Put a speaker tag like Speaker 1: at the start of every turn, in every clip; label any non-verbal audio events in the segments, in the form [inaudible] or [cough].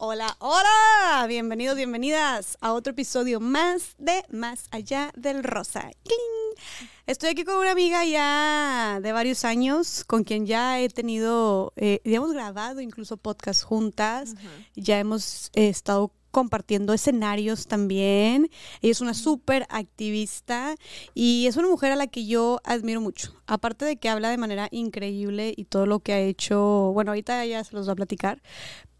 Speaker 1: Hola, hola, bienvenidos, bienvenidas a otro episodio más de Más Allá del Rosa. Estoy aquí con una amiga ya de varios años, con quien ya he tenido, eh, ya hemos grabado incluso podcast juntas, ya hemos eh, estado compartiendo escenarios también. Ella es una súper activista y es una mujer a la que yo admiro mucho. Aparte de que habla de manera increíble y todo lo que ha hecho, bueno, ahorita ya se los va a platicar,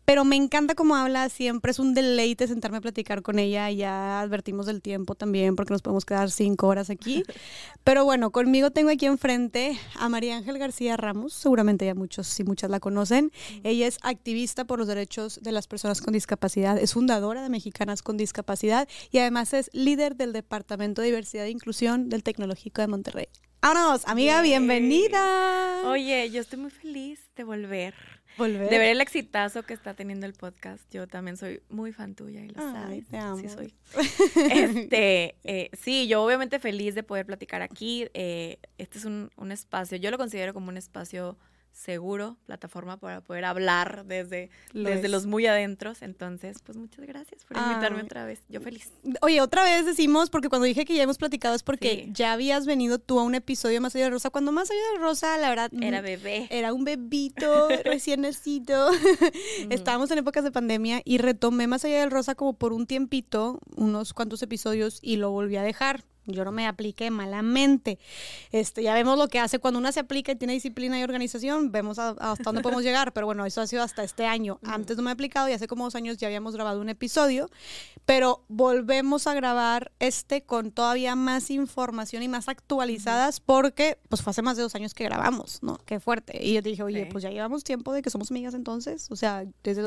Speaker 1: pero me encanta cómo habla, siempre es un deleite sentarme a platicar con ella. Ya advertimos del tiempo también, porque nos podemos quedar cinco horas aquí. [laughs] Pero bueno, conmigo tengo aquí enfrente a María Ángel García Ramos, seguramente ya muchos y muchas la conocen. Ella es activista por los derechos de las personas con discapacidad, es fundadora de Mexicanas con Discapacidad y además es líder del Departamento de Diversidad e Inclusión del Tecnológico de Monterrey. Vámonos, amiga, bienvenida.
Speaker 2: Oye, yo estoy muy feliz de volver
Speaker 1: volver.
Speaker 2: De ver el exitazo que está teniendo el podcast. Yo también soy muy fan tuya y lo sabes.
Speaker 1: Te amo.
Speaker 2: Sí, soy. [laughs] este, eh, sí, yo obviamente feliz de poder platicar aquí. Eh, este es un, un espacio, yo lo considero como un espacio seguro, plataforma para poder hablar desde, desde los muy adentros. Entonces, pues muchas gracias por invitarme otra vez. Yo feliz.
Speaker 1: Oye, otra vez decimos, porque cuando dije que ya hemos platicado es porque ya habías venido tú a un episodio Más allá de Rosa. Cuando Más allá de Rosa, la verdad...
Speaker 2: Era bebé.
Speaker 1: Era un bebito [laughs] recién nacido. Estábamos en épocas de pandemia y retomé Más allá de Rosa como por un tiempito, unos cuantos episodios y lo volví a dejar yo no me apliqué malamente. Este, ya vemos lo que hace cuando una se aplica y tiene disciplina y organización, vemos hasta dónde podemos llegar, pero bueno, eso ha sido hasta este año. Antes no me he aplicado y hace como dos años ya habíamos grabado un episodio, pero volvemos a grabar este con todavía más información y más actualizadas porque pues fue hace más de dos años que grabamos, ¿no? Qué fuerte. Y yo dije, oye, pues ya llevamos tiempo de que somos amigas entonces, o sea, desde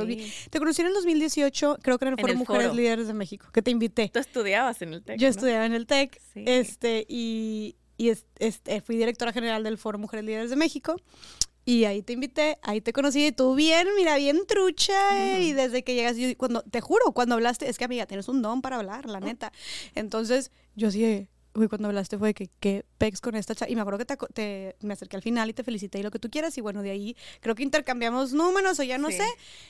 Speaker 1: Te conocí en el 2018, creo que en el Foro Mujeres Líderes de México, que te invité.
Speaker 2: Tú estudiabas en el TEC.
Speaker 1: Yo estudiaba en el TEC. Este, y, este, fui directora general del Foro Mujeres Líderes de México. Y ahí te invité, ahí te conocí, y tú bien, mira, bien trucha, y desde que llegas, yo, cuando, te juro, cuando hablaste, es que amiga, tienes un don para hablar, la neta. Entonces, yo sí, uy, cuando hablaste fue que, que pex con esta chava. Y me acuerdo que te, me acerqué al final y te felicité y lo que tú quieras. Y bueno, de ahí creo que intercambiamos números o ya no sé,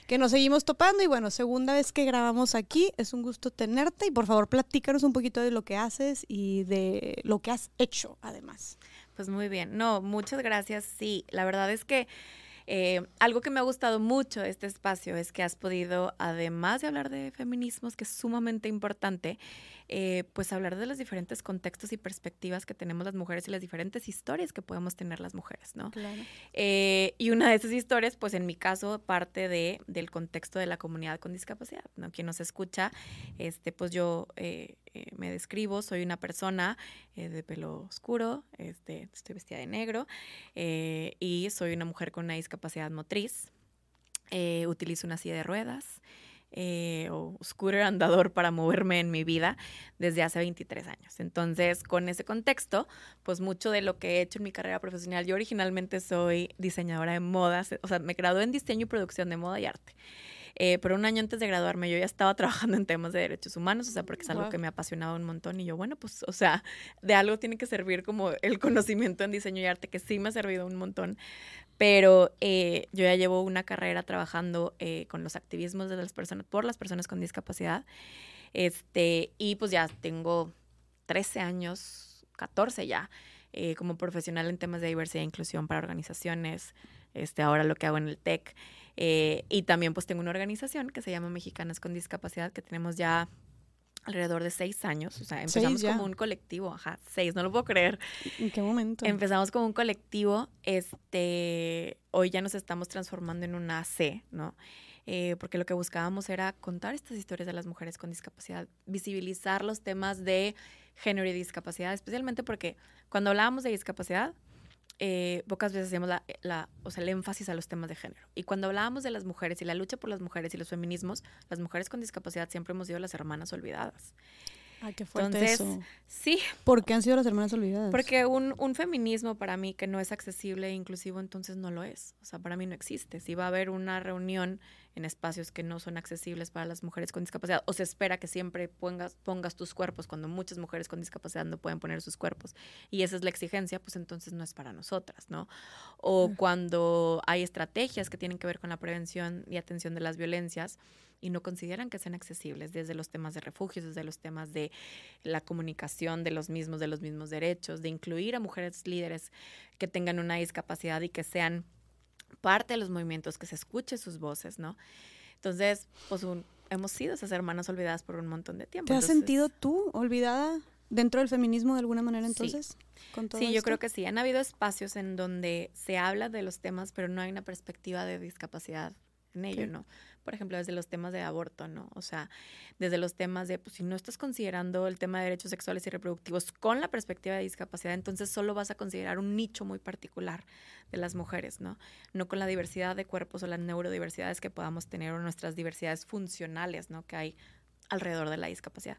Speaker 1: que nos seguimos topando. Y bueno, segunda vez que grabamos aquí, es un gusto tenerte. Y por favor, platícanos un poquito de lo que haces y de lo que has hecho, además.
Speaker 2: Pues muy bien. No, muchas gracias. Sí, la verdad es que eh, algo que me ha gustado mucho de este espacio es que has podido, además de hablar de feminismos, que es sumamente importante, eh, pues hablar de los diferentes contextos y perspectivas que tenemos las mujeres y las diferentes historias que podemos tener las mujeres, ¿no?
Speaker 1: Claro.
Speaker 2: Eh, y una de esas historias, pues en mi caso, parte de, del contexto de la comunidad con discapacidad, ¿no? Quien nos escucha, este, pues yo me describo, soy una persona de pelo oscuro, este, estoy vestida de negro y soy una mujer con una discapacidad capacidad motriz. Eh, utilizo una silla de ruedas eh, o scooter andador para moverme en mi vida desde hace 23 años. Entonces, con ese contexto, pues mucho de lo que he hecho en mi carrera profesional, yo originalmente soy diseñadora de modas, o sea, me gradué en diseño y producción de moda y arte. Eh, pero un año antes de graduarme yo ya estaba [laughs] trabajando en temas de derechos humanos, o sea, porque es algo que me apasionaba un montón y yo, bueno, pues, o sea, de algo tiene que servir como el conocimiento en diseño y arte, que sí me ha servido un montón, pero eh, yo ya llevo una carrera trabajando eh, con los activismos de las personas, por las personas con discapacidad, este, y pues ya tengo 13 años, 14 ya, como profesional en temas de diversidad e inclusión para organizaciones, este, ahora lo que hago en el TEC. Eh, y también pues tengo una organización que se llama Mexicanas con Discapacidad, que tenemos ya alrededor de seis años. O sea, empezamos como un colectivo, ajá, seis, no lo puedo creer.
Speaker 1: ¿En qué momento?
Speaker 2: Empezamos como un colectivo, este, hoy ya nos estamos transformando en una C, ¿no? Eh, porque lo que buscábamos era contar estas historias de las mujeres con discapacidad, visibilizar los temas de género y discapacidad, especialmente porque cuando hablábamos de discapacidad, eh, pocas veces hacíamos la, la, o sea, el énfasis a los temas de género. Y cuando hablábamos de las mujeres y la lucha por las mujeres y los feminismos, las mujeres con discapacidad siempre hemos sido las hermanas olvidadas.
Speaker 1: Ay, qué fuerte eso.
Speaker 2: Sí.
Speaker 1: ¿Por qué han sido las hermanas olvidadas?
Speaker 2: Porque un, un, feminismo para mí que no es accesible e inclusivo, entonces no lo es. O sea, para mí no existe. Si va a haber una reunión en espacios que no son accesibles para las mujeres con discapacidad, o se espera que siempre pongas, pongas tus cuerpos cuando muchas mujeres con discapacidad no pueden poner sus cuerpos, y esa es la exigencia, pues entonces no es para nosotras, ¿no? O cuando hay estrategias que tienen que ver con la prevención y atención de las violencias, y no consideran que sean accesibles desde los temas de refugios, desde los temas de la comunicación de los mismos, de los mismos derechos, de incluir a mujeres líderes que tengan una discapacidad y que sean parte de los movimientos, que se escuche sus voces, ¿no? Entonces, pues hemos sido esas hermanas olvidadas por un montón de tiempo.
Speaker 1: ¿Te has sentido tú olvidada dentro del feminismo de alguna manera entonces?
Speaker 2: Sí, sí yo creo que sí. Han habido espacios en donde se habla de los temas, pero no hay una perspectiva de discapacidad en ello, ¿no? Por ejemplo, desde los temas de aborto, ¿no? O sea, desde los temas de, pues si no estás considerando el tema de derechos sexuales y reproductivos con la perspectiva de discapacidad, entonces solo vas a considerar un nicho muy particular de las mujeres, ¿no? No con la diversidad de cuerpos o las neurodiversidades que podamos tener o nuestras diversidades funcionales, ¿no? Que hay alrededor de la discapacidad.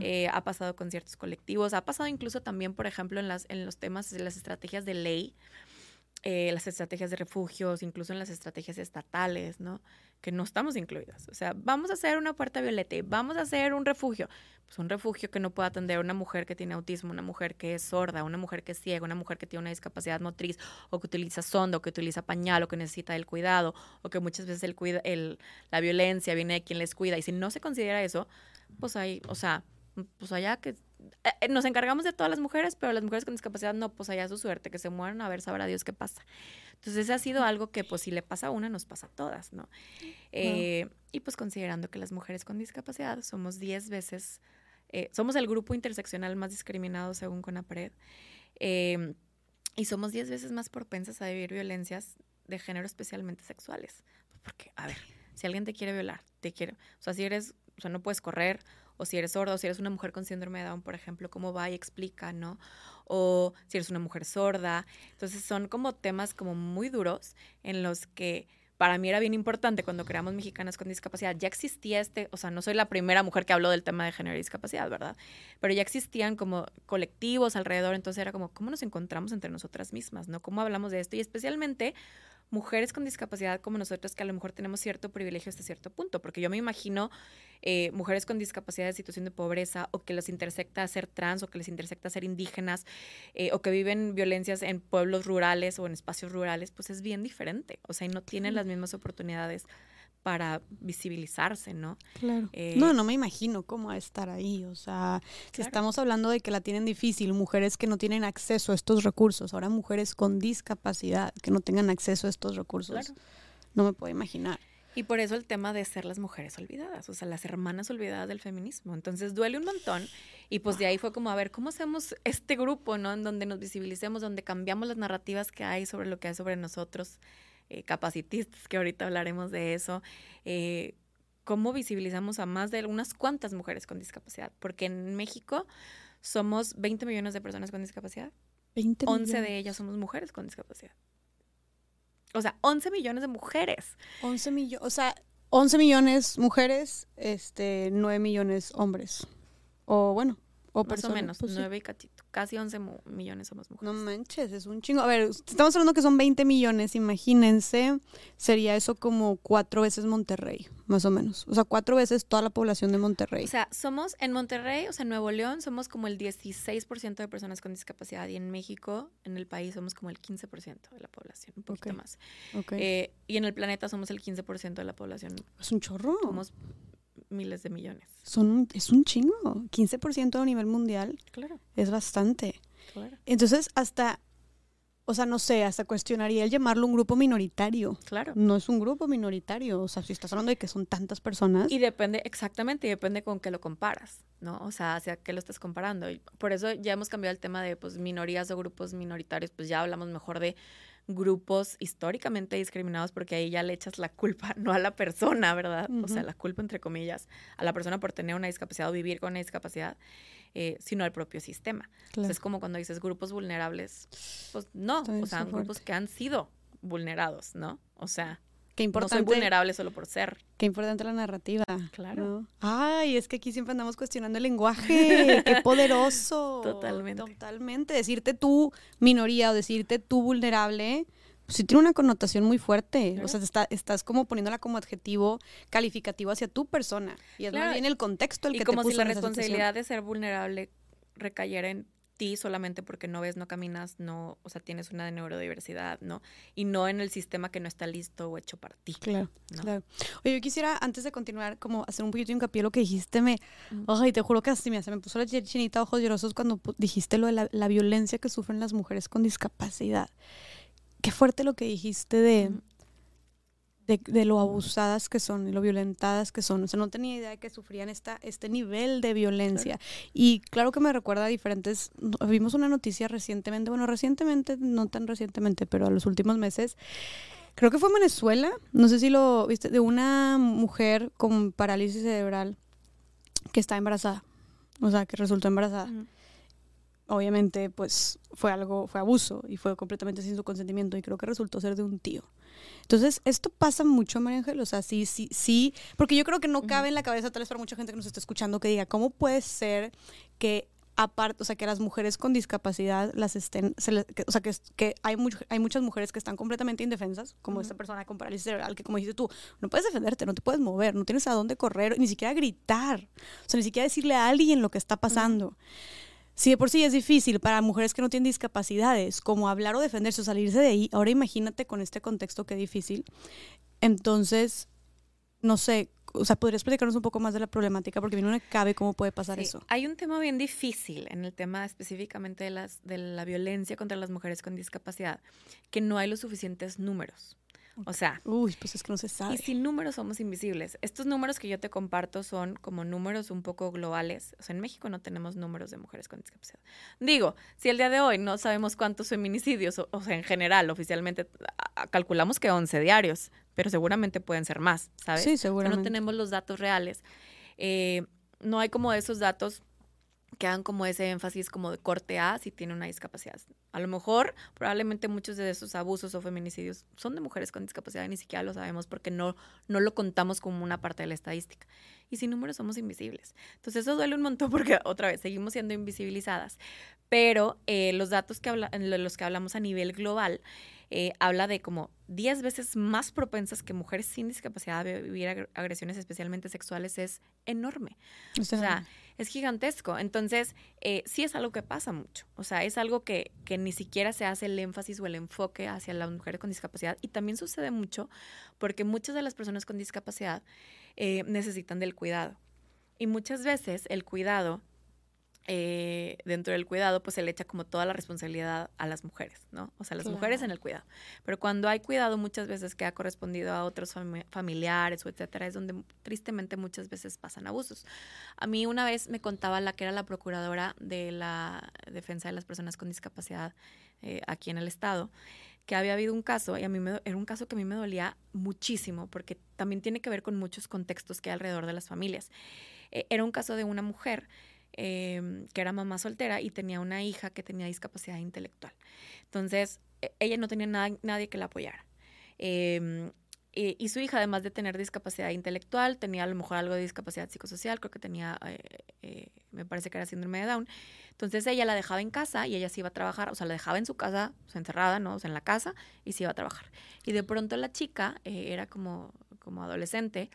Speaker 2: Eh, ha pasado con ciertos colectivos, ha pasado incluso también, por ejemplo, en, las, en los temas de las estrategias de ley, eh, las estrategias de refugios, incluso en las estrategias estatales, ¿no? Que no estamos incluidas. O sea, vamos a hacer una puerta violeta y vamos a hacer un refugio. Pues un refugio que no pueda atender una mujer que tiene autismo, una mujer que es sorda, una mujer que es ciega, una mujer que tiene una discapacidad motriz, o que utiliza sonda, o que utiliza pañal, o que necesita el cuidado, o que muchas veces el, cuida, el, la violencia viene de quien les cuida. Y si no se considera eso, pues hay, o sea, pues allá que eh, nos encargamos de todas las mujeres, pero las mujeres con discapacidad no, pues allá su suerte, que se mueran, a ver, sabrá Dios qué pasa. Entonces, ese ha sido algo que, pues, si le pasa a una, nos pasa a todas, ¿no? Eh, y pues, considerando que las mujeres con discapacidad somos 10 veces, eh, somos el grupo interseccional más discriminado según CONAPRED, eh, y somos 10 veces más propensas a vivir violencias de género, especialmente sexuales. Porque, a ver, si alguien te quiere violar, te quiere, o sea, si eres, o sea, no puedes correr, o si eres sorda, o si eres una mujer con síndrome de Down, por ejemplo, cómo va y explica, ¿no? O si eres una mujer sorda. Entonces son como temas como muy duros en los que para mí era bien importante cuando creamos Mexicanas con Discapacidad. Ya existía este, o sea, no soy la primera mujer que habló del tema de género y discapacidad, ¿verdad? Pero ya existían como colectivos alrededor, entonces era como, ¿cómo nos encontramos entre nosotras mismas, ¿no? ¿Cómo hablamos de esto? Y especialmente mujeres con discapacidad como nosotros que a lo mejor tenemos cierto privilegio hasta cierto punto, porque yo me imagino eh, mujeres con discapacidad de situación de pobreza o que les intersecta ser trans o que les intersecta ser indígenas eh, o que viven violencias en pueblos rurales o en espacios rurales, pues es bien diferente, o sea, y no tienen las mismas oportunidades para visibilizarse, ¿no?
Speaker 1: Claro. Eh, no, no me imagino cómo estar ahí. O sea, si estamos hablando de que la tienen difícil, mujeres que no tienen acceso a estos recursos, ahora mujeres con discapacidad que no tengan acceso a estos recursos, no me puedo imaginar.
Speaker 2: Y por eso el tema de ser las mujeres olvidadas, o sea, las hermanas olvidadas del feminismo. Entonces duele un montón. Y pues de ahí fue como, a ver, ¿cómo hacemos este grupo, ¿no? En donde nos visibilicemos, donde cambiamos las narrativas que hay sobre lo que hay sobre nosotros eh, capacitistas, que ahorita hablaremos de eso, eh, cómo visibilizamos a más de unas cuantas mujeres con discapacidad, porque en México somos 20 millones de personas con discapacidad. 20 11 de ellas somos mujeres con discapacidad. O sea, 11 millones de mujeres.
Speaker 1: 11 millones, o sea, 11 millones mujeres, este, 9 millones hombres. O bueno,
Speaker 2: o Más o menos, pues nueve y catito. Casi 11 millones somos mujeres.
Speaker 1: No manches, es un chingo. A ver, estamos hablando que son 20 millones, imagínense, sería eso como cuatro veces Monterrey, más o menos. O sea, cuatro veces toda la población de Monterrey. O
Speaker 2: sea, somos en Monterrey, o sea, en Nuevo León, somos como el 16% de personas con discapacidad y en México, en el país, somos como el 15% de la población, un poquito más. Eh, y en el planeta somos el 15% de la población.
Speaker 1: Es un chorro.
Speaker 2: Somos miles de millones.
Speaker 1: Son es un chingo. 15% a nivel mundial.
Speaker 2: Claro.
Speaker 1: Es bastante. Claro. Entonces, hasta, o sea, no sé, hasta cuestionaría el llamarlo un grupo minoritario.
Speaker 2: Claro.
Speaker 1: No es un grupo minoritario. O sea, si estás hablando de que son tantas personas.
Speaker 2: Y depende, exactamente, y depende con qué lo comparas, ¿no? O sea, hacia qué lo estás comparando. Y por eso ya hemos cambiado el tema de, pues, minorías o grupos minoritarios. Pues ya hablamos mejor de grupos históricamente discriminados porque ahí ya le echas la culpa, [laughs] no a la persona, ¿verdad? O sea, la culpa entre comillas, a la persona por tener una discapacidad o vivir con una discapacidad, eh, sino al propio sistema. Entonces es como cuando dices grupos vulnerables, pues no, o sea, grupos que han sido vulnerados, ¿no? O sea, Qué importante. No soy vulnerable solo por ser.
Speaker 1: Qué importante la narrativa.
Speaker 2: Claro.
Speaker 1: Ay, es que aquí siempre andamos cuestionando el lenguaje. [laughs] Qué poderoso.
Speaker 2: Totalmente.
Speaker 1: Totalmente. Decirte tú minoría o decirte tú vulnerable, pues sí tiene una connotación muy fuerte. O sea, está, estás como poniéndola como adjetivo calificativo hacia tu persona. Y es más bien el contexto el
Speaker 2: y
Speaker 1: que
Speaker 2: como
Speaker 1: te puso
Speaker 2: si la responsabilidad de ser vulnerable recayera en ti solamente porque no ves, no caminas, no, o sea, tienes una neurodiversidad, ¿no? Y no en el sistema que no está listo o hecho para ti.
Speaker 1: Claro, claro. Oye, yo quisiera, antes de continuar, como hacer un poquito de hincapié en lo que dijiste, me, ay, te juro que así me, se me puso la chinita ojos llorosos cuando dijiste lo de la, la, violencia que sufren las mujeres con discapacidad. Qué fuerte lo que dijiste de de, lo abusadas que son y lo violentadas que son. O sea, no tenía idea de que sufrían esta, este nivel de violencia. Y claro que me recuerda a diferentes... Vimos una noticia recientemente, bueno, recientemente, no tan recientemente, pero a los últimos meses. Creo que fue en Venezuela, no sé si lo viste, de una mujer con parálisis cerebral que está embarazada. O sea, que resultó embarazada obviamente pues fue algo, fue abuso y fue completamente sin su consentimiento y creo que resultó ser de un tío. Entonces, esto pasa mucho, María Ángel, o sea, sí, sí, sí, porque yo creo que no cabe en la cabeza, tal vez para mucha gente que nos está escuchando, que diga, ¿cómo puede ser que aparte, o sea, que las mujeres con discapacidad las estén, o sea, que, que hay, hay muchas mujeres que están completamente indefensas, como esta persona con parálisis cerebral, que como dices tú, no puedes defenderte, no te puedes mover, no tienes a dónde correr, ni siquiera gritar, o sea, ni siquiera decirle a alguien lo que está pasando. Si de por sí es difícil para mujeres que no tienen discapacidades, como hablar o defenderse o salirse de ahí, ahora imagínate con este contexto qué difícil. Entonces, no sé, o sea, ¿podrías explicarnos un poco más de la problemática? Porque a mí no me cabe cómo puede pasar eso.
Speaker 2: Hay un tema bien difícil en el tema específicamente de, las, de la violencia contra las mujeres con discapacidad, que no hay los suficientes números. O sea,
Speaker 1: uy, pues es que no se sabe.
Speaker 2: Y sin números somos invisibles. Estos números que yo te comparto son como números un poco globales. O sea, en México no tenemos números de mujeres con discapacidad. Digo, si el día de hoy no sabemos cuántos feminicidios, o, sea, en general, oficialmente calculamos que 11 diarios, pero seguramente pueden ser más, ¿sabes?
Speaker 1: Sí, seguramente.
Speaker 2: no tenemos los datos reales. Eh, no hay como esos datos que hagan como ese énfasis como de corte A si tiene una discapacidad. A lo mejor, probablemente muchos de esos abusos o feminicidios son de mujeres con discapacidad y ni siquiera lo sabemos porque no, no lo contamos como una parte de la estadística. Y sin números somos invisibles. Entonces eso duele un montón porque [laughs] otra vez seguimos siendo invisibilizadas. Pero eh, los datos que habla, los que hablamos a nivel global eh, habla de como 10 veces más propensas que mujeres sin discapacidad a vivir agresiones especialmente sexuales es enorme. O sea, es gigantesco. Entonces, eh, sí es algo que pasa mucho. O sea, es algo que, que ni siquiera se hace el énfasis o el enfoque hacia las mujeres con discapacidad. Y también sucede mucho porque muchas de las personas con discapacidad eh, necesitan del cuidado. Y muchas veces el cuidado eh, dentro del cuidado, pues se le echa como toda la responsabilidad a las mujeres, ¿no? O sea, las mujeres en el cuidado. Pero cuando hay cuidado, muchas veces que ha correspondido a otros familiares o etcétera, es donde tristemente muchas veces pasan abusos. A mí una vez me contaba la que era la procuradora de la defensa de las personas con discapacidad eh, aquí en el estado, que había habido un caso, y a mí me, era un caso que a mí me dolía muchísimo, porque también tiene que ver con muchos contextos que hay alrededor de las familias. Eh, era un caso de una mujer Em, que era mamá soltera y tenía una hija que tenía discapacidad intelectual. Entonces, e, ella no tenía nadie que la apoyara. Em, y, su hija, además de tener discapacidad intelectual, tenía a lo mejor algo de discapacidad psicosocial, creo que tenía, eh, eh, me parece que era síndrome de Down. Entonces ella la dejaba en casa y ella se iba a trabajar, o sea, la dejaba en su casa, encerrada, ¿no? O sea, en la casa y se iba a trabajar. Y de pronto la chica eh, era como, como adolescente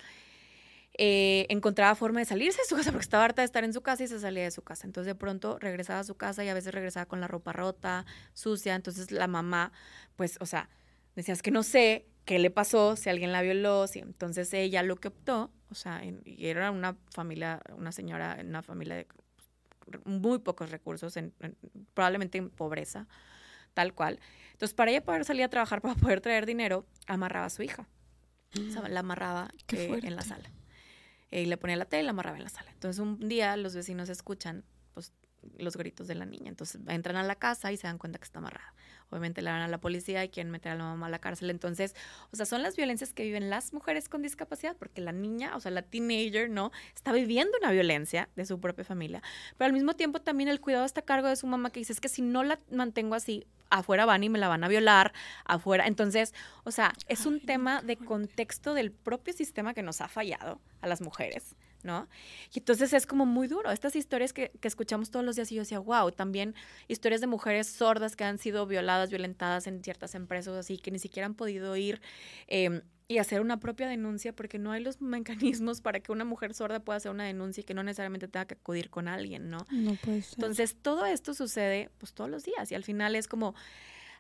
Speaker 2: eh, encontraba forma de salirse de su casa porque estaba harta de estar en su casa y se salía de su casa. Entonces de pronto regresaba a su casa y a veces regresaba con la ropa rota, sucia. Entonces la mamá, pues, o sea, decías que no sé qué le pasó, si alguien la violó, si entonces ella lo que optó, o sea, y era una familia, una señora, una familia de muy pocos recursos, en, probablemente en pobreza, tal cual. Entonces, para ella poder salir a trabajar, [laughs] para poder traer dinero, amarraba a su hija. O sea, [gasps] la amarraba eh, en la sala. Eh, y le ponía la tele y la amarraba en la sala. Entonces un día los vecinos escuchan pues, los gritos de la niña. Entonces entran a la casa y se dan cuenta que está amarrada. Obviamente le van a la policía y quieren meter a la mamá a la cárcel. Entonces, o sea, son las violencias que viven las mujeres con discapacidad, porque la niña, o sea, la teenager, ¿no? Está viviendo una violencia de su propia familia. Pero al mismo tiempo también el cuidado está a cargo de su mamá que dice, es que si no la mantengo así, afuera van y me la van a violar, afuera. Entonces, o sea, es un tema de contexto del propio sistema que nos ha fallado a las mujeres. ¿No? Y entonces es como muy duro. Estas historias que, escuchamos todos los días y yo decía, wow, también historias de mujeres sordas que han sido violadas, violentadas en ciertas empresas así, que ni siquiera han podido ir em, y hacer una propia denuncia porque no hay los [laughs] mecanismos para que una mujer sorda pueda hacer una denuncia y que no necesariamente tenga que acudir con alguien, ¿no?
Speaker 1: No puede ser.
Speaker 2: Entonces, todo esto sucede pues todos los días y al final es como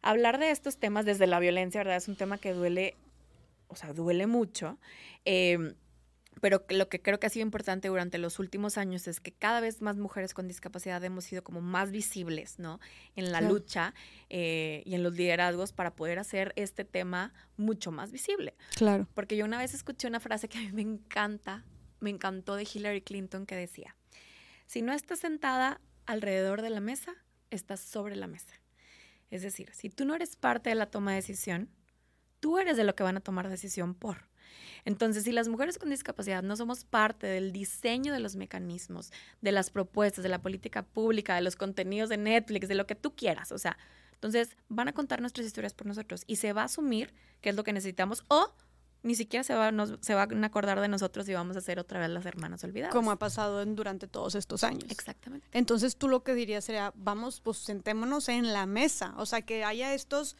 Speaker 2: hablar de estos temas desde la violencia, ¿verdad? Es un tema que duele, o sea, duele mucho. Eh, pero lo que creo que ha sido importante durante los últimos años es que cada vez más mujeres con discapacidad hemos sido como más visibles, ¿no? En la
Speaker 1: Claro.
Speaker 2: lucha eh, y en los liderazgos para poder hacer este tema mucho más visible.
Speaker 1: Claro.
Speaker 2: Porque yo una vez escuché una frase que a mí me encanta, me encantó de Hillary Clinton que decía, si no estás sentada alrededor de la mesa, estás sobre la mesa. Es decir, si tú no eres parte de la toma de decisión, tú eres de lo que van a tomar decisión por. Entonces, si las mujeres con discapacidad no somos parte del diseño de los mecanismos, de las propuestas, de la política pública, de los contenidos de Netflix, de lo que tú quieras, o sea, entonces van a contar nuestras historias por nosotros y se va a asumir que es lo que necesitamos o ni siquiera se, va, nos- se van a acordar de nosotros y vamos a ser otra vez las hermanas olvidadas.
Speaker 1: Como ha pasado en- durante todos estos años.
Speaker 2: Exactamente.
Speaker 1: Entonces tú lo que dirías sería, vamos, pues sentémonos en la mesa, o sea, que haya estos,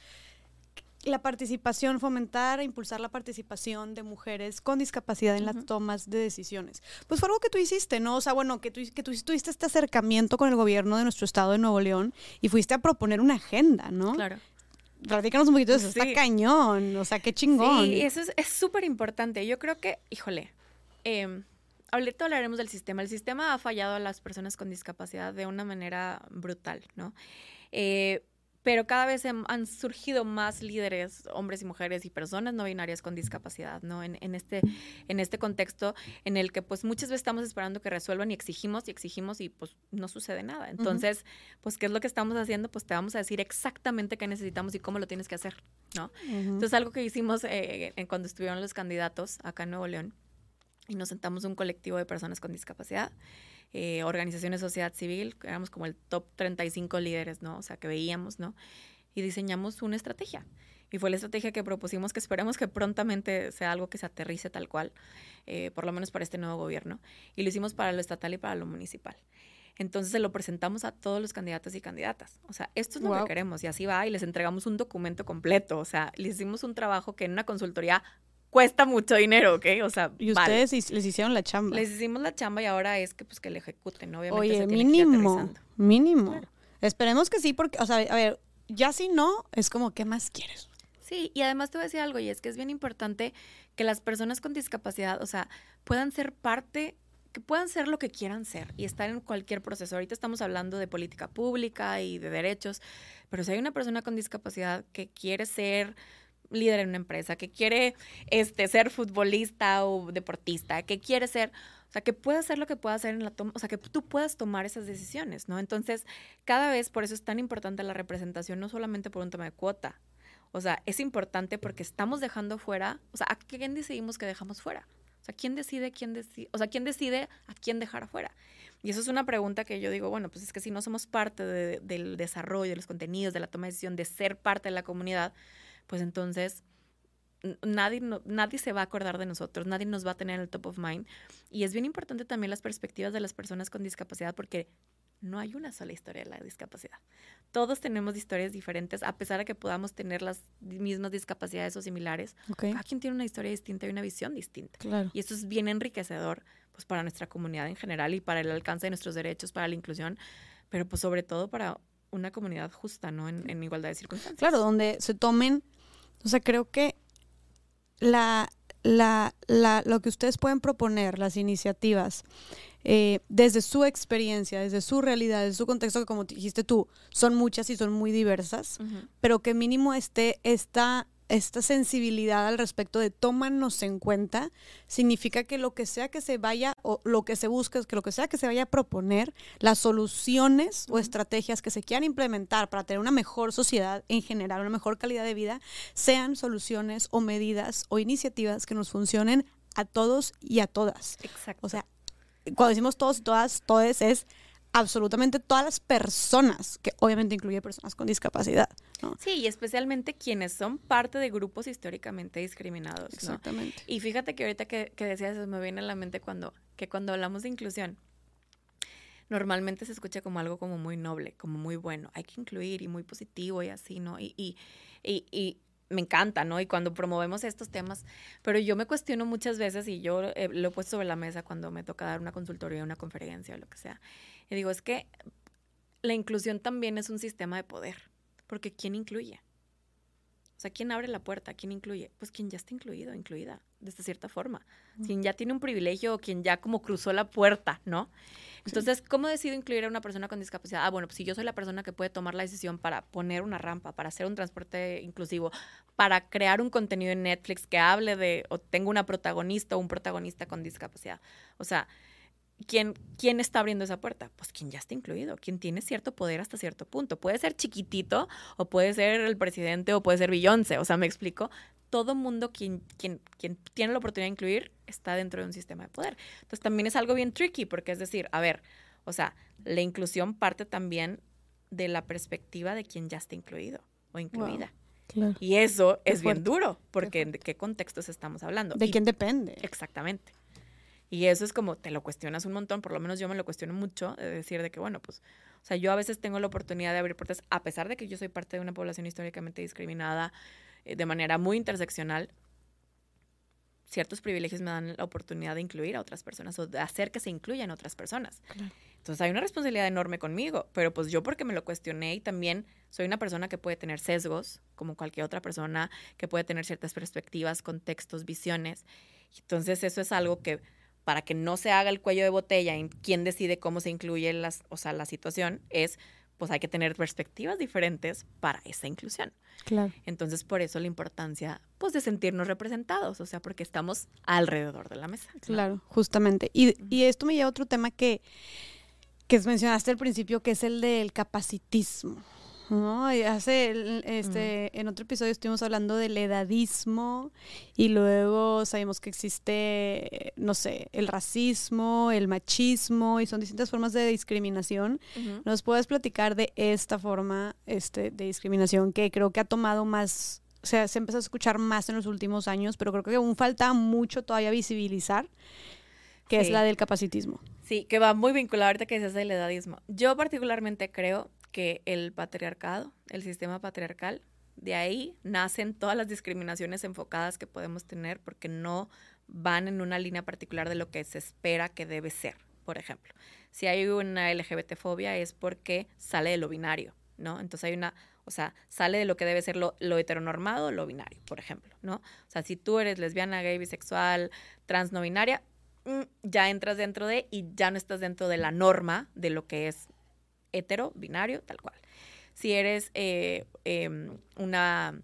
Speaker 1: la participación, fomentar e impulsar la participación de mujeres con discapacidad en las tomas de decisiones. Pues fue algo que tú hiciste, ¿no? O sea, bueno, que tú, que tú tuviste este acercamiento con el gobierno de nuestro estado de Nuevo León y fuiste a proponer una agenda, ¿no?
Speaker 2: Claro.
Speaker 1: Platícanos un poquito de eso,
Speaker 2: Sí.
Speaker 1: está cañón, o sea, qué chingón.
Speaker 2: Sí, eso es- es súper importante. Yo creo que, híjole, eh, ahorita hablaremos del sistema. El sistema ha fallado a las personas con discapacidad de una manera brutal, ¿no? Eh, pero cada vez han surgido más líderes, hombres y mujeres y personas no binarias con discapacidad, ¿no? En, en este, en este contexto en el que pues muchas veces estamos esperando que resuelvan y exigimos y exigimos y pues no sucede nada. Entonces, pues, ¿qué es lo que estamos haciendo? Pues te vamos a decir exactamente qué necesitamos y cómo lo tienes que hacer, ¿no?
Speaker 1: Ujú.
Speaker 2: Entonces, algo que hicimos eh, en- cuando estuvieron los candidatos acá en Nuevo León, y nos sentamos un colectivo de personas con discapacidad, eh, organizaciones de sociedad civil, éramos como el top 35 líderes, ¿no? O sea, que veíamos, ¿no? Y diseñamos una estrategia. Y fue la estrategia que propusimos, que esperemos que prontamente sea algo que se aterrice tal cual, eh, por lo menos para este nuevo gobierno. Y lo hicimos para lo estatal y para lo municipal. Entonces se lo presentamos a todos los candidatos y candidatas. O sea, esto es lo
Speaker 1: Guau.
Speaker 2: que queremos y así va y les entregamos un documento completo. O sea, les hicimos un trabajo que en una consultoría cuesta mucho dinero, ¿ok? O sea,
Speaker 1: Y ustedes les hicieron la chamba.
Speaker 2: Les hicimos la chamba y ahora es que pues que le ejecuten, ¿no? Obviamente
Speaker 1: Oye,
Speaker 2: se que
Speaker 1: mínimo,
Speaker 2: aterrizando.
Speaker 1: mínimo.
Speaker 2: Claro.
Speaker 1: Esperemos que sí, porque, o sea, a ver, ya si no, es como, ¿qué más quieres?
Speaker 2: Sí, y además te voy a decir algo, y es que es bien importante que las personas con discapacidad, o sea, puedan ser parte, que puedan ser lo que quieran ser y estar en cualquier proceso. Ahorita estamos hablando de política pública y de derechos, pero si hay una persona con discapacidad que quiere ser líder en una empresa, que quiere este, ser futbolista o deportista, que quiere ser, o sea, que pueda hacer lo que pueda hacer en la toma, o sea, que tú puedas tomar esas decisiones, ¿no? Entonces, cada vez por eso es tan importante la representación, no solamente por un tema de cuota, o sea, es importante porque estamos dejando fuera, o sea, ¿a quién decidimos que dejamos fuera? O sea, ¿quién decide quién decide, o sea, quién decide a quién dejar afuera? Y eso es una pregunta que yo digo, bueno, pues es que si no somos parte de- del desarrollo, de los contenidos, de la toma de decisión, de ser parte de la comunidad, pues entonces nadie, no- nadie se va a acordar de nosotros, nadie nos va a tener en el top of mind. Y es bien importante también las perspectivas de las personas con discapacidad porque no hay una sola historia de la discapacidad. Todos tenemos historias diferentes, a pesar de que podamos tener las mismas discapacidades o similares.
Speaker 1: Ok,
Speaker 2: Cada quien tiene una historia distinta y una visión distinta.
Speaker 1: claro.
Speaker 2: Y eso es bien enriquecedor pues para nuestra comunidad en general y para el alcance de nuestros derechos, para la inclusión, pero pues sobre todo para una comunidad justa, ¿no? En, en igualdad de circunstancias.
Speaker 1: Claro, donde se tomen, o sea, creo que la, la, la, lo que ustedes pueden proponer, las iniciativas, eh, desde su experiencia, desde su realidad, desde su contexto, que como dijiste tú, son muchas y son muy diversas, pero que mínimo esté esta, esta sensibilidad al respecto de tómanos en cuenta, significa que lo que sea que se vaya o lo que se busque, que lo que sea que se vaya a proponer, las soluciones o estrategias que se quieran implementar para tener una mejor sociedad en general, una mejor calidad de vida, sean soluciones o medidas o iniciativas que nos funcionen a todos y a todas.
Speaker 2: Exacto.
Speaker 1: O sea, cuando decimos todos y todas, todes es absolutamente todas las personas, que obviamente incluye personas con discapacidad. ¿no?
Speaker 2: Sí, y especialmente quienes son parte de grupos históricamente discriminados, ¿no?
Speaker 1: Exactamente.
Speaker 2: Y fíjate que ahorita que, que decías eso me viene a la mente cuando, que cuando hablamos de inclusión, normalmente se escucha como algo como muy noble, como muy bueno, hay que incluir y muy positivo y así, ¿no? Y, y, y, y me encanta, ¿no? Y cuando promovemos estos temas, pero yo me cuestiono muchas veces y yo eh, lo he puesto sobre la mesa cuando me toca dar una consultoría, una conferencia o lo que sea. Y digo, es que la inclusión también es un sistema de poder, porque ¿quién incluye? O sea, ¿quién abre la puerta? ¿Quién incluye? Pues quien ya está incluido, incluida, de esta cierta forma. Quien ya tiene un privilegio o quien ya como cruzó la puerta, ¿no? Entonces, ¿cómo decido incluir a una persona con discapacidad? Ah, bueno, pues si yo soy la persona que puede tomar la decisión para poner una rampa, para hacer un transporte inclusivo, para crear un contenido en Netflix que hable de, o tengo una protagonista o un protagonista con discapacidad. O sea, ¿quién, ¿quién está abriendo esa puerta? Pues quien ya está incluido, quien tiene cierto poder hasta cierto punto. Puede ser chiquitito, o puede ser el presidente, o puede ser Beyoncé, o sea, me explico. Todo mundo quien, quien, quien tiene la oportunidad de incluir está dentro de un sistema de poder. Entonces también es algo bien tricky, porque es decir, a ver, o sea, la inclusión parte también de la perspectiva de quien ya está incluido o incluida. Y eso es bien duro, porque ¿de qué contextos estamos hablando?
Speaker 1: ¿De quién depende?
Speaker 2: Exactamente. Y eso es como, te lo cuestionas un montón, por lo menos yo me lo cuestiono mucho, de decir de que, bueno, pues, o sea, yo a veces tengo la oportunidad de abrir puertas, a pesar de que yo soy parte de una población históricamente discriminada eh, de manera muy interseccional, ciertos privilegios me dan la oportunidad de incluir a otras personas o de hacer que se incluyan otras personas. Entonces hay una responsabilidad enorme conmigo, pero pues yo porque me lo cuestioné y también soy una persona que puede tener sesgos, como cualquier otra persona, que puede tener ciertas perspectivas, contextos, visiones. Entonces eso es algo que para que no se haga el cuello de botella en quién decide cómo se incluye las, o sea, la situación, es pues hay que tener perspectivas diferentes para esa inclusión.
Speaker 1: Claro.
Speaker 2: Entonces, por eso la importancia, pues, de sentirnos representados, o sea, porque estamos alrededor de la mesa.
Speaker 1: Claro, justamente. Y, y, esto me lleva a otro tema que, que mencionaste al principio, que es el del capacitismo. ¿No? Y hace, este, en otro episodio estuvimos hablando del edadismo y luego sabemos que existe, no sé, el racismo, el machismo y son distintas formas de discriminación. ¿Nos puedes platicar de esta forma este, de discriminación que creo que ha tomado más, o sea, se empezó a escuchar más en los últimos años, pero creo que aún falta mucho todavía visibilizar, que es la del capacitismo?
Speaker 2: Sí, que va muy vinculado ahorita que dices del edadismo. Yo particularmente creo que el patriarcado, el sistema patriarcal, de ahí nacen todas las discriminaciones enfocadas que podemos tener porque no van en una línea particular de lo que se espera que debe ser, por ejemplo. Si hay una LGBT-fobia es porque sale de lo binario, ¿no? Entonces hay una, o sea, sale de lo que debe ser lo, lo heteronormado, lo binario, por ejemplo, ¿no? O sea, si tú eres lesbiana, gay, bisexual, trans, no binaria, mm, ya entras dentro de y ya no estás dentro de la norma de lo que es hetero, binario, tal cual. Si eres eh, em, una,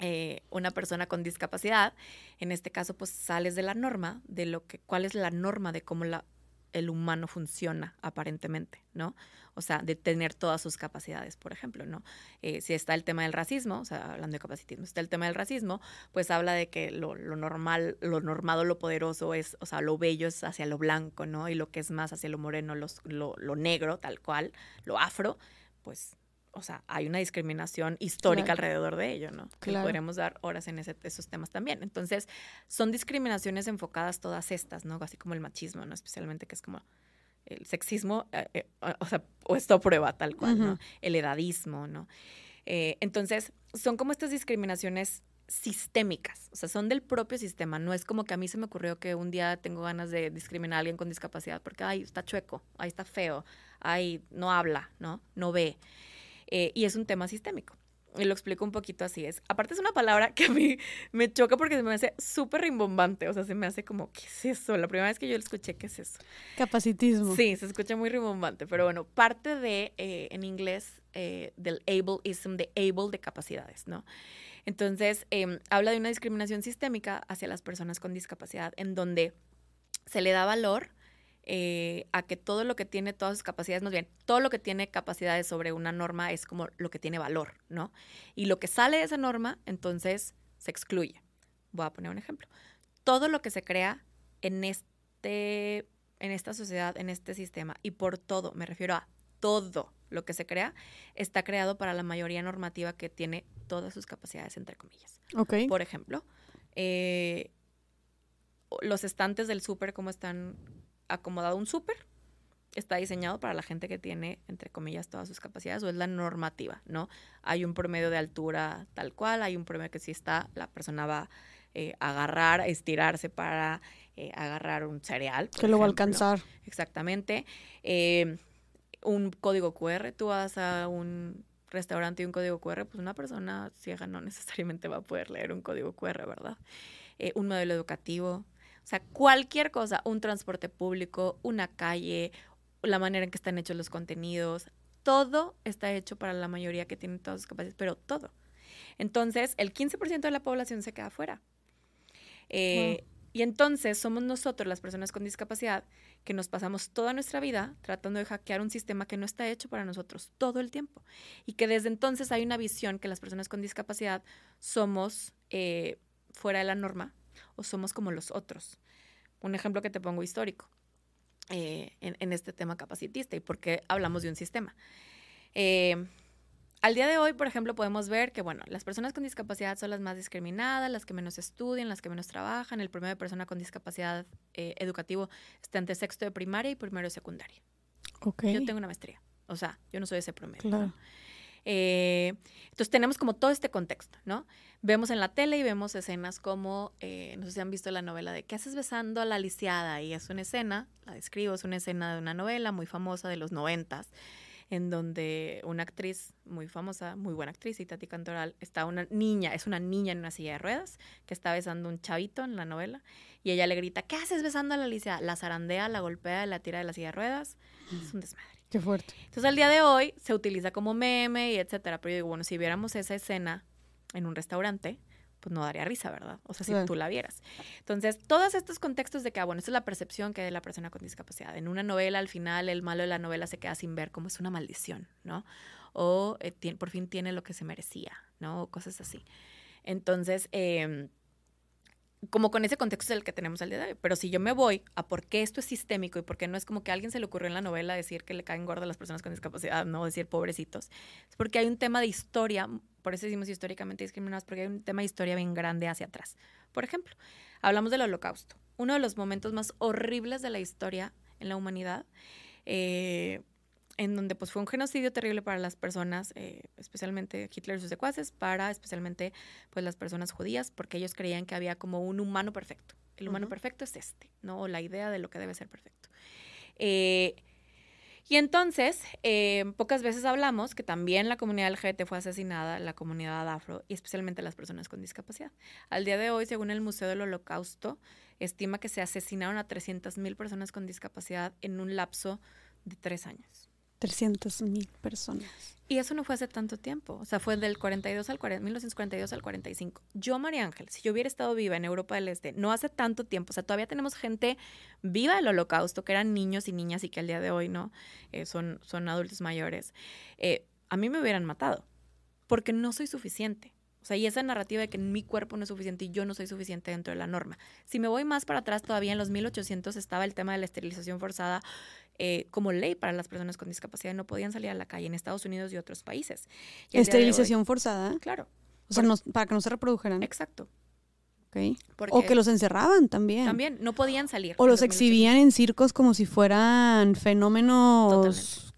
Speaker 2: eh, una persona con discapacidad, en este caso, pues sales de la norma, de lo que, cuál es la norma de cómo la, el humano funciona aparentemente, ¿no? O sea, de tener todas sus capacidades, por ejemplo, ¿no? Eh, si está el tema del racismo, o sea, hablando de capacitismo, está el tema del racismo, pues habla de que lo, normal, lo normado, lo poderoso es, o sea, lo bello es hacia lo blanco, ¿no? Y lo que es más hacia lo moreno, los, lo, lo negro, tal cual, lo afro, pues o sea, hay una discriminación histórica alrededor de ello, ¿no? Que podríamos dar horas en esos temas también. Entonces, son discriminaciones enfocadas todas estas, ¿no? Así como el machismo, ¿no? Especialmente que es como el sexismo, eh, eh, o sea, o esto prueba tal cual, ¿no? El edadismo, ¿no? Eh, entonces, son como estas discriminaciones sistémicas, o sea, son del propio sistema, no es como que a mí se me ocurrió que un día tengo ganas de discriminar a alguien con discapacidad porque, ay, está chueco, ay, está feo, ay, no habla, ¿no? No ve. Y es un tema sistémico. Y lo explico un poquito así. Es, aparte es una palabra que a mí me choca porque se me hace súper rimbombante. O sea, se me hace como, ¿qué es eso? La primera vez que yo lo escuché, ¿qué es eso?
Speaker 1: Capacitismo.
Speaker 2: Sí, se escucha muy rimbombante. Pero bueno, parte de, eh, en inglés, eh, del ableism, de able de capacidades, ¿no? Entonces, em, habla de una discriminación sistémica hacia las personas con discapacidad en donde se le da valor eh, a que todo lo que tiene todas sus capacidades, más bien, todo lo que tiene capacidades sobre una norma es como lo que tiene valor, ¿no? Y lo que sale de esa norma, entonces, se excluye. Voy a poner un ejemplo. Todo lo que se crea en este, en esta sociedad, en este sistema, y por todo, me refiero a todo lo que se crea, está creado para la mayoría normativa que tiene todas sus capacidades, entre comillas.
Speaker 1: Ok.
Speaker 2: Por ejemplo, eh, los estantes del súper, ¿cómo están acomodado un súper, está diseñado para la gente que tiene, entre comillas, todas sus capacidades, o es la normativa, ¿no? Hay un promedio de altura tal cual, hay un promedio que si está, la persona va eh, a agarrar, estirarse para eh, agarrar un cereal.
Speaker 1: Que lo va a alcanzar.
Speaker 2: Exactamente. Eh, un código QR, tú vas a un restaurante y un código QR, pues una persona ciega no necesariamente va a poder leer un código QR, ¿verdad? un modelo educativo, o sea, cualquier cosa, un transporte público, una calle, la manera en que están hechos los contenidos, todo está hecho para la mayoría que tiene todas sus capacidades, pero todo. Entonces, el 15% de la población se queda fuera. Eh, y entonces somos nosotros, las personas con discapacidad, que nos pasamos toda nuestra vida tratando de hackear un sistema que no está hecho para nosotros todo el tiempo. Y que desde entonces hay una visión que las personas con discapacidad somos eh, fuera de la norma o somos como los otros. Un ejemplo que te pongo histórico. Eh, en, este tema capacitista y por qué hablamos de un sistema. Eh, al día de hoy, por ejemplo, podemos ver que, bueno, las personas con discapacidad son las más discriminadas, las que menos estudian, las que menos trabajan. El promedio de persona con discapacidad eh, educativo está entre sexto de primaria y primero de secundaria.
Speaker 1: Okay.
Speaker 2: Yo tengo una maestría. O sea, yo no soy ese promedio. Eh, entonces tenemos como todo este contexto, ¿no? Vemos en la tele y vemos escenas como, eh, no sé si han visto la novela de ¿Qué haces besando a la lisiada? Y es una escena, la describo, es una escena de una novela muy famosa de los noventas, en donde una actriz muy famosa, muy buena actriz, y Tati Cantoral, está una niña, es una niña en una silla de ruedas, que está besando un chavito en la novela, y ella le grita, ¿qué haces besando a la lisiada? La zarandea, la golpea, la tira de la silla de ruedas. Es un desmadre.
Speaker 1: Qué fuerte.
Speaker 2: Entonces, al día de hoy se utiliza como meme y etcétera. Pero yo digo, bueno, si viéramos esa escena en un restaurante, pues no daría risa, ¿verdad? O sea, si tú la vieras. Entonces, todos estos contextos de que, ah, bueno, esa es la percepción que hay de la persona con discapacidad. En una novela, al final, el malo de la novela se queda sin ver como es una maldición, ¿no? O eh, por fin tiene lo que se merecía, ¿no? O cosas así. Entonces, eh, como con ese contexto del que tenemos al día de hoy. Pero si yo me voy a por qué esto es sistémico y por qué no es como que a alguien se le ocurrió en la novela decir que le caen gordas las personas con discapacidad, no decir pobrecitos, es porque hay un tema de historia, por eso decimos históricamente discriminados, porque hay un tema de historia bien grande hacia atrás. Por ejemplo, hablamos del holocausto, uno de los momentos más horribles de la historia en la humanidad. Eh, en donde pues fue un genocidio terrible para las personas, eh, especialmente Hitler y sus secuaces, para especialmente pues las personas judías, porque ellos creían que había como un humano perfecto. El humano perfecto es este, ¿no? la idea de lo que debe ser perfecto. Eh, y entonces, eh, pocas veces hablamos que también la comunidad LGBT fue asesinada, la comunidad afro y especialmente las personas con discapacidad. Al día de hoy, según el Museo del Holocausto, estima que se asesinaron a 300.000 personas con discapacidad en un lapso de tres años.
Speaker 1: 300 mil personas.
Speaker 2: Y eso no fue hace tanto tiempo, o sea, fue del 42 al 40, 1942 al 45. Yo, María Ángel, si yo hubiera estado viva en Europa del Este, no hace tanto tiempo, o sea, todavía tenemos gente viva del holocausto, que eran niños y niñas y que al día de hoy, ¿no? Eh, son, son adultos mayores. Eh, a mí me hubieran matado, porque no soy suficiente. O sea, y esa narrativa de que mi cuerpo no es suficiente y yo no soy suficiente dentro de la norma. Si me voy más para atrás, todavía en los 1800 estaba el tema de la esterilización forzada eh, como ley para las personas con discapacidad. No podían salir a la calle en Estados Unidos y otros países.
Speaker 1: ¿Esterilización forzada?
Speaker 2: Claro.
Speaker 1: O sea, para que no se reprodujeran.
Speaker 2: Exacto.
Speaker 1: Okay. o que los encerraban también.
Speaker 2: También, no podían salir.
Speaker 1: O los exhibían en circos como si fueran fenómenos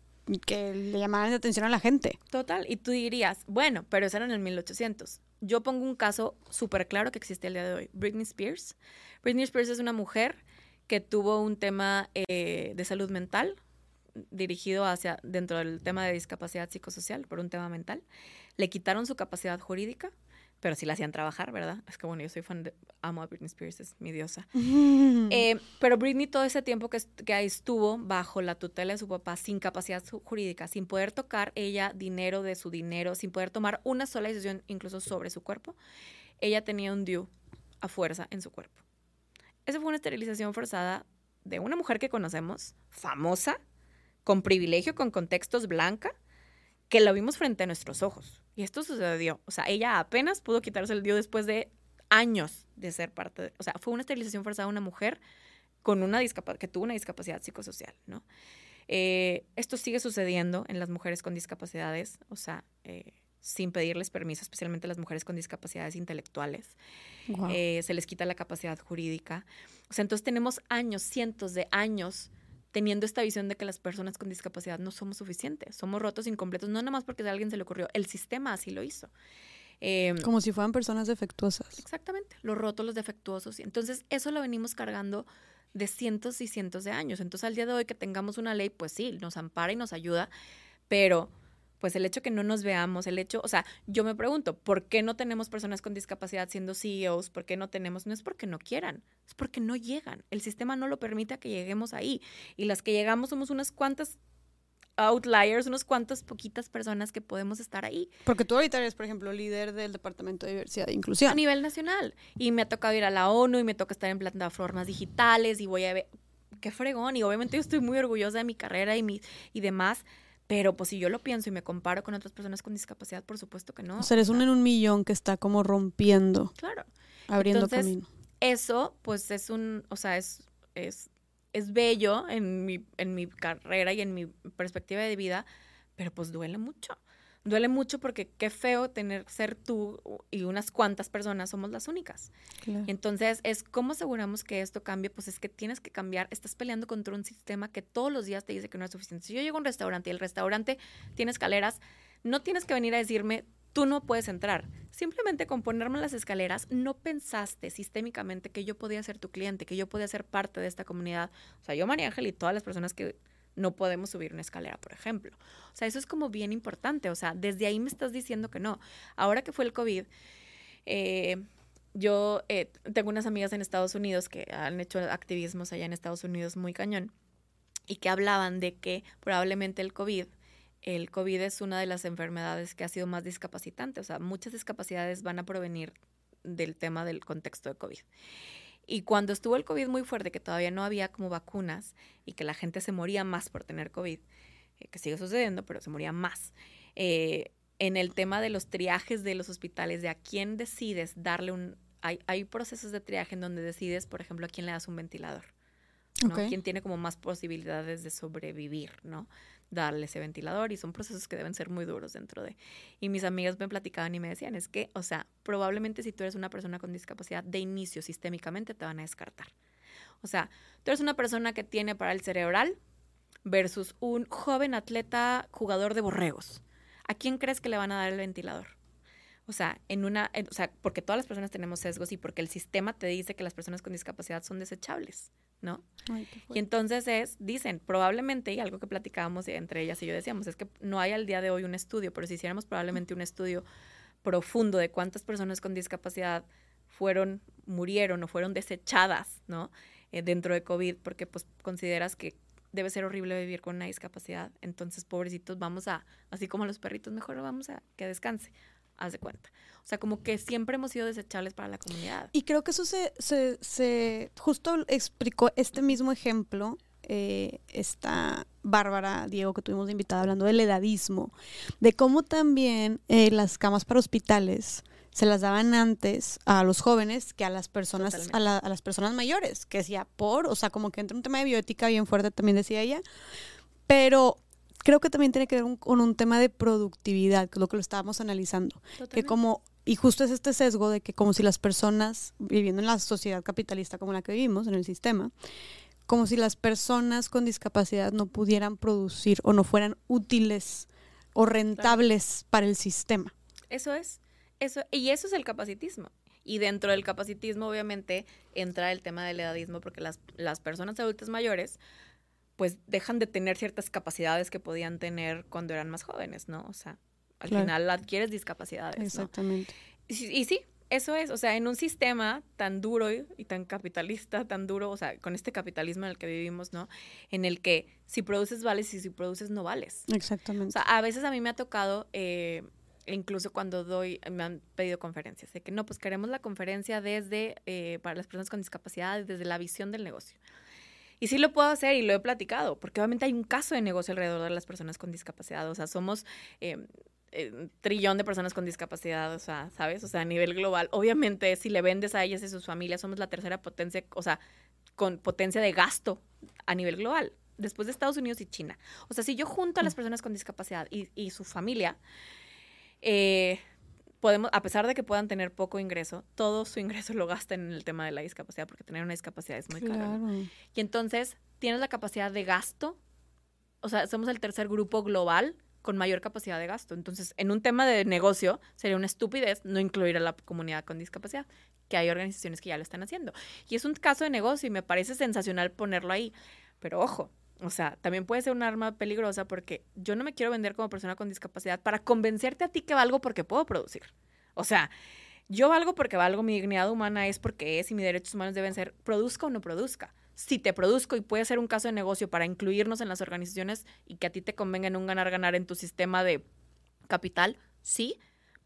Speaker 1: que le llamaran la atención a la gente.
Speaker 2: Total, y tú dirías, bueno, pero eso era en el 1800. Yo pongo un caso súper claro que existe el día de hoy. Britney Spears. Britney Spears es una mujer que tuvo un tema eh, de salud mental dirigido hacia dentro del tema de discapacidad psicosocial por un tema mental. Le quitaron su capacidad jurídica pero sí la hacían trabajar, ¿verdad? Es que bueno, yo soy fan de, amo a Britney Spears, es mi diosa. [laughs] Eh, pero Britney todo ese tiempo que, que estuvo bajo la tutela de su papá, sin capacidad jurídica, sin poder tocar ella dinero de su dinero, sin poder tomar una sola decisión incluso sobre su cuerpo, ella tenía un due a fuerza en su cuerpo. Esa fue una esterilización forzada de una mujer que conocemos, famosa, con privilegio, con contextos blanca, que la vimos frente a nuestros ojos. Y esto sucedió. O sea, ella apenas pudo quitarse el dio después de años de ser parte de... O sea, fue una esterilización forzada a una mujer con una que tuvo una discapacidad psicosocial, ¿no? Eh, esto sigue sucediendo en las mujeres con discapacidades, o sea, eh, sin pedirles permiso, especialmente las mujeres con discapacidades intelectuales. Eh, se les quita la capacidad jurídica. O sea, entonces tenemos años, cientos de años teniendo esta visión de que las personas con discapacidad no somos suficientes, somos rotos, incompletos, no nada más porque a alguien se le ocurrió, el sistema así lo hizo.
Speaker 1: Em, Como si fueran personas defectuosas.
Speaker 2: Exactamente, los rotos, los defectuosos. Entonces, eso lo venimos cargando de cientos y cientos de años. Entonces, al día de hoy que tengamos una ley, pues sí, nos ampara y nos ayuda, pero pues el hecho que no nos veamos, el hecho, o sea, yo me pregunto, ¿por qué no tenemos personas con discapacidad siendo CEOs? ¿Por qué no tenemos? No es porque no quieran, es porque no llegan. El sistema no lo permite a que lleguemos ahí. Y las que llegamos somos unas cuantas outliers, unas cuantas poquitas personas que podemos estar ahí.
Speaker 1: Porque tú ahorita eres, por ejemplo, líder del Departamento de Diversidad e Inclusión.
Speaker 2: A nivel nacional. Y me ha tocado ir a la ONU y me toca estar en plataformas digitales y voy a ver, qué fregón. Y obviamente yo estoy muy orgullosa de mi carrera y, mi, y demás. Pero pues si yo lo pienso y me comparo con otras personas con discapacidad, por supuesto que no.
Speaker 1: O sea, eres un en un millón que está como rompiendo.
Speaker 2: Claro.
Speaker 1: Abriendo camino.
Speaker 2: Eso, pues es un, o sea, es, es es bello en mi, en mi carrera y en mi perspectiva de vida, pero pues duele mucho. Duele mucho porque qué feo tener ser tú y unas cuantas personas somos las únicas. entonces es cómo aseguramos que esto cambie, pues es que tienes que cambiar, estás peleando contra un sistema que todos los días te dice que no es suficiente. Si yo llego a un restaurante y el restaurante tiene escaleras, no tienes que venir a decirme tú no puedes entrar. Simplemente con ponerme las escaleras, no pensaste sistémicamente que yo podía ser tu cliente, que yo podía ser parte de esta comunidad. O sea, yo, María Ángel y todas las personas que no podemos subir una escalera, por ejemplo. O sea, eso es como bien importante. O sea, desde ahí me estás diciendo que no. Ahora que fue el COVID, eh, yo eh, tengo unas amigas en Estados Unidos que han hecho activismos allá en Estados Unidos muy cañón y que hablaban de que probablemente el COVID el COVID es una de las enfermedades que ha sido más discapacitante. O sea, muchas discapacidades van a provenir del tema del contexto de COVID. Y cuando estuvo el COVID muy fuerte, que todavía no había como vacunas y que la gente se moría más por tener COVID, eh, que sigue sucediendo, pero se moría más. Eh, en el tema de los triajes de los hospitales, de a quién decides darle un... Hay, hay procesos de triaje en donde decides, por ejemplo, a quién le das un ventilador. ¿no? ¿Quién tiene como más posibilidades de sobrevivir, ¿no? Darle ese ventilador y son procesos que deben ser muy duros dentro de. Y mis amigas me platicaban y me decían, es que, o sea, probablemente si tú eres una persona con discapacidad, de inicio sistémicamente te van a descartar. O sea, tú eres una persona que tiene el cerebral versus un joven atleta jugador de borregos. ¿A quién crees que le van a dar el ventilador? O sea, en una, o sea, porque todas las personas tenemos sesgos y porque el sistema te dice que las personas con discapacidad son desechables. ¿No? y entonces es, dicen, probablemente, y algo que platicábamos entre ellas y yo decíamos, es que no hay al día de hoy un estudio, pero si hiciéramos probablemente un estudio profundo de cuántas personas con discapacidad fueron, murieron o fueron desechadas, ¿no? Eh, dentro de COVID, porque pues consideras que debe ser horrible vivir con una discapacidad. Entonces, pobrecitos, vamos a, así como los perritos, mejor vamos a que descanse haz de cuenta. O sea, como que siempre hemos sido desechables para la comunidad.
Speaker 1: Y creo que eso se, se, se justo explicó este mismo ejemplo, eh, esta Bárbara Diego que tuvimos de invitada hablando del edadismo, de cómo también eh, las camas para hospitales se las daban antes a los jóvenes que a las personas a, a, las personas mayores, que decía por, o sea, como que entra un tema de bioética bien fuerte también decía ella, pero creo que también tiene que ver con un tema de productividad, que es lo que lo estábamos analizando. Que como, y justo es este sesgo de que como si las personas, viviendo en la sociedad capitalista como la que vivimos, en el sistema, como si las personas con discapacidad no pudieran producir o no fueran útiles o rentables para el sistema.
Speaker 2: Eso es. Eso, y eso es el capacitismo. Y dentro del capacitismo, obviamente, entra el tema del edadismo, porque las, las personas adultas mayores pues dejan de tener ciertas capacidades que podían tener cuando eran más jóvenes, ¿no? O sea, al final adquieres discapacidades.
Speaker 1: Exactamente.
Speaker 2: Y, sí, eso es, o sea, en un sistema tan duro y, tan capitalista, tan duro, o sea, con este capitalismo en el que vivimos, ¿no? En el que si produces vales y si produces no vales.
Speaker 1: Exactamente.
Speaker 2: O sea, a veces a mí me ha tocado, eh, incluso cuando doy, me han pedido conferencias, de que no, pues queremos la conferencia desde, eh, para las personas con discapacidad, desde la visión del negocio. Y sí lo puedo hacer y lo he platicado, porque obviamente hay un caso de negocio alrededor de las personas con discapacidad. O sea, somos eh, eh, trillón de personas con discapacidad, o sea, ¿sabes? O sea, a nivel global. Obviamente, si le vendes a ellas y sus familias, somos la tercera potencia, o sea, con potencia de gasto a nivel global, después de Estados Unidos y China. O sea, si yo junto a las personas con discapacidad y, y su familia, eh, podemos, a pesar de que puedan tener poco ingreso, todo su ingreso lo gastan en el tema de la discapacidad, porque tener una discapacidad es muy caro. Y entonces tienes la capacidad de gasto, o sea, somos el tercer grupo global con mayor capacidad de gasto. Entonces, en un tema de negocio, sería una estupidez no incluir a la comunidad con discapacidad, que hay organizaciones que ya lo están haciendo. Y es un caso de negocio y me parece sensacional ponerlo ahí. Pero ojo, o sea, también puede ser un arma peligrosa porque yo no me quiero vender como persona con discapacidad para convencerte a ti que valgo porque puedo producir. O sea, yo valgo porque valgo, mi dignidad humana es porque es y mis derechos humanos deben ser, produzca o no produzca. Si te produzco y puede ser un caso de negocio para incluirnos en las organizaciones y que a ti te convenga en un ganar-ganar en tu sistema de capital, sí,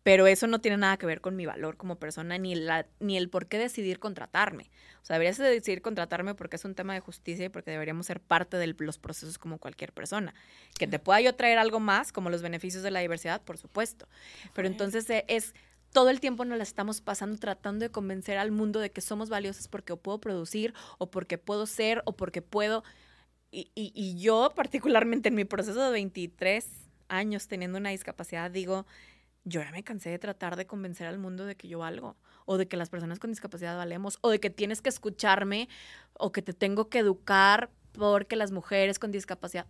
Speaker 2: pero eso no tiene nada que ver con mi valor como persona ni, la, ni el por qué decidir contratarme. O sea, deberías de decidir contratarme porque es un tema de justicia y porque deberíamos ser parte de los procesos como cualquier persona. Que te pueda yo traer algo más, como los beneficios de la diversidad, por supuesto. Pero entonces eh, es todo el tiempo nos la estamos pasando tratando de convencer al mundo de que somos valiosas porque puedo producir o porque puedo ser o porque puedo. Y, y, y, yo particularmente en mi proceso de 23 años teniendo una discapacidad digo, yo ya me cansé de tratar de convencer al mundo de que yo valgo, o de que las personas con discapacidad valemos, o de que tienes que escucharme, o que te tengo que educar porque las mujeres con discapacidad.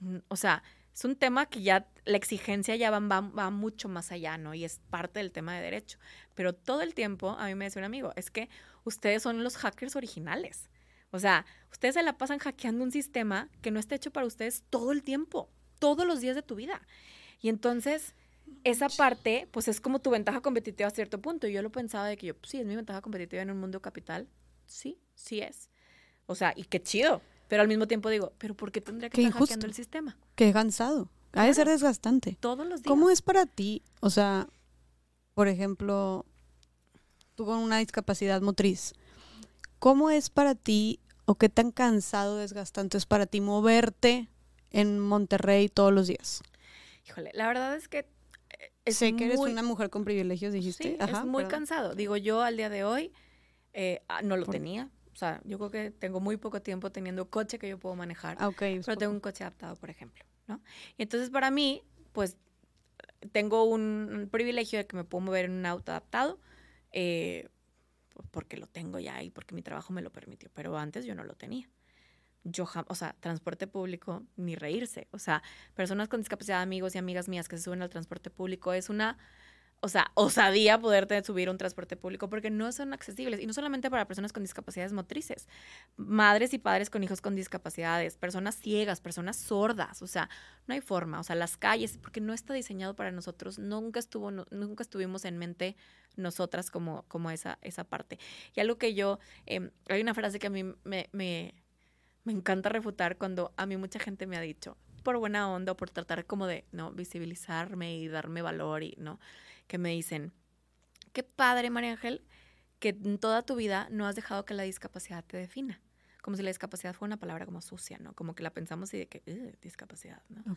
Speaker 2: Mm, o sea, es un tema que ya la exigencia ya va, va, mucho más allá, ¿no? Y es parte del tema de derecho. Pero todo el tiempo, a mí me decía un amigo, es que ustedes son los hackers originales. O sea, ustedes se la pasan hackeando un sistema que no está hecho para ustedes todo el tiempo, todos los días de tu vida. Y entonces esa parte, pues es como tu ventaja competitiva a cierto punto. Y yo lo pensaba de que yo, pues, sí, es mi ventaja competitiva en un mundo capital. Sí, sí es. O sea, y qué chido. Pero al mismo tiempo digo, ¿pero por qué tendría que estar hackeando el sistema?
Speaker 1: Qué cansado. Ha de ser desgastante.
Speaker 2: Todos los días.
Speaker 1: ¿Cómo es para ti? O sea, por ejemplo, tú con una discapacidad motriz, ¿cómo es para ti o qué tan cansado, desgastante es para ti moverte en Monterrey todos los días?
Speaker 2: Híjole, la verdad es que
Speaker 1: sé que eres una mujer con privilegios, dijiste.
Speaker 2: es muy cansado. Digo, yo al día de hoy eh, ah, no lo tenía. O sea, yo creo que tengo muy poco tiempo teniendo coche que yo puedo manejar.
Speaker 1: Ah,
Speaker 2: pero tengo un coche adaptado, por ejemplo, ¿no? Y entonces para mí, pues, tengo un, privilegio de que me puedo mover en un auto adaptado. Eh, porque lo tengo ya y porque mi trabajo me lo permitió, pero antes yo no lo tenía yo, o sea, transporte público, ni reírse. O sea, personas con discapacidad, amigos y amigas mías que se suben al transporte público, es una, o sea, osadía poderte subir un transporte público porque no son accesibles. Y no solamente para personas con discapacidades motrices, madres y padres con hijos con discapacidades, personas ciegas, personas sordas. O sea, no hay forma. O sea, las calles, porque no está diseñado para nosotros, nunca estuvo, nunca estuvimos en mente nosotras como, como esa, esa parte. Y algo que yo, em, hay una frase que a mí me, me me encanta refutar cuando a mí mucha gente me ha dicho, por buena onda o por tratar como de, ¿no? Visibilizarme y darme valor y, ¿no? Que me dicen, qué padre, María Ángel, que en toda tu vida no has dejado que la discapacidad te defina. Como si la discapacidad fuera una palabra como sucia, ¿no? Como que la pensamos y de que, discapacidad, ¿no?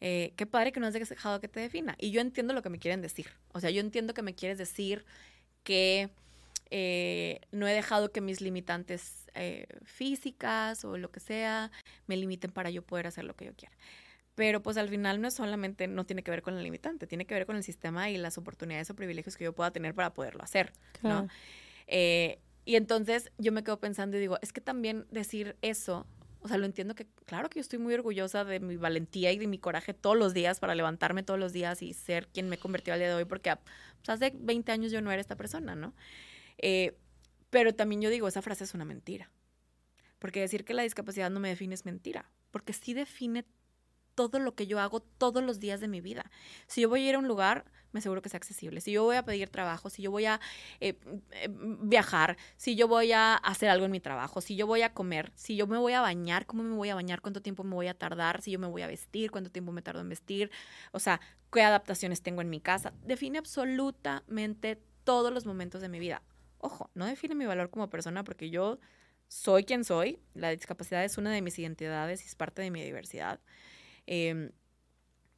Speaker 2: Eh, qué padre que no has dejado que te defina. Y yo entiendo lo que me quieren decir. O sea, yo entiendo que me quieres decir que eh, no he dejado que mis limitantes eh, físicas o lo que sea me limiten para yo poder hacer lo que yo quiera. Pero pues al final no es solamente, no tiene que ver con la limitante, tiene que ver con el sistema y las oportunidades o privilegios que yo pueda tener para poderlo hacer, ¿no? Eh, y entonces yo me quedo pensando y digo, es que también decir eso, o sea, lo entiendo que, claro que yo estoy muy orgullosa de mi valentía y de mi coraje todos los días para levantarme todos los días y ser quien me convertido al día de hoy, porque pues, hace 20 años yo no era esta persona, ¿no? Eh, pero también yo digo, esa frase es una mentira. Porque decir que la discapacidad no me define es mentira. Porque sí define todo lo que yo hago todos los días de mi vida. Si yo voy a ir a un lugar, me aseguro que sea accesible. Si yo voy a pedir trabajo, si yo voy a eh, eh, viajar, si yo voy a hacer algo en mi trabajo, si yo voy a comer, si yo me voy a bañar, cómo me voy a bañar, cuánto tiempo me voy a tardar, si yo me voy a vestir, cuánto tiempo me tardo en vestir, o sea, qué adaptaciones tengo en mi casa. Define absolutamente todos los momentos de mi vida ojo, no define mi valor como persona porque yo soy quien soy, la discapacidad es una de mis identidades y es parte de mi diversidad. Em,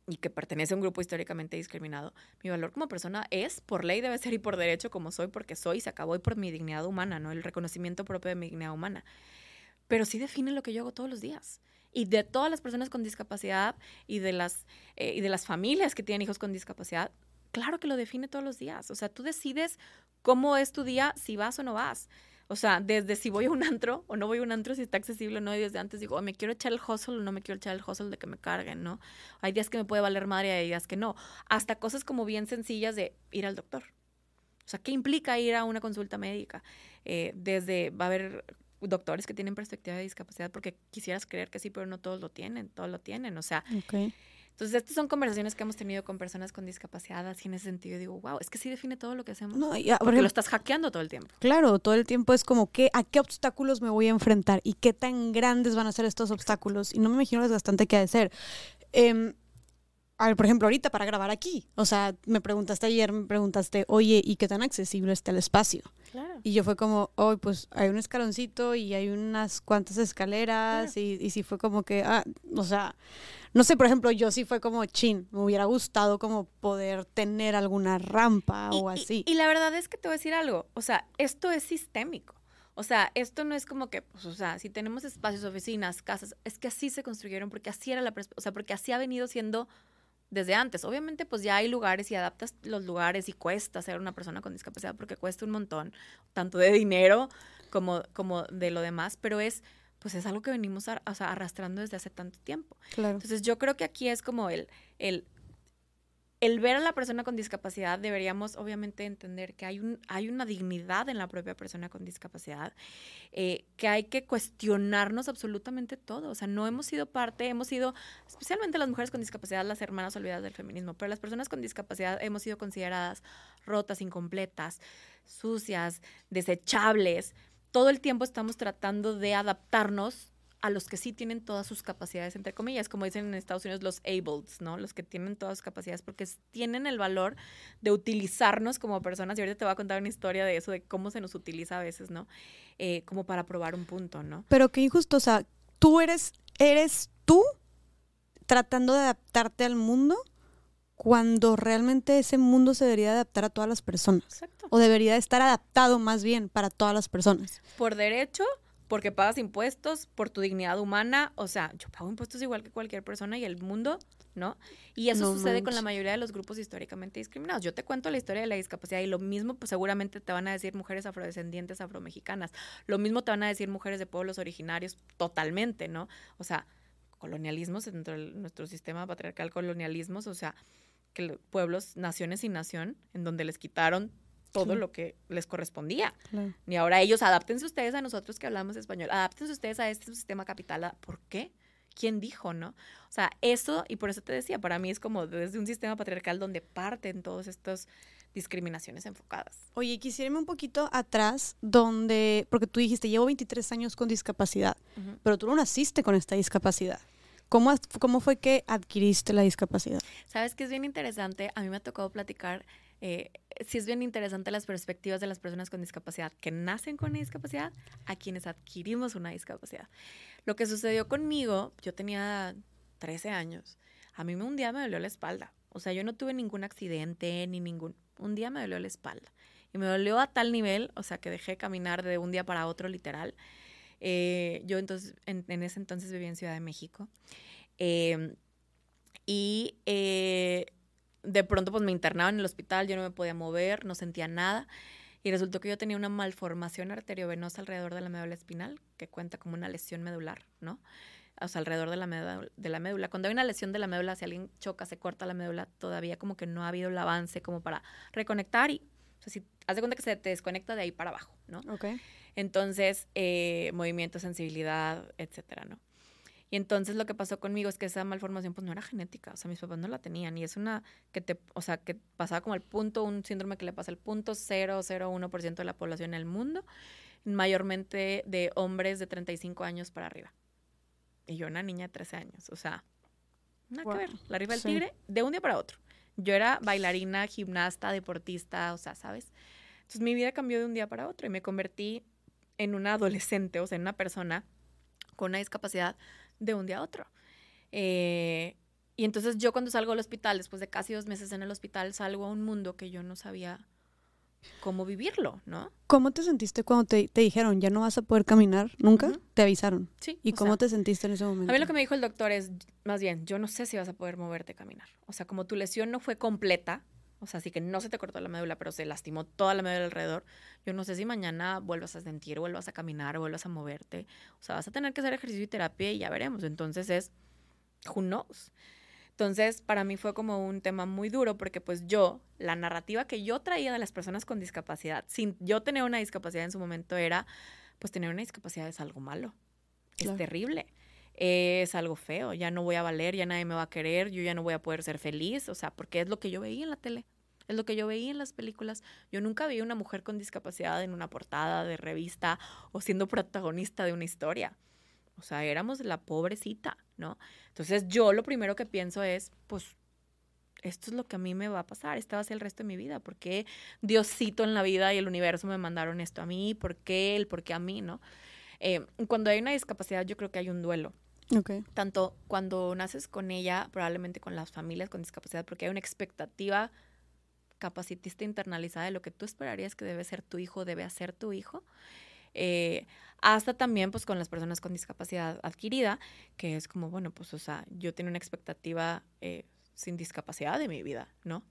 Speaker 2: y que pertenece a un grupo históricamente discriminado, mi valor como persona es, por ley debe ser y por derecho como soy, porque soy, se acabó y por mi dignidad humana, ¿no? El reconocimiento propio de mi dignidad humana. Pero sí define lo que yo hago todos los días. Y de todas las personas con discapacidad y de las, eh, y de las familias que tienen hijos con discapacidad, claro que lo define todos los días. O sea, tú decides cómo es tu día, si vas o no vas. O sea, desde si voy a un antro o no voy a un antro, si está accesible o no, y desde antes digo, me quiero echar el hustle o no me quiero echar el hustle de que me carguen, ¿no? Hay días que me puede valer madre y hay días que no. Hasta cosas como bien sencillas de ir al doctor. O sea, ¿qué implica ir a una consulta médica? Eh, desde, va a haber doctores que tienen perspectiva de discapacidad porque quisieras creer que sí, pero no todos lo tienen, todos lo tienen. O sea, entonces, estas son conversaciones que hemos tenido con personas con discapacidad, así en ese sentido digo, wow, es que sí define todo lo que hacemos. No, ya, porque lo estás hackeando todo el tiempo.
Speaker 1: Claro, todo el tiempo es como, ¿qué, ¿a qué obstáculos me voy a enfrentar? ¿Y qué tan grandes van a ser estos obstáculos? Y no me imagino desgastante que ha de ser. Eh, a ver, por ejemplo, ahorita para grabar aquí. O sea, me preguntaste ayer, me preguntaste, oye, ¿y qué tan accesible está el espacio? Claro. Y yo fue como, hoy pues hay un escaloncito y hay unas cuantas escaleras y, y sí fue como que, ah, o sea, no sé, por ejemplo, yo sí fue como, chin, me hubiera gustado como poder tener alguna rampa o así.
Speaker 2: Y, la verdad es que te voy a decir algo, o sea, esto es sistémico. O sea, esto no es como que, pues, o sea, si tenemos espacios, oficinas, casas, es que así se construyeron, porque así era la, o sea, porque así ha venido siendo desde antes. Obviamente, pues ya hay lugares y adaptas los lugares y cuesta ser una persona con discapacidad porque cuesta un montón, tanto de dinero como, como de lo demás, pero es, pues es algo que venimos arrastrando desde hace tanto tiempo. Claro. Entonces, yo creo que aquí es como el, el el ver a la persona con discapacidad deberíamos obviamente entender que hay, un, hay una dignidad en la propia persona con discapacidad, eh, que hay que cuestionarnos absolutamente todo. O sea, no hemos sido parte, hemos sido, especialmente las mujeres con discapacidad, las hermanas olvidadas del feminismo, pero las personas con discapacidad hemos sido consideradas rotas, incompletas, sucias, desechables. Todo el tiempo estamos tratando de adaptarnos a los que sí tienen todas sus capacidades, entre comillas, como dicen en Estados Unidos los abled, ¿no? Los que tienen todas sus capacidades porque tienen el valor de utilizarnos como personas. Y ahorita te voy a contar una historia de eso, de cómo se nos utiliza a veces, ¿no? Eh, como para probar un punto, ¿no?
Speaker 1: Pero qué injusto, o sea, tú eres, eres tú tratando de adaptarte al mundo cuando realmente ese mundo se debería adaptar a todas las personas. Exacto. O debería estar adaptado más bien para todas las personas.
Speaker 2: Por derecho, porque pagas impuestos por tu dignidad humana. O sea, yo pago impuestos igual que cualquier persona y el mundo, ¿no? Y eso sucede con la mayoría de los grupos históricamente discriminados. Yo te cuento la historia de la discapacidad y lo mismo, pues seguramente te van a decir mujeres afrodescendientes, afromexicanas. Lo mismo te van a decir mujeres de pueblos originarios totalmente, ¿no? O sea, colonialismos dentro de nuestro sistema patriarcal, colonialismos, o sea, que pueblos, naciones y nación, en donde les quitaron todo lo que les correspondía. Ni ahora ellos, adáptense ustedes a nosotros que hablamos español, adáptense ustedes a este sistema capital. ¿Por qué? ¿Quién dijo, no? O sea, eso, y por eso te decía, para mí es como desde un sistema patriarcal donde parten todas estas discriminaciones enfocadas.
Speaker 1: Oye, quisiera irme un poquito atrás, donde, porque tú dijiste, llevo 23 años con discapacidad, pero tú no naciste con esta discapacidad. ¿Cómo, ¿Cómo fue que adquiriste la discapacidad?
Speaker 2: Sabes que es bien interesante, a mí me ha tocado platicar eh, es bien interesante las perspectivas de las personas con discapacidad que nacen con una discapacidad a quienes adquirimos una discapacidad. Lo que sucedió conmigo, yo tenía 13 años, a mí un día me dolió la espalda. O sea, yo no tuve ningún accidente ni ningún... Un día me dolió la espalda. Y me dolió a tal nivel, o sea, que dejé caminar de un día para otro, literal. Eh, yo entonces, en, ese entonces vivía en Ciudad de México. Eh, y eh, de pronto pues me internaban en el hospital, yo no me podía mover, no sentía nada. Y resultó que yo tenía una malformación arteriovenosa alrededor de la médula espinal, que cuenta como una lesión medular, ¿no? O sea, alrededor de la, médula, de la médula. Cuando hay una lesión de la médula, si alguien choca, se corta la médula, todavía como que no ha habido el avance como para reconectar y, o sea, si haz cuenta que se te desconecta de ahí para abajo, ¿no? Ok. Entonces, eh, movimiento, sensibilidad, etcétera, ¿no? Y entonces lo que pasó conmigo es que esa malformación pues no era genética, o sea, mis papás no la tenían y es una que te, o sea, que pasaba como el punto, un síndrome que le pasa el punto 001% de la población en el mundo, mayormente de hombres de 35 años para arriba. Y yo una niña de 13 años, o sea, nada que ver, la arriba del tigre de un día para otro. Yo era bailarina, gimnasta, deportista, o sea, ¿sabes? Entonces mi vida cambió de un día para otro y me convertí en una adolescente, o sea, en una persona con una discapacidad de un día a otro. Eh, y entonces yo cuando salgo al hospital, después de casi dos meses en el hospital, salgo a un mundo que yo no sabía cómo vivirlo, ¿no?
Speaker 1: ¿Cómo te sentiste cuando te, dijeron, ya no vas a poder caminar nunca? Te avisaron. Sí. ¿Y cómo te sentiste en ese momento?
Speaker 2: A mí lo que me dijo el doctor es, más bien, yo no sé si vas a poder moverte caminar. O sea, como tu lesión no fue completa, o sea, así que no se te cortó la médula, pero se lastimó toda la médula alrededor, yo no sé si mañana vuelvas a sentir, vuelvas a caminar, vuelvas a moverte. O sea, vas a tener que hacer ejercicio y terapia y ya veremos. Entonces es, who knows. Entonces, para mí fue como un tema muy duro porque pues yo, la narrativa que yo traía de las personas con discapacidad, sin yo tener una discapacidad en su momento era, pues tener una discapacidad es algo malo, es terrible, es algo feo, ya no voy a valer, ya nadie me va a querer, yo ya no voy a poder ser feliz, o sea, porque es lo que yo veía en la tele, es lo que yo veía en las películas. Yo nunca vi una mujer con discapacidad en una portada de revista o siendo protagonista de una historia. O sea, éramos la pobrecita, ¿no? Entonces yo lo primero que pienso es, pues, esto es lo que a mí me va a pasar, esta va a ser el resto de mi vida. ¿Por qué Diosito en la vida y el universo me mandaron esto a mí? ¿Por qué él? ¿Por qué a mí? ¿No? Eh, cuando hay una discapacidad, yo creo que hay un duelo.
Speaker 1: Okay.
Speaker 2: Tanto cuando naces con ella, probablemente con las familias con discapacidad, porque hay una expectativa capacitista internalizada de lo que tú esperarías que debe ser tu hijo, debe hacer tu hijo. Eh, hasta también pues con las personas con discapacidad adquirida, que es como, bueno, pues o sea, yo tengo una expectativa eh, sin discapacidad de mi vida, ¿no?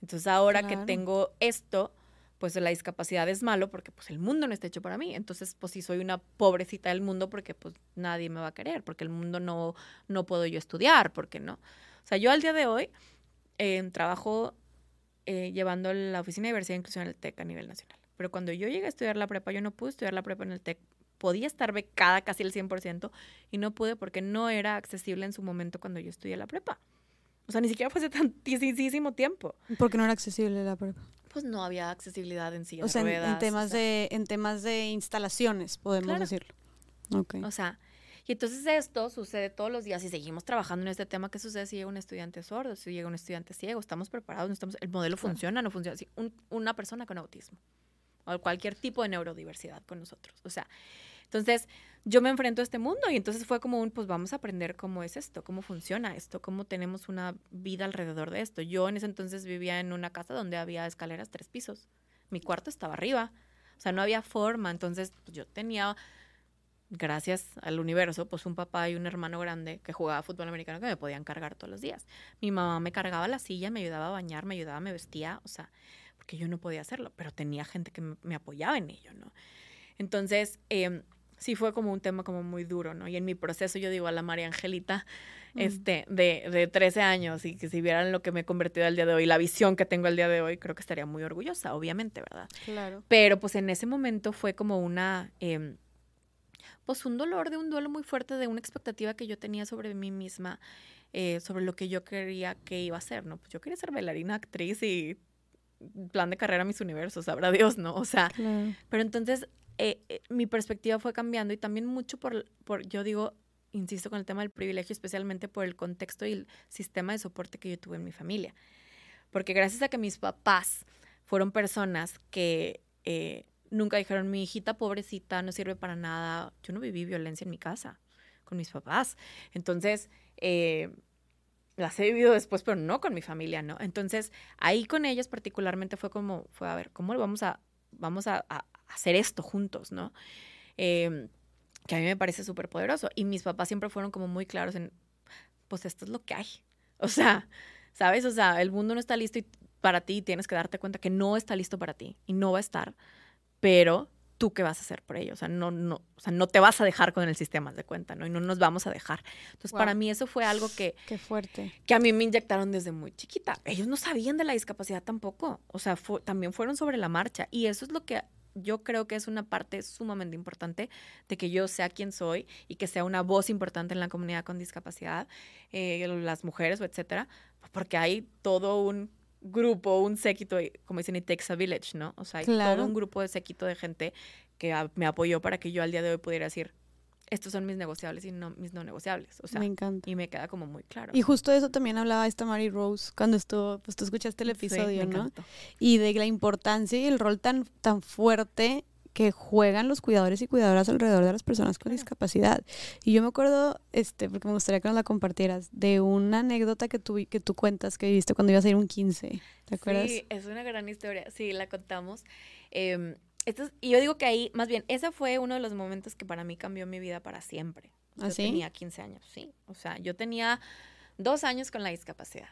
Speaker 2: Entonces ahora que tengo esto, pues la discapacidad es malo porque pues el mundo no está hecho para mí. Entonces, pues si soy una pobrecita del mundo porque pues nadie me va a querer, porque el mundo no, no puedo yo estudiar, porque no. O sea, yo al día de hoy eh, trabajo eh, llevando la oficina de diversidad e inclusión en el TEC a nivel nacional. Pero cuando yo llegué a estudiar la prepa, yo no pude estudiar la prepa en el TEC. Podía estar becada casi el 100% y no pude porque no era accesible en su momento cuando yo estudié la prepa. O sea, ni siquiera fue hace tantísimo tiempo.
Speaker 1: ¿Por qué no era accesible la prepa?
Speaker 2: Pues no había accesibilidad en sí.
Speaker 1: O sea, en, temas de en temas de instalaciones, podemos decirlo.
Speaker 2: Okay. O sea, y entonces esto sucede todos los días y seguimos trabajando en este tema. ¿Qué sucede si llega un estudiante sordo, si llega un estudiante ciego? ¿Estamos preparados? ¿No estamos, ¿El modelo funciona? ¿No funciona? Sí, una persona con autismo o cualquier tipo de neurodiversidad con nosotros. O sea, entonces yo me enfrento a este mundo y entonces fue como un, pues vamos a aprender cómo es esto, cómo funciona esto, cómo tenemos una vida alrededor de esto. Yo en ese entonces vivía en una casa donde había escaleras tres pisos. Mi cuarto estaba arriba. O sea, no había forma. Entonces pues, yo tenía gracias al universo, pues un papá y un hermano grande que jugaba fútbol americano que me podían cargar todos los días. Mi mamá me cargaba la silla, me ayudaba a bañar, me ayudaba, me vestía, o sea, porque yo no podía hacerlo, pero tenía gente que me, apoyaba en ello, ¿no? Entonces, eh, sí fue como un tema como muy duro, ¿no? Y en mi proceso yo digo a la María Angelita, este, de, de 13 años y que si vieran lo que me he convertido al día de hoy, la visión que tengo al día de hoy, creo que estaría muy orgullosa, obviamente, ¿verdad?
Speaker 1: Claro.
Speaker 2: Pero pues en ese momento fue como una... Eh, pues un dolor de un duelo muy fuerte de una expectativa que yo tenía sobre mí misma, eh, sobre lo que yo quería que iba a ser, ¿no? Pues yo quería ser bailarina, actriz y plan de carrera mis universos, sabrá Dios, ¿no? O sea, pero entonces eh, eh, mi perspectiva fue cambiando y también mucho por, por, yo digo, insisto con el tema del privilegio, especialmente por el contexto y el sistema de soporte que yo tuve en mi familia. Porque gracias a que mis papás fueron personas que nunca dijeron, mi hijita pobrecita no sirve para nada. Yo no viví violencia en mi casa con mis papás. Entonces, eh, las he vivido después, pero no con mi familia, ¿no? Entonces, ahí con ellos particularmente fue como, fue a ver, ¿cómo vamos a, vamos a, hacer esto juntos, ¿no? Em, que a mí me parece súper poderoso. Y mis papás siempre fueron como muy claros en, pues esto es lo que hay. [laughs] O sea, ¿sabes? O sea, el mundo no está listo para ti y tienes que darte cuenta que no está listo para ti y no va a estar pero tú qué vas a hacer por ello, o sea, no, no, o sea, no te vas a dejar con el sistema de cuenta, ¿no? Y no nos vamos a dejar. Entonces, para mí eso fue algo que...
Speaker 1: Qué fuerte.
Speaker 2: Que a mí me inyectaron desde muy chiquita. Ellos no sabían de la discapacidad tampoco, o sea, también fueron sobre la marcha. Y eso es lo que yo creo que es una parte sumamente importante de que yo sea quien soy y que sea una voz importante en la comunidad con discapacidad, eh, las mujeres o etcétera, porque hay todo un grupo, un séquito, como dicen, it takes a village, ¿no? O sea, hay todo un grupo de séquito de gente que me apoyó para que yo al día de hoy pudiera decir, estos son mis negociables y no mis no negociables. O sea,
Speaker 1: me encanta.
Speaker 2: Y me queda como muy claro.
Speaker 1: Y justo de eso también hablaba esta Mary Rose cuando estuvo, pues tú escuchaste el episodio, ¿no? Y de la importancia y el rol tan, tan fuerte que juegan los cuidadores y cuidadoras alrededor de las personas con discapacidad. Y yo me acuerdo, este, porque me gustaría que nos la compartieras, de una anécdota que tú, que tú cuentas que viste cuando ibas a ir un 15. ¿Te acuerdas?
Speaker 2: Sí, es una gran historia. Sí, la contamos. Eh, y yo digo que ahí, más bien, ese fue uno de los momentos que para mí cambió mi vida para siempre.
Speaker 1: ¿Ah,
Speaker 2: yo tenía 15 años, sí. O sea, yo tenía dos años con la discapacidad.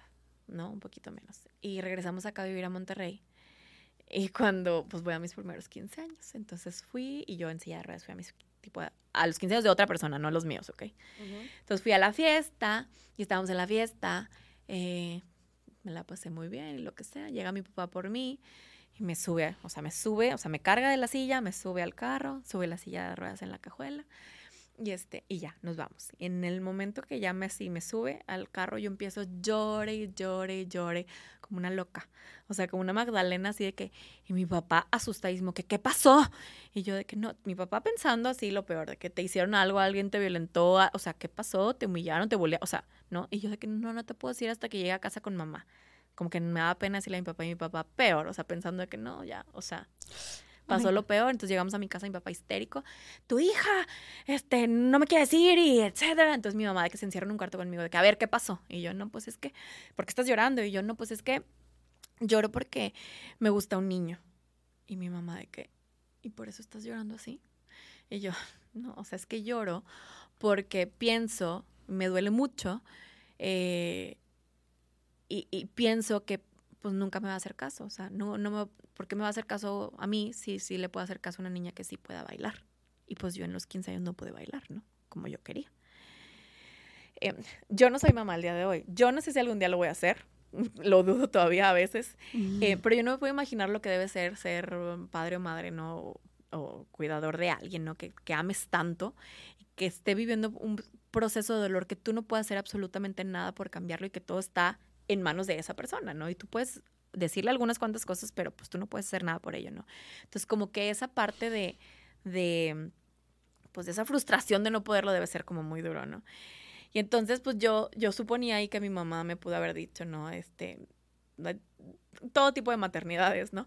Speaker 2: ¿no? Un poquito menos. Y regresamos acá a vivir a Monterrey. Y cuando, pues voy a mis primeros 15 años. Entonces fui y yo en silla de ruedas fui a mis, tipo, a los 15 años de otra persona, no a los míos, ¿ok? Entonces fui a la fiesta y estábamos en la fiesta. Eh, me la pasé muy bien y lo que sea. Llega mi papá por mí me sube, o sea, me sube, o sea, me carga de la silla, me sube al carro, sube la silla de ruedas en la cajuela y este, y ya, nos vamos. En el momento que ya me así me sube al carro, yo empiezo llore llore llore, como una loca. O sea, como una Magdalena así de que, y mi papá asustadísimo, que, ¿qué pasó? Y yo de que no, mi papá pensando así lo peor, de que te hicieron algo, alguien te violentó, o sea, ¿qué pasó? ¿Te humillaron? ¿Te bullearon? O sea, ¿no? Y yo de que no, no te puedo decir hasta que llegue a casa con mamá. Como que me da pena decirle a mi papá y mi papá peor, o sea, pensando de que no, ya, o sea pasó lo peor, entonces llegamos a mi casa, mi papá histérico, tu hija, este, no me quiere decir y etcétera. Entonces mi mamá de que se encierra en un cuarto conmigo, de que a ver, ¿qué pasó? Y yo, no, pues es que, ¿por qué estás llorando? Y yo, no, pues es que lloro porque me gusta un niño. Y mi mamá de que, ¿y por eso estás llorando así? Y yo, [laughs] no, o sea, es que lloro porque pienso, me duele mucho, eh, y, y, pienso que pues nunca me va a hacer caso, o sea, no, no me, ¿por qué me va a hacer caso a mí si sí le puedo hacer caso a una niña que sí pueda bailar? Y pues yo en los 15 años no pude bailar, ¿no? Como yo quería. Em, yo no soy mamá al día de hoy. Yo no sé si algún día lo voy a hacer. [laughs] Lo dudo todavía a veces. Eh, pero yo no me puedo imaginar lo que debe ser ser padre o madre, ¿no? O, cuidador de alguien, ¿no? Que, que ames tanto, que esté viviendo un proceso de dolor que tú no puedas hacer absolutamente nada por cambiarlo y que todo está en manos de esa persona, ¿no? Y tú puedes decirle algunas cuantas cosas, pero pues tú no puedes hacer nada por ello, ¿no? Entonces, como que esa parte de, de, pues de esa frustración de no poderlo debe ser como muy duro, ¿no? Y entonces, pues yo, yo suponía ahí que mi mamá me pudo haber dicho, ¿no? Este, todo tipo de maternidades, ¿no?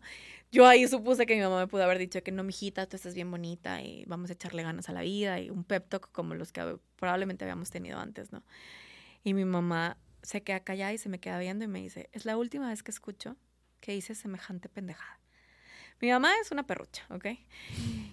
Speaker 2: Yo ahí supuse que mi mamá me pudo haber dicho que no, mijita, tú estás bien bonita y vamos a echarle ganas a la vida y un pep talk como los que probablemente habíamos tenido antes, ¿no? Y mi mamá se queda callada y se me queda viendo y me dice, es la última vez que escucho que hice semejante pendejada. Mi mamá es una perrucha, ¿ok?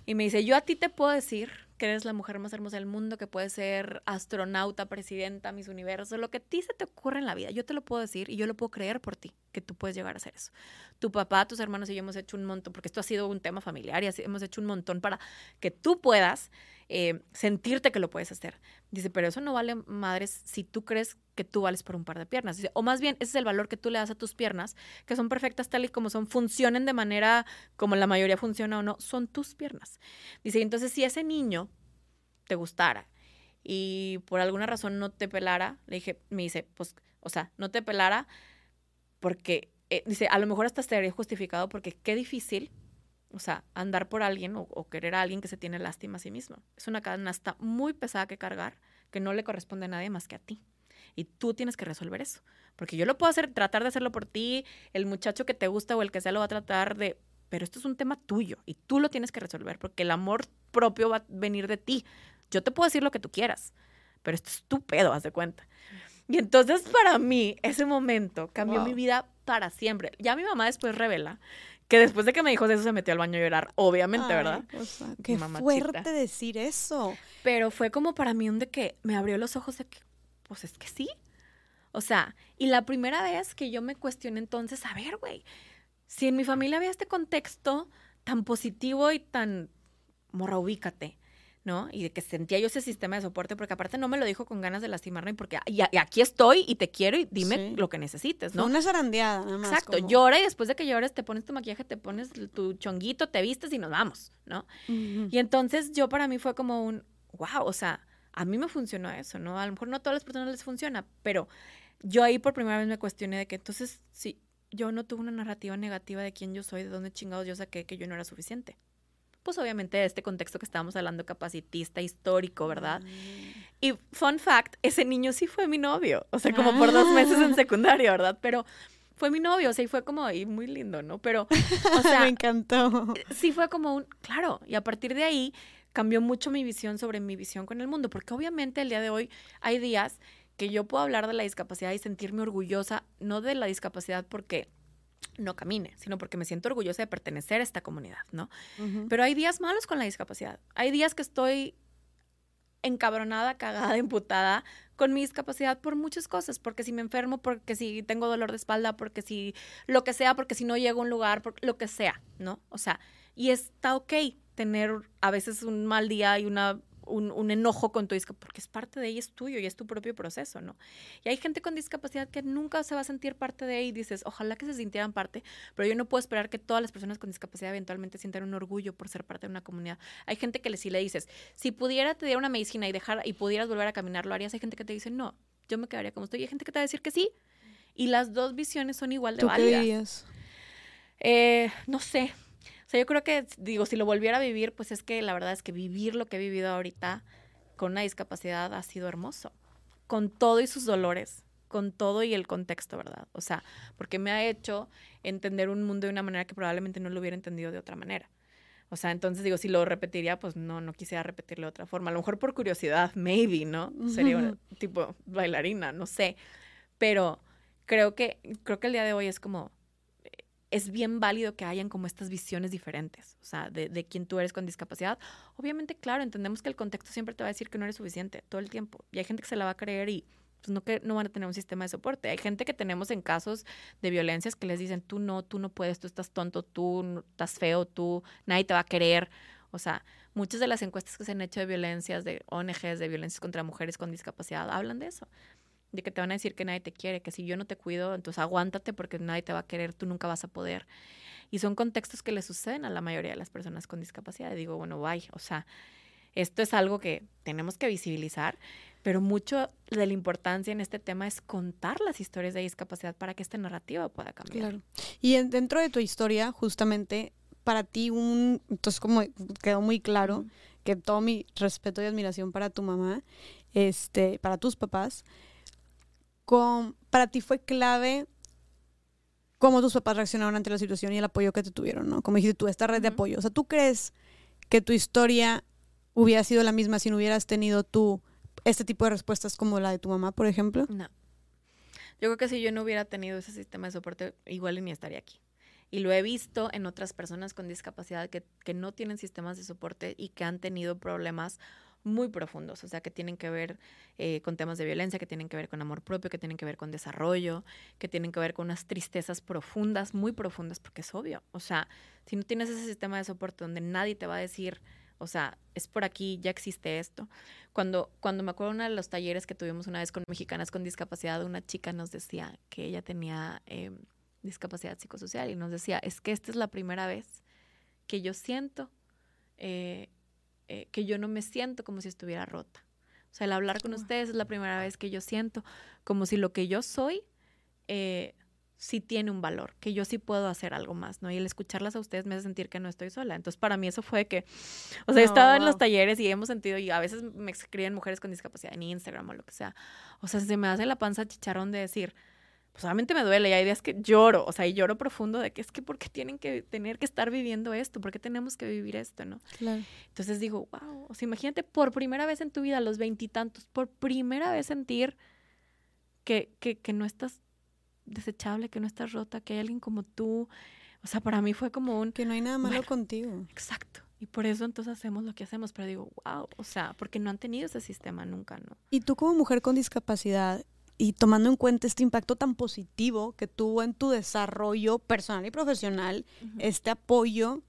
Speaker 2: Y me dice, yo a ti te puedo decir que eres la mujer más hermosa del mundo, que puedes ser astronauta, presidenta, mis universos, lo que a ti se te ocurre en la vida, yo te lo puedo decir y yo lo puedo creer por ti, que tú puedes llegar a hacer eso. Tu papá, tus hermanos y yo hemos hecho un montón, porque esto ha sido un tema familiar y así hemos hecho un montón para que tú puedas eh, sentirte que lo puedes hacer. Dice, pero eso no vale madres si tú crees que tú vales por un par de piernas. Dice, o más bien, ese es el valor que tú le das a tus piernas, que son perfectas tal y como son, funcionen de manera como la mayoría funciona o no, son tus piernas. Dice, entonces si ese niño te gustara y por alguna razón no te pelara, le dije, me dice, pues, o sea, no te pelara porque, eh, dice, a lo mejor hasta estaría justificado porque qué difícil o sea, andar por alguien o, querer a alguien que se tiene lástima a sí mismo. Es una canasta muy pesada que cargar que no le corresponde a nadie más que a ti. Y tú tienes que resolver eso. Porque yo lo puedo hacer, tratar de hacerlo por ti, el muchacho que te gusta o el que sea lo va a tratar de... Pero esto es un tema tuyo y tú lo tienes que resolver porque el amor propio va a venir de ti. Yo te puedo decir lo que tú quieras, pero esto es tu haz de cuenta. Y entonces para mí ese momento cambió mi vida para siempre. Ya mi mamá después revela que después de que me dijo eso se metió al baño a llorar, obviamente, ¿verdad?
Speaker 1: qué fuerte decir eso.
Speaker 2: Pero fue como para mí un de que me abrió los ojos de que, pues es que sí. O sea, y la primera vez que yo me cuestioné entonces, a ver, güey, si en mi familia había este contexto tan positivo y tan morra, ubícate. ¿No? Y de que sentía yo ese sistema de soporte, porque aparte no me lo dijo con ganas de lastimarme, porque y, aquí estoy y te quiero y dime lo que necesites, ¿no?
Speaker 1: una zarandeada, nada más.
Speaker 2: Exacto, llora y después de que llores te pones tu maquillaje, te pones tu chonguito, te vistes y nos vamos, ¿no? Y entonces yo para mí fue como un, wow, o sea, a mí me funcionó eso, ¿no? A lo mejor no a todas las personas les funciona, pero yo ahí por primera vez me cuestioné de que entonces, sí, yo no tuve una narrativa negativa de quién yo soy, de dónde chingados yo saqué que yo no era suficiente pues obviamente de este contexto que estábamos hablando capacitista, histórico, ¿verdad? Mm. Y fun fact, ese niño sí fue mi novio, o sea, como por dos meses en ah. secundaria, ¿verdad? Pero fue mi novio, o sea, y fue como ahí muy lindo, ¿no? Pero, o [laughs] sea,
Speaker 1: me encantó.
Speaker 2: Sí fue como un, claro, y a partir de ahí cambió mucho mi visión sobre mi visión con el mundo, porque obviamente el día de hoy hay días que yo puedo hablar de la discapacidad y sentirme orgullosa, no de la discapacidad porque no camine, sino porque me siento orgullosa de pertenecer a esta comunidad, ¿no? Pero hay días malos con la discapacidad. Hay días que estoy encabronada, cagada, [laughs] imputada con mi discapacidad por muchas cosas, porque si me enfermo, porque si tengo dolor de espalda, porque si lo que sea, porque si no llego a un lugar, por, lo que sea, ¿no? O sea, y está ok tener a veces un mal día y una un, enojo con tu discapacidad, porque es parte de ella, es tuyo y es tu propio proceso, ¿no? Y hay gente con discapacidad que nunca se va a sentir parte de ella y dices, ojalá que se sintieran parte, pero yo no puedo esperar que todas las personas con discapacidad eventualmente sientan un orgullo por ser parte de una comunidad. Hay gente que le, si le dices, si pudiera te diera una medicina y dejar y pudieras volver a caminar, lo harías. Hay gente que te dice, no, yo me quedaría como estoy. Y hay gente que te va a decir que sí. Y las dos visiones son igual de válidas. Eh, no sé, sea, yo creo que, digo, si lo volviera a vivir, pues es que la verdad es que vivir lo que he vivido ahorita con una discapacidad ha sido hermoso. Con todo y sus dolores, con todo y el contexto, ¿verdad? O sea, porque me ha hecho entender un mundo de una manera que probablemente no lo hubiera entendido de otra manera. O sea, entonces digo, si lo repetiría, pues no, no quisiera repetirlo de otra forma. A lo mejor por curiosidad, maybe, ¿no? Sería tipo bailarina, no sé. Pero creo que, creo que el día de hoy es como, es bien válido que hayan como estas visiones diferentes, o sea, de, de quién tú eres con discapacidad. Obviamente, claro, entendemos que el contexto siempre te va a decir que no eres suficiente todo el tiempo. Y hay gente que se la va a creer y pues no que no van a tener un sistema de soporte. Hay gente que tenemos en casos de violencias que les dicen, tú no, tú no puedes, tú estás tonto, tú estás feo, tú, nadie te va a querer. O sea, muchas de las encuestas que se han hecho de violencias, de ONGs, de violencias contra mujeres con discapacidad, hablan de eso de que te van a decir que nadie te quiere, que si yo no te cuido, entonces aguántate porque nadie te va a querer, tú nunca vas a poder. Y son contextos que le suceden a la mayoría de las personas con discapacidad. Y digo, bueno, bye, o sea, esto es algo que tenemos que visibilizar, pero mucho de la importancia en este tema es contar las historias de discapacidad para que esta narrativa pueda cambiar. Claro.
Speaker 1: Y dentro de tu historia, justamente, para ti, un, entonces como quedó muy claro que todo mi respeto y admiración para tu mamá, este, para tus papás, para ti fue clave cómo tus papás reaccionaron ante la situación y el apoyo que te tuvieron, ¿no? Como dijiste tú, esta red de apoyo. O sea, ¿tú crees que tu historia hubiera sido la misma si no hubieras tenido tú este tipo de respuestas como la de tu mamá, por ejemplo?
Speaker 2: No. Yo creo que si yo no hubiera tenido ese sistema de soporte, igual ni estaría aquí. Y lo he visto en otras personas con discapacidad que, que no tienen sistemas de soporte y que han tenido problemas muy profundos, o sea, que tienen que ver eh, con temas de violencia, que tienen que ver con amor propio, que tienen que ver con desarrollo, que tienen que ver con unas tristezas profundas, muy profundas, porque es obvio, o sea, si no tienes ese sistema de soporte donde nadie te va a decir, o sea, es por aquí, ya existe esto. Cuando, cuando me acuerdo de uno de los talleres que tuvimos una vez con mexicanas con discapacidad, una chica nos decía que ella tenía em, discapacidad psicosocial y nos decía, es que esta es la primera vez que yo siento eh, eh, que yo no me siento como si estuviera rota. O sea, el hablar con ustedes es la primera vez que yo siento como si lo que yo soy eh, sí tiene un valor, que yo sí puedo hacer algo más, ¿no? Y el escucharlas a ustedes me hace sentir que no estoy sola. Entonces, para mí eso fue que, o sea, he estado en los talleres y hemos sentido, y a veces me escriben mujeres con discapacidad en Instagram o lo que sea. O sea, se me hace la panza chicharrón de decir, pues solamente me duele y hay días que lloro, o sea, y lloro profundo de que es que ¿por qué tienen que tener que estar viviendo esto? ¿Por qué tenemos que vivir esto, no? Claro. Entonces digo, wow, o sea, imagínate por primera vez en tu vida, a los veintitantos, por primera vez sentir que, que, que no estás desechable, que no estás rota, que hay alguien como tú. O sea, para mí fue como un...
Speaker 1: Que no hay nada malo contigo.
Speaker 2: Exacto. Y por eso entonces hacemos lo que hacemos. Pero digo, wow, o sea, porque no han tenido ese sistema nunca, ¿no?
Speaker 1: Y tú como mujer con discapacidad, y tomando en cuenta este impacto tan positivo que tuvo en tu desarrollo personal y profesional, este apoyo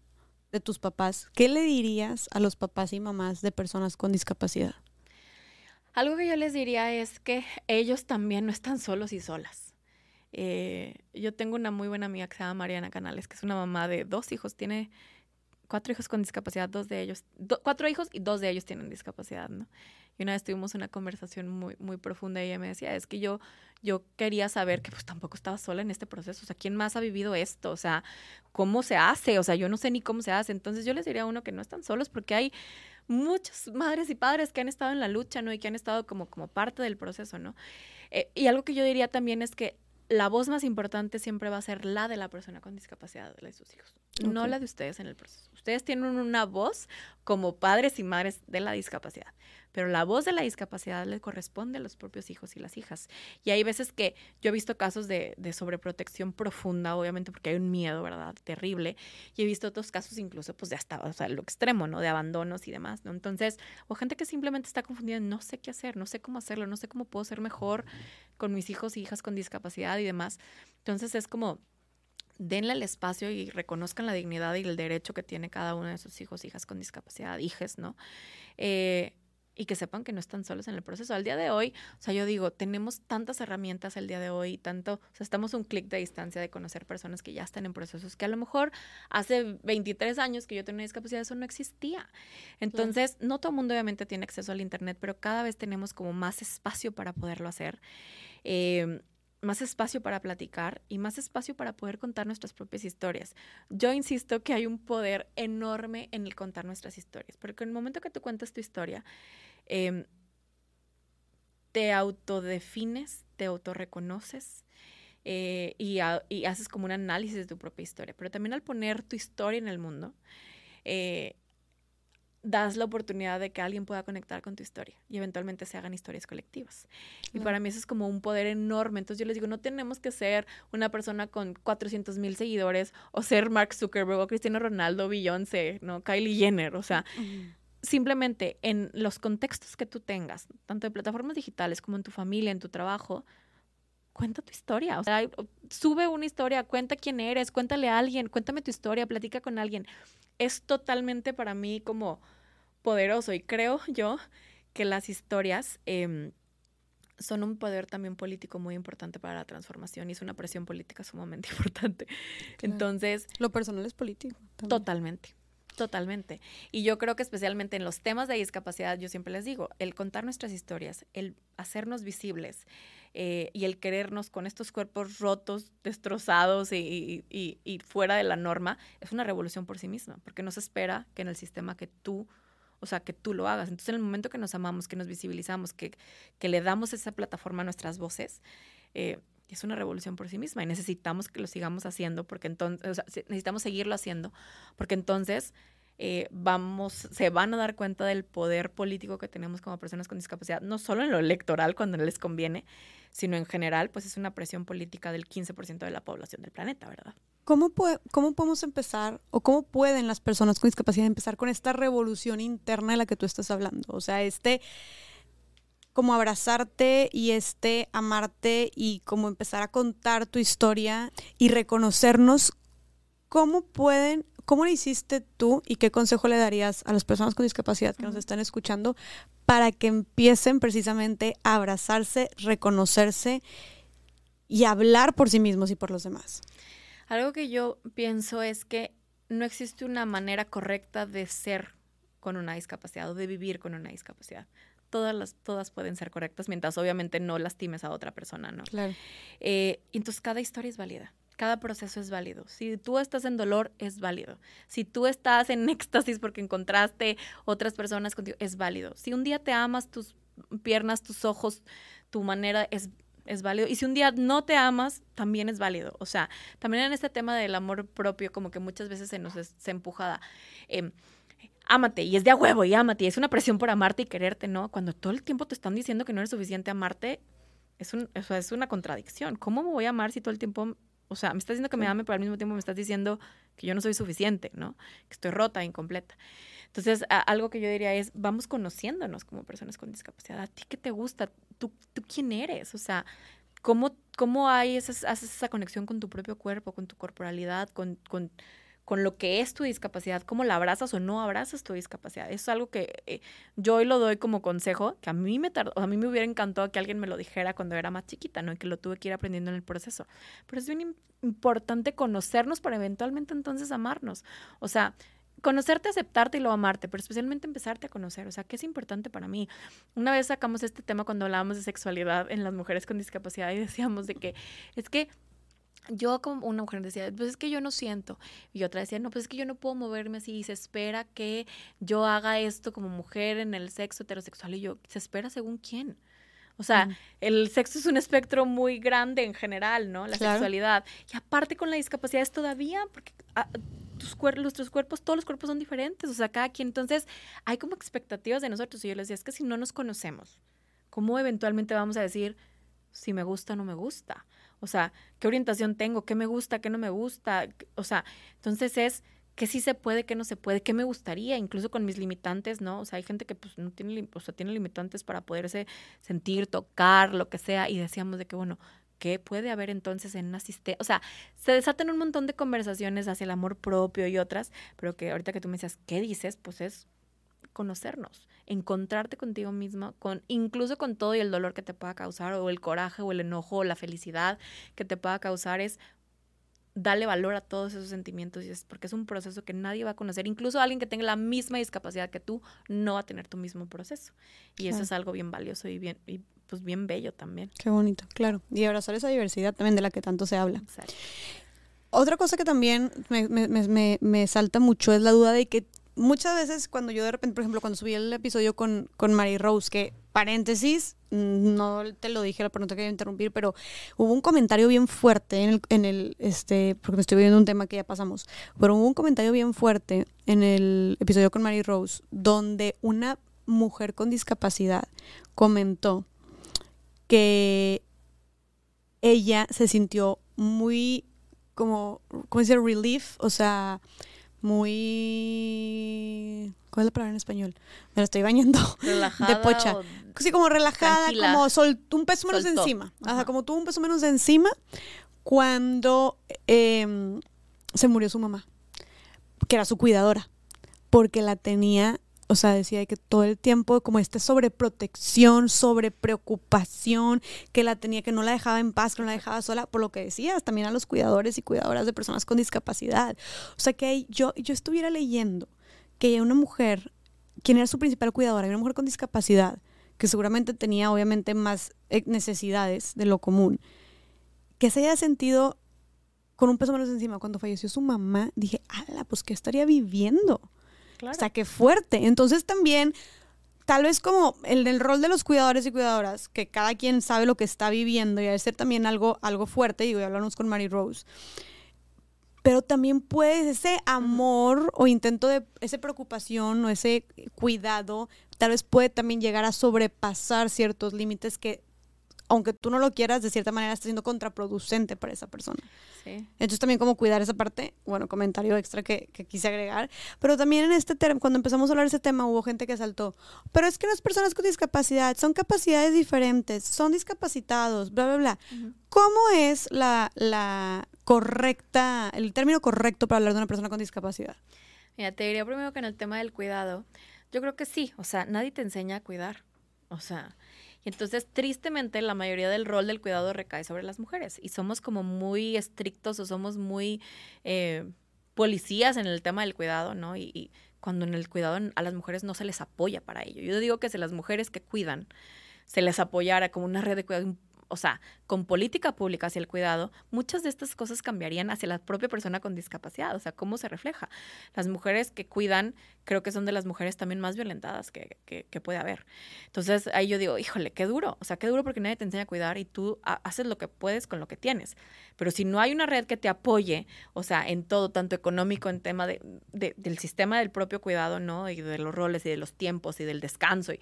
Speaker 1: de tus papás, ¿qué le dirías a los papás y mamás de personas con discapacidad?
Speaker 2: Algo que yo les diría es que ellos también no están solos y solas. Eh, yo tengo una muy buena amiga que se llama Mariana Canales, que es una mamá de dos hijos, tiene cuatro hijos con discapacidad, dos de ellos, cuatro hijos y dos de ellos tienen discapacidad, ¿no? Y una vez tuvimos una conversación muy, muy profunda y ella me decía, es que yo, yo quería saber que pues tampoco estaba sola en este proceso, o sea, ¿quién más ha vivido esto? O sea, ¿cómo se hace? O sea, yo no sé ni cómo se hace. Entonces yo les diría a uno que no están solos porque hay muchas madres y padres que han estado en la lucha, ¿no? Y que han estado como, como parte del proceso, ¿no? Eh, y algo que yo diría también es que la voz más importante siempre va a ser la de la persona con discapacidad, la de sus hijos, no la de ustedes en el proceso. Ustedes tienen una voz como padres y madres de la discapacidad, pero la voz de la discapacidad le corresponde a los propios hijos y las hijas. Y hay veces que yo he visto casos de, sobreprotección profunda, obviamente porque hay un miedo, ¿verdad? Terrible. Y he visto otros casos incluso pues de hasta, lo extremo, ¿no? De abandonos y demás, ¿no? Entonces, o gente que simplemente está confundida, no sé qué hacer, no sé cómo hacerlo, no sé cómo puedo ser mejor con mis hijos y hijas con discapacidad y demás. Entonces es como denle el espacio y reconozcan la dignidad y el derecho que tiene cada uno de sus hijos, hijas con discapacidad, hijes, ¿no? Eh, y que sepan que no están solos en el proceso. Al día de hoy, o sea, yo digo, tenemos tantas herramientas el día de hoy, tanto, o sea, estamos un clic de distancia de conocer personas que ya están en procesos que a lo mejor hace 23 años que yo tenía discapacidad, eso no existía. Entonces, no todo el mundo obviamente tiene acceso al Internet, pero cada vez tenemos como más espacio para poderlo hacer. Eh, más espacio para platicar y más espacio para poder contar nuestras propias historias. Yo insisto que hay un poder enorme en el contar nuestras historias, porque en el momento que tú cuentas tu historia, em, te autodefines, te autorreconoces eh, y, y, haces como un análisis de tu propia historia. Pero también al poner tu historia en el mundo, eh, das la oportunidad de que alguien pueda conectar con tu historia y eventualmente se hagan historias colectivas. Y para mí eso es como un poder enorme. Entonces yo les digo, no tenemos que ser una persona con 400 mil seguidores o ser Mark Zuckerberg o Cristiano Ronaldo, Beyoncé, ¿no? Kylie Jenner. O sea, simplemente en los contextos que tú tengas, tanto de plataformas digitales como en tu familia, en tu trabajo, cuenta tu historia. O sea, sube una historia, cuenta quién eres, cuéntale a alguien, cuéntame tu historia, platica con alguien. Es totalmente para mí como poderoso y creo [laughs] yo que las historias em, son un poder también político muy importante para la transformación y es una presión política sumamente [laughs] importante. Entonces...
Speaker 1: Lo personal es político.
Speaker 2: Totalmente. Totalmente. Y yo creo que especialmente en los temas de discapacidad, yo siempre les digo, el contar nuestras historias, el hacernos visibles, eh, y el querernos con estos cuerpos rotos, destrozados y, fuera de la norma, es una revolución por sí misma, porque no se espera que en el sistema que tú, o sea, que tú lo hagas. Entonces, en el momento que nos amamos, que nos visibilizamos, que, que le damos esa plataforma a nuestras voces, eh, es una revolución por sí misma y necesitamos que lo sigamos haciendo porque entonces, o sea, necesitamos seguirlo haciendo porque entonces eh, vamos, se van a dar cuenta del poder político que tenemos como personas con discapacidad, no solo en lo electoral cuando les conviene, sino en general, pues es una presión política del 15% de la población del planeta, ¿verdad?
Speaker 1: ¿Cómo, ¿Cómo podemos empezar o cómo pueden las personas con discapacidad empezar con esta revolución interna de la que tú estás hablando? O sea, este como abrazarte y este amarte y como empezar a contar tu historia y reconocernos cómo pueden ¿Cómo lo hiciste tú y qué consejo le darías a las personas con discapacidad que nos están escuchando para que empiecen precisamente a abrazarse, reconocerse y hablar por sí mismos y por los demás?
Speaker 2: Algo que yo pienso es que no existe una manera correcta de ser con una discapacidad o de vivir con una discapacidad. Todas, las, todas pueden ser correctas mientras obviamente no lastimes a otra persona, ¿no?
Speaker 1: Claro.
Speaker 2: Eh, entonces cada historia es válida cada proceso es válido. Si tú estás en dolor, es válido. Si tú estás en [laughs] éxtasis porque encontraste otras personas contigo, es válido. Si un día te amas tus piernas, tus ojos, tu manera, es, es válido. Y si un día no te amas, también es válido. O sea, también en este tema del amor propio, como que muchas veces se nos se empujada. Eh, ámate y es de a huevo y ámate y es una presión por amarte y quererte, ¿no? Cuando todo el tiempo te están diciendo que no eres suficiente amarte, es, un, es una contradicción. ¿Cómo me voy a amar si todo el tiempo o sea, me estás diciendo que me ame, pero al mismo tiempo me estás diciendo que yo no soy suficiente, ¿no? Que estoy rota, incompleta. Entonces, algo que yo diría es, vamos conociéndonos como personas con discapacidad. ¿A ti qué te gusta? ¿Tú, tú quién eres? O sea, ¿cómo, cómo hay haces esa conexión con tu propio cuerpo, con tu corporalidad, con, con con lo que es tu discapacidad, cómo la abrazas o no abrazas tu discapacidad. Eso es algo que eh, yo hoy lo doy como consejo, que a mí me tardó, a mí me hubiera encantado que alguien me lo dijera cuando era más chiquita, ¿no? Que lo tuve que ir aprendiendo en el proceso. Pero es bien importante conocernos para eventualmente entonces amarnos. O sea, conocerte, aceptarte y lo amarte, pero especialmente empezarte a conocer, o sea, ¿qué es importante para mí? Una vez sacamos este tema cuando hablábamos de sexualidad en las mujeres con discapacidad y decíamos de que es que yo como una mujer decía, pues es que yo no siento. Y otra decía, no, pues es que yo no puedo moverme así. Y se espera que yo haga esto como mujer en el sexo heterosexual. Y yo, ¿se espera según quién? O sea, el sexo es un espectro muy grande en general, ¿no? La sexualidad. Y aparte con la discapacidad es todavía, porque ah, tus cuerpos, nuestros cuerpos, todos los cuerpos son diferentes, o sea, cada quien. Entonces, hay como expectativas de nosotros. Y yo les decía, es que si no nos conocemos, ¿cómo eventualmente vamos a decir si me gusta o no me gusta? O sea, ¿qué orientación tengo? ¿Qué me gusta? ¿Qué no me gusta? O sea, entonces es qué sí se puede, qué no se puede, qué me gustaría, incluso con mis limitantes, ¿no? O sea, hay gente que pues no tiene, o sea, tiene limitantes para poderse sentir, tocar, lo que sea, y decíamos de que, bueno, ¿qué puede haber entonces en una asistencia? O sea, se desatan un montón de conversaciones hacia el amor propio y otras, pero que ahorita que tú me decías, ¿qué dices? Pues es conocernos, encontrarte contigo misma, con, incluso con todo y el dolor que te pueda causar, o el coraje, o el enojo, o la felicidad que te pueda causar, es darle valor a todos esos sentimientos y es porque es un proceso que nadie va a conocer, incluso alguien que tenga la misma discapacidad que tú no va a tener tu mismo proceso y eso es algo bien valioso y bien y pues bien bello también.
Speaker 1: Qué bonito, claro. Y abrazar esa diversidad también de la que tanto se habla. Otra cosa que también me, me, me, me salta mucho es la duda de que muchas veces cuando yo de repente, por ejemplo, cuando subí el episodio con, con Mary Rose, que paréntesis, no te lo dije, pero no te quería interrumpir, pero hubo un comentario bien fuerte en el, en el, este, porque me estoy viendo un tema que ya pasamos, pero hubo un comentario bien fuerte en el episodio con Mary Rose, donde una mujer con discapacidad comentó que ella se sintió muy como, ¿cómo dice? Relief, o sea, muy... ¿Cuál es la palabra en español? Me lo estoy bañando. [laughs]
Speaker 2: Relajada.
Speaker 1: De pocha. Sí, como relajada, como soltó un peso menos de encima. Ajá. como tuvo un peso menos de encima cuando em, se murió su mamá, que era su cuidadora, porque la tenía o sea, decía que todo el tiempo como esta sobreprotección, sobrepreocupación, que la tenía, que no la dejaba en paz, que no la dejaba sola, por lo que decías, también a los cuidadores y cuidadoras de personas con discapacidad. O sea, que yo, yo estuviera leyendo que una mujer, quien era su principal cuidadora, una mujer con discapacidad, que seguramente tenía obviamente más eh, necesidades de lo común, que se haya sentido con un peso menos encima cuando falleció su mamá, dije, ala, pues ¿qué estaría viviendo? O sea, qué fuerte. Entonces también, tal vez como el rol de los cuidadores y cuidadoras, que cada quien sabe lo que está viviendo y debe ser también algo, algo fuerte, y hoy hablamos con Mary Rose. Pero también puede ese amor o intento de esa preocupación o ese cuidado, tal vez puede también llegar a sobrepasar ciertos límites que aunque tú no lo quieras, de cierta manera está siendo contraproducente para esa persona. Sí. Entonces también como cuidar esa parte, bueno, comentario extra que, quise agregar, pero también en este tema, cuando empezamos a hablar de ese tema, hubo gente que saltó, pero es que las personas con discapacidad son capacidades diferentes, son discapacitados, bla, bla, bla. ¿Cómo es la, la correcta, el término correcto para hablar de una persona con discapacidad?
Speaker 2: Mira, te diría primero que en el tema del cuidado, yo creo que sí, o sea, nadie te enseña a cuidar, o sea, y entonces, tristemente, la mayoría del rol del cuidado recae sobre las mujeres. Y somos como muy estrictos o somos muy eh, policías en el tema del cuidado, ¿no? Y, cuando en el cuidado a las mujeres no se les apoya para ello. Yo digo que si las mujeres que cuidan se les apoyara como una red de cuidado o sea, con política pública hacia el cuidado, muchas de estas cosas cambiarían hacia la propia persona con discapacidad, o sea, cómo se refleja. Las mujeres que cuidan, creo que son de las mujeres también más violentadas que, que, puede haber. Entonces, ahí yo digo, híjole, qué duro, o sea, qué duro porque nadie te enseña a cuidar y tú haces lo que puedes con lo que tienes. Pero si no hay una red que te apoye, o sea, en todo, tanto económico, en tema de, del sistema del propio cuidado, ¿no? Y de los roles y de los tiempos y del descanso, y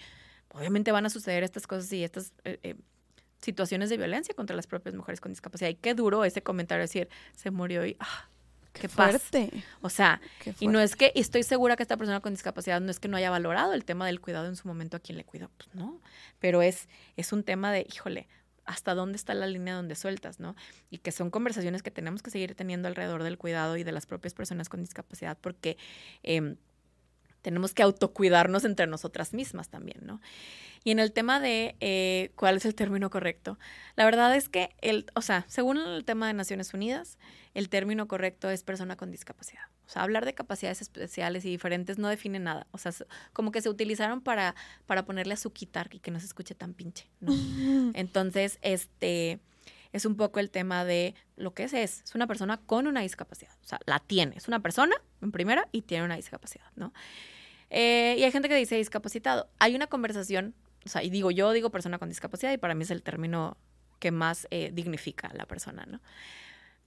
Speaker 2: obviamente van a suceder estas cosas y estas... Eh, eh, situaciones de violencia contra las propias mujeres con discapacidad. Y qué duro ese comentario decir, se murió y ah, qué, fuerte. O sea, y no es que estoy segura que esta persona con discapacidad no es que no haya valorado el tema del cuidado en su momento a quien le cuidó, pues no, pero es es un tema de, híjole, hasta dónde está la línea donde sueltas, ¿no? Y que son conversaciones que tenemos que seguir teniendo alrededor del cuidado y de las propias personas con discapacidad, porque eh, tenemos que autocuidarnos entre nosotras mismas también, ¿no? Y en el tema de eh, cuál es el término correcto, la verdad es que, el, o sea, según el tema de Naciones Unidas, el término correcto es persona con discapacidad. O sea, hablar de capacidades especiales y diferentes no define nada. O sea, como que se utilizaron para, para ponerle a su quitar y que no se escuche tan pinche, ¿no? [laughs] Entonces, este es un poco el tema de lo que es, es, es una persona con una discapacidad. O sea, la tiene. Es una persona, en primera, y tiene una discapacidad, ¿no? Eh, y hay gente que dice discapacitado. Hay una conversación, o sea, y digo yo, digo persona con discapacidad, y para mí es el término que más eh, dignifica a la persona, ¿no?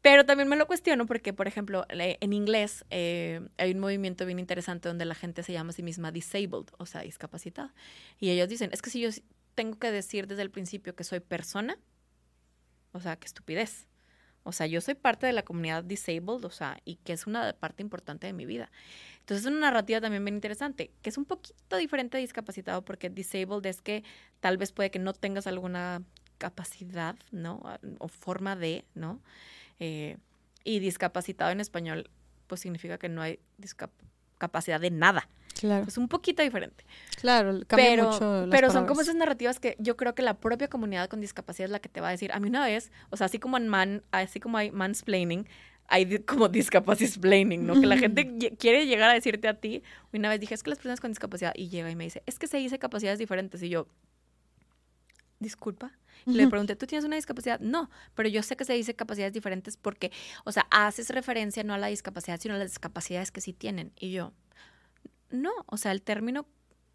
Speaker 2: Pero también me lo cuestiono porque, por ejemplo, en inglés eh, hay un movimiento bien interesante donde la gente se llama a sí misma disabled, o sea, discapacitada. Y ellos dicen, es que si yo tengo que decir desde el principio que soy persona, o sea, qué estupidez. O sea, yo soy parte de la comunidad disabled, o sea, y que es una parte importante de mi vida. Entonces es una narrativa también bien interesante, que es un poquito diferente de discapacitado, porque disabled es que tal vez puede que no tengas alguna capacidad, ¿no? O forma de, ¿no? Eh, y discapacitado en español, pues significa que no hay discap- capacidad de nada.
Speaker 1: Claro,
Speaker 2: Es un poquito diferente.
Speaker 1: claro, cambia
Speaker 2: Pero,
Speaker 1: mucho las
Speaker 2: pero son como esas narrativas que yo creo que la propia comunidad con discapacidad es la que te va a decir. A mí una vez, o sea, así como en man, así como hay mansplaining, hay como [laughs] discapacisplaining, ¿no? Que la gente quiere llegar a decirte a ti. Una vez dije, es que las personas con discapacidad, y llega y me dice, es que se dice capacidades diferentes. Y yo, disculpa. Y le pregunté, ¿tú tienes una discapacidad? No, pero yo sé que se dice capacidades diferentes porque, o sea, haces referencia no a la discapacidad, sino a las discapacidades que sí tienen. Y yo, no, o sea, el término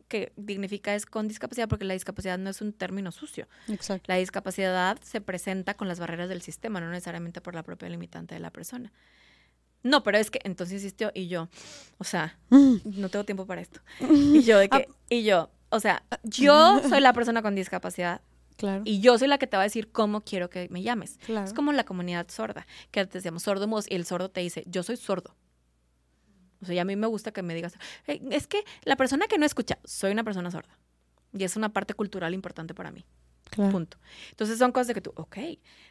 Speaker 2: que dignifica es con discapacidad porque la discapacidad no es un término sucio.
Speaker 1: Exacto.
Speaker 2: La discapacidad se presenta con las barreras del sistema, no necesariamente por la propia limitante de la persona. No, pero es que entonces insistió y yo, o sea, no tengo tiempo para esto. Y yo de que, [laughs] y yo, o sea, yo soy la persona con discapacidad
Speaker 1: Claro,
Speaker 2: y yo soy la que te va a decir cómo quiero que me llames.
Speaker 1: claro.
Speaker 2: Es como la comunidad sorda, que te decíamos sordo y el sordo te dice, yo soy sordo. O sea, y a mí me gusta que me digas, "Eh, es que la persona que no escucha, soy una persona sorda. Y es una parte cultural importante para mí.
Speaker 1: claro.
Speaker 2: Punto. Entonces son cosas de que tú, ok.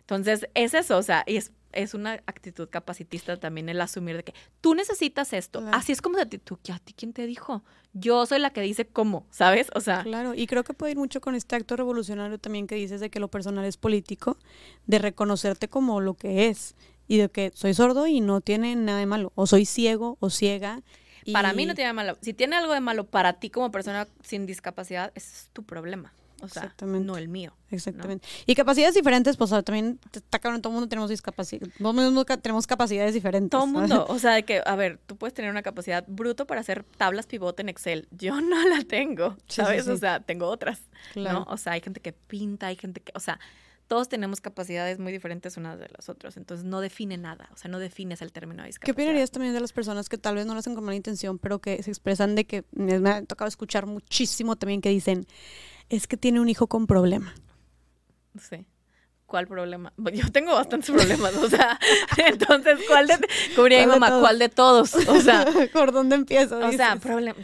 Speaker 2: Entonces es eso, o sea, y es, es una actitud capacitista también el asumir de que tú necesitas esto.
Speaker 1: Claro.
Speaker 2: Así es como de ti, tú, ¿a ti quién te dijo? Yo soy la que dice cómo, ¿sabes? O sea,
Speaker 1: Claro, y creo que puede ir mucho con este acto revolucionario también que dices de que lo personal es político, de reconocerte como lo que es y de que soy sordo y no tiene nada de malo, o soy ciego o ciega. y-
Speaker 2: Para mí no tiene malo. Si tiene algo de malo para ti como persona sin discapacidad, ese es tu problema. O sea, no el mío.
Speaker 1: Exactamente. Y capacidades diferentes, pues también está cabrón, todo el mundo tenemos discapacidad, todo el mundo ca- tenemos capacidades diferentes.
Speaker 2: Todo el mundo, o sea, de [laughs] que, a ver, tú puedes tener una capacidad bruto para hacer tablas pivote en Excel. Yo [laughs] no la tengo,
Speaker 1: Sí, sí,
Speaker 2: ¿sabes? O sea, tengo otras,
Speaker 1: Claro.
Speaker 2: ¿no? O sea, hay gente que pinta, hay gente que, o sea, todos tenemos capacidades muy diferentes unas de las otras. Entonces, no define nada, o sea, no defines el término de
Speaker 1: ¿Qué
Speaker 2: discapacidad.
Speaker 1: opinarías también de las personas que tal vez no lo hacen con mala intención, pero que se expresan de que me ha tocado escuchar muchísimo también que dicen, es que tiene un hijo con problema.
Speaker 2: Sí. ¿Cuál problema? Bueno, Yo tengo bastantes problemas, o sea, [laughs] entonces, ¿cuál de, como diría mi
Speaker 1: ¿Cuál de
Speaker 2: mamá,
Speaker 1: todos?
Speaker 2: cuál de todos? O sea, [laughs]
Speaker 1: ¿por dónde empiezo?
Speaker 2: O sea,
Speaker 1: Dices.
Speaker 2: problem-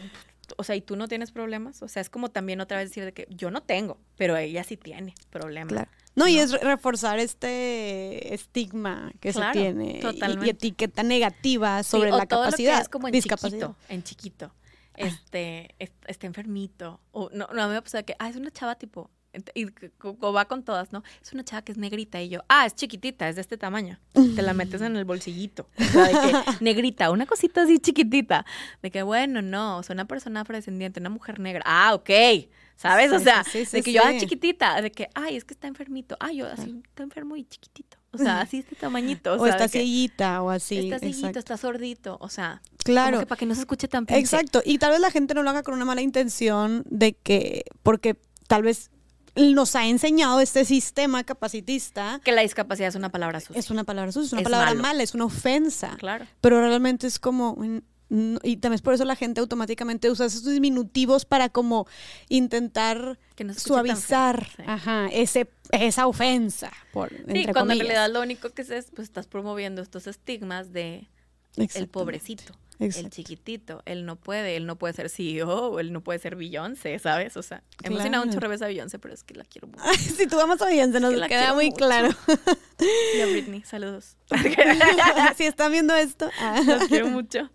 Speaker 2: o sea, ¿y tú no tienes problemas? O sea, es como también otra vez decir de que yo no tengo, pero ella sí tiene problemas.
Speaker 1: Claro. No, y es re- reforzar este estigma que
Speaker 2: Claro,
Speaker 1: se tiene y- etiqueta negativa
Speaker 2: Sí,
Speaker 1: sobre
Speaker 2: o
Speaker 1: la
Speaker 2: todo lo que
Speaker 1: capacidad.
Speaker 2: es como en
Speaker 1: discapacidad.
Speaker 2: chiquito, en chiquito. Este, es- está enfermito. O no, no, me pasa que, ah, es una chava tipo, y va con todas, ¿no? Es una chava que es negrita y yo, ah, es chiquitita, es de este tamaño. Te la metes en el bolsillito. O sea, de que, [laughs] negrita, una cosita así chiquitita. De que, bueno, no, o sea, una persona afrodescendiente, una mujer negra. Ah, ok. ¿Sabes? o
Speaker 1: Sí,
Speaker 2: sea,
Speaker 1: sí, sí,
Speaker 2: de que yo, ah, chiquitita, de que, ay, es que está enfermito. Ay, yo así, está enfermo y chiquitito. O sea, así este tamañito. O,
Speaker 1: O,
Speaker 2: sea,
Speaker 1: está cieguita o así.
Speaker 2: está cieguito,
Speaker 1: exacto.
Speaker 2: está sordito. O sea,
Speaker 1: Claro.
Speaker 2: como que para que no se escuche tan pinche.
Speaker 1: Exacto. Y tal vez la gente no lo haga con una mala intención de que, porque tal vez nos ha enseñado este sistema capacitista.
Speaker 2: Que la discapacidad es una palabra sucia.
Speaker 1: Es una palabra sucia, es una
Speaker 2: Es
Speaker 1: palabra
Speaker 2: malo.
Speaker 1: mala, es una ofensa.
Speaker 2: Claro.
Speaker 1: Pero realmente es como. no- y también es por eso la gente automáticamente usa esos diminutivos para como intentar
Speaker 2: Que no
Speaker 1: suavizar
Speaker 2: Sí.
Speaker 1: ajá, ese, esa ofensa. Por,
Speaker 2: Sí,
Speaker 1: entre
Speaker 2: cuando en
Speaker 1: comillas.
Speaker 2: realidad lo único que es, pues estás promoviendo estos estigmas de el
Speaker 1: Exactamente.
Speaker 2: El chiquitito, él no puede, él no puede ser CEO, él no puede ser Beyoncé, ¿sabes? O sea, hemos cenado un
Speaker 1: Claro.
Speaker 2: chorro a Beyoncé, pero es que la quiero mucho.
Speaker 1: Si tú amas a Beyoncé, nos
Speaker 2: que la
Speaker 1: queda muy
Speaker 2: mucho.
Speaker 1: claro.
Speaker 2: Y a Britney, saludos. [laughs]
Speaker 1: si están viendo esto. ah.
Speaker 2: Los quiero mucho.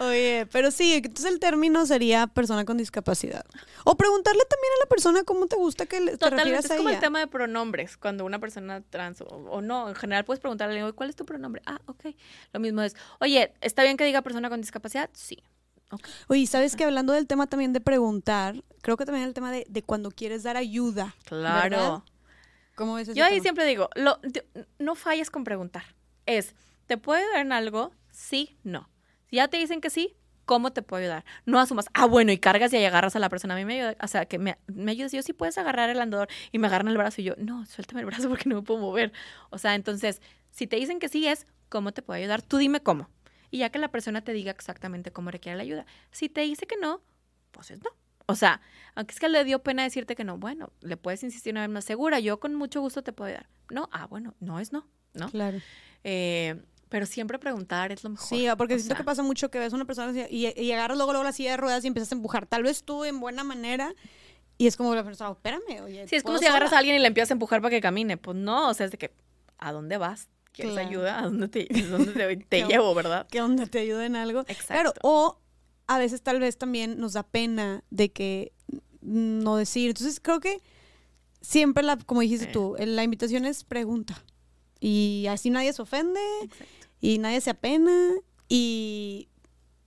Speaker 1: Oye, pero sí, entonces el término sería persona con discapacidad. O preguntarle también a la persona cómo te gusta que le, te
Speaker 2: Totalmente, es
Speaker 1: a
Speaker 2: como
Speaker 1: ella.
Speaker 2: el tema de pronombres, cuando una persona trans o, o no, en general puedes preguntarle, "Oye, ¿cuál es tu pronombre? Ah, ok. Lo mismo es, oye, ¿está bien que diga persona con discapacidad? Sí. Ok.
Speaker 1: Oye, ¿sabes que hablando del tema también de preguntar, creo que también el tema de, de cuando quieres dar ayuda.
Speaker 2: Claro.
Speaker 1: ¿verdad? ¿Cómo ves ese
Speaker 2: Yo ahí
Speaker 1: tema?
Speaker 2: siempre digo, lo, no falles con preguntar. Es, ¿te puedo ayudar en algo? Sí, no. Si ya te dicen que sí, ¿cómo te puedo ayudar? No asumas, ah, bueno, y cargas y ahí agarras a la persona. A mí me ayuda, o sea, que me, me ayudas. Yo sí puedes agarrar el andador y me agarran el brazo y yo, no, suéltame el brazo [laughs] porque no me puedo mover. O sea, entonces, Si te dicen que sí es, ¿cómo te puedo ayudar? Tú dime cómo. Y ya que la persona te diga exactamente cómo requiere la ayuda. Si te dice que no, pues es no. O sea, aunque es que le dio pena decirte que no, bueno, le puedes insistir una vez más segura, yo con mucho gusto te puedo ayudar. No, ah, bueno, no es no, ¿no?
Speaker 1: Claro.
Speaker 2: Eh, pero siempre preguntar es lo mejor.
Speaker 1: Sí, porque
Speaker 2: O
Speaker 1: siento
Speaker 2: sea,
Speaker 1: que pasa mucho que ves a una persona y, y agarras luego, luego la silla de ruedas y empiezas a empujar. Tal vez tú en buena manera y es como la persona, espérame, oye.
Speaker 2: Sí, es como
Speaker 1: ¿puedo
Speaker 2: si agarras a
Speaker 1: sola?".
Speaker 2: alguien y le empiezas a empujar para que camine. Pues no, o sea, es de que, ¿a dónde vas? ¿Quieres
Speaker 1: Claro.
Speaker 2: ayuda? ¿A dónde te, [laughs] dónde te, te
Speaker 1: Qué
Speaker 2: llevo, verdad?
Speaker 1: que onda te ayuda en algo. Claro,
Speaker 2: Exacto.
Speaker 1: o a veces tal vez también nos da pena de que no decir. Entonces creo que siempre, la, como dijiste
Speaker 2: Sí.
Speaker 1: tú, la invitación es pregunta. Y así nadie se ofende
Speaker 2: Exacto.
Speaker 1: y nadie se apena y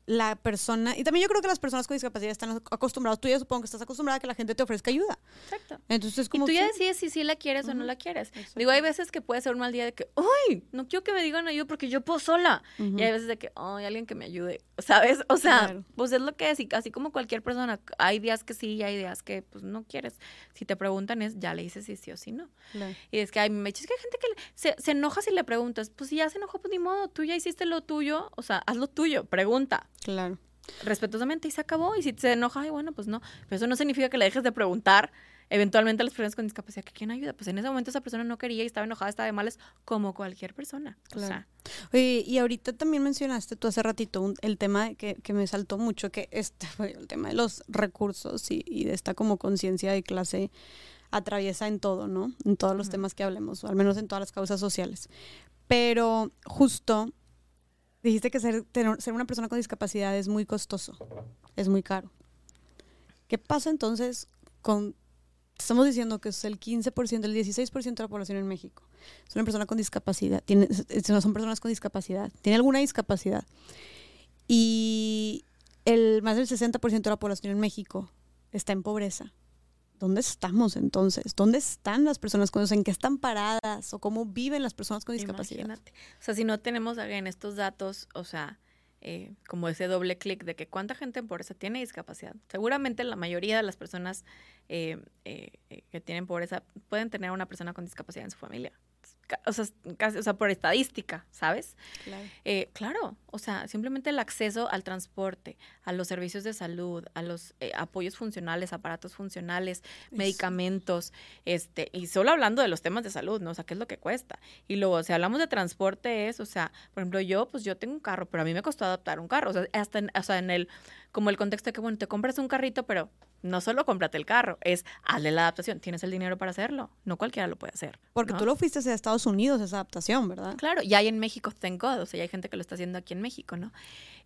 Speaker 1: la persona, y también yo creo que las personas con discapacidad están acostumbradas, tú ya supongo que estás acostumbrada a que la gente te ofrezca ayuda.
Speaker 2: Exacto.
Speaker 1: Entonces
Speaker 2: Y
Speaker 1: como
Speaker 2: tú ya decides si sí la quieres o no la quieres.
Speaker 1: Exacto.
Speaker 2: Digo, hay veces que puede ser un mal día de que, ¡ay! No quiero que me digan ayuda porque yo puedo sola. Y hay veces de que, ¡ay! Alguien que me ayude. ¿Sabes? O sea,
Speaker 1: Claro.
Speaker 2: pues es lo que es. Y así como cualquier persona, hay días que sí y hay días que pues no quieres. Si te preguntan es, ya le dices si sí o si no.
Speaker 1: Claro.
Speaker 2: Y es que hay me es que hay gente que se, se enoja si le preguntas. Pues si ya se enojó, pues ni modo. Tú ya hiciste lo tuyo. O sea, haz lo tuyo. Pregunta
Speaker 1: Claro.
Speaker 2: respetuosamente y se acabó. Y si se enoja, ay, bueno, pues no. Pero eso no significa que le dejes de preguntar eventualmente a las personas con discapacidad que quién ayuda. Pues en ese momento esa persona no quería y estaba enojada, estaba de males, como cualquier persona. O
Speaker 1: Claro.
Speaker 2: sea,
Speaker 1: Oye, y ahorita también mencionaste tú hace ratito un- el tema que, que me saltó mucho, que este [laughs] fue el tema de los recursos y, y de esta como conciencia de clase atraviesa en todo, ¿no? En todos los
Speaker 2: Ujú.
Speaker 1: temas que hablemos, o al menos en todas las causas sociales. Pero justo dijiste que ser, ser una persona con discapacidad es muy costoso, es muy caro. ¿Qué pasa entonces con... Estamos diciendo que es el 15%, el 16% de la población en México es una persona con discapacidad, tiene, son personas con discapacidad, tiene alguna discapacidad. Y el más del 60% de la población en México está en pobreza. ¿Dónde estamos entonces? ¿Dónde están las personas con ¿En qué están paradas? ¿O cómo viven las personas con discapacidad?
Speaker 2: imagínate. O sea, si no tenemos en estos datos, o sea, eh, como ese doble clic de que cuánta gente en pobreza tiene discapacidad. Seguramente la mayoría de las personas eh, eh, eh, que tienen pobreza pueden tener una persona con discapacidad en su familia. O sea, casi, o sea, por estadística, ¿sabes?
Speaker 1: Claro.
Speaker 2: Eh, claro, o sea, simplemente el acceso al transporte, a los servicios de salud, a los eh, apoyos funcionales, aparatos funcionales, medicamentos, este, y solo hablando de los temas de salud, ¿no? O sea, ¿qué es lo que cuesta? Y luego, si hablamos de transporte, es, o sea, por ejemplo, yo, pues yo tengo un carro, pero a mí me costó adaptar un carro, o sea, hasta en, o sea, en el, como el contexto de que, bueno, te compras un carrito, pero no solo cómprate el carro, es hazle la adaptación, tienes el dinero para hacerlo, no cualquiera lo puede hacer.
Speaker 1: Porque
Speaker 2: ¿no?
Speaker 1: tú lo fuiste hacia Estados Unidos, esa adaptación, ¿verdad?
Speaker 2: Claro, y hay en México, thank God, o sea, ya hay gente que lo está haciendo aquí en México, ¿no?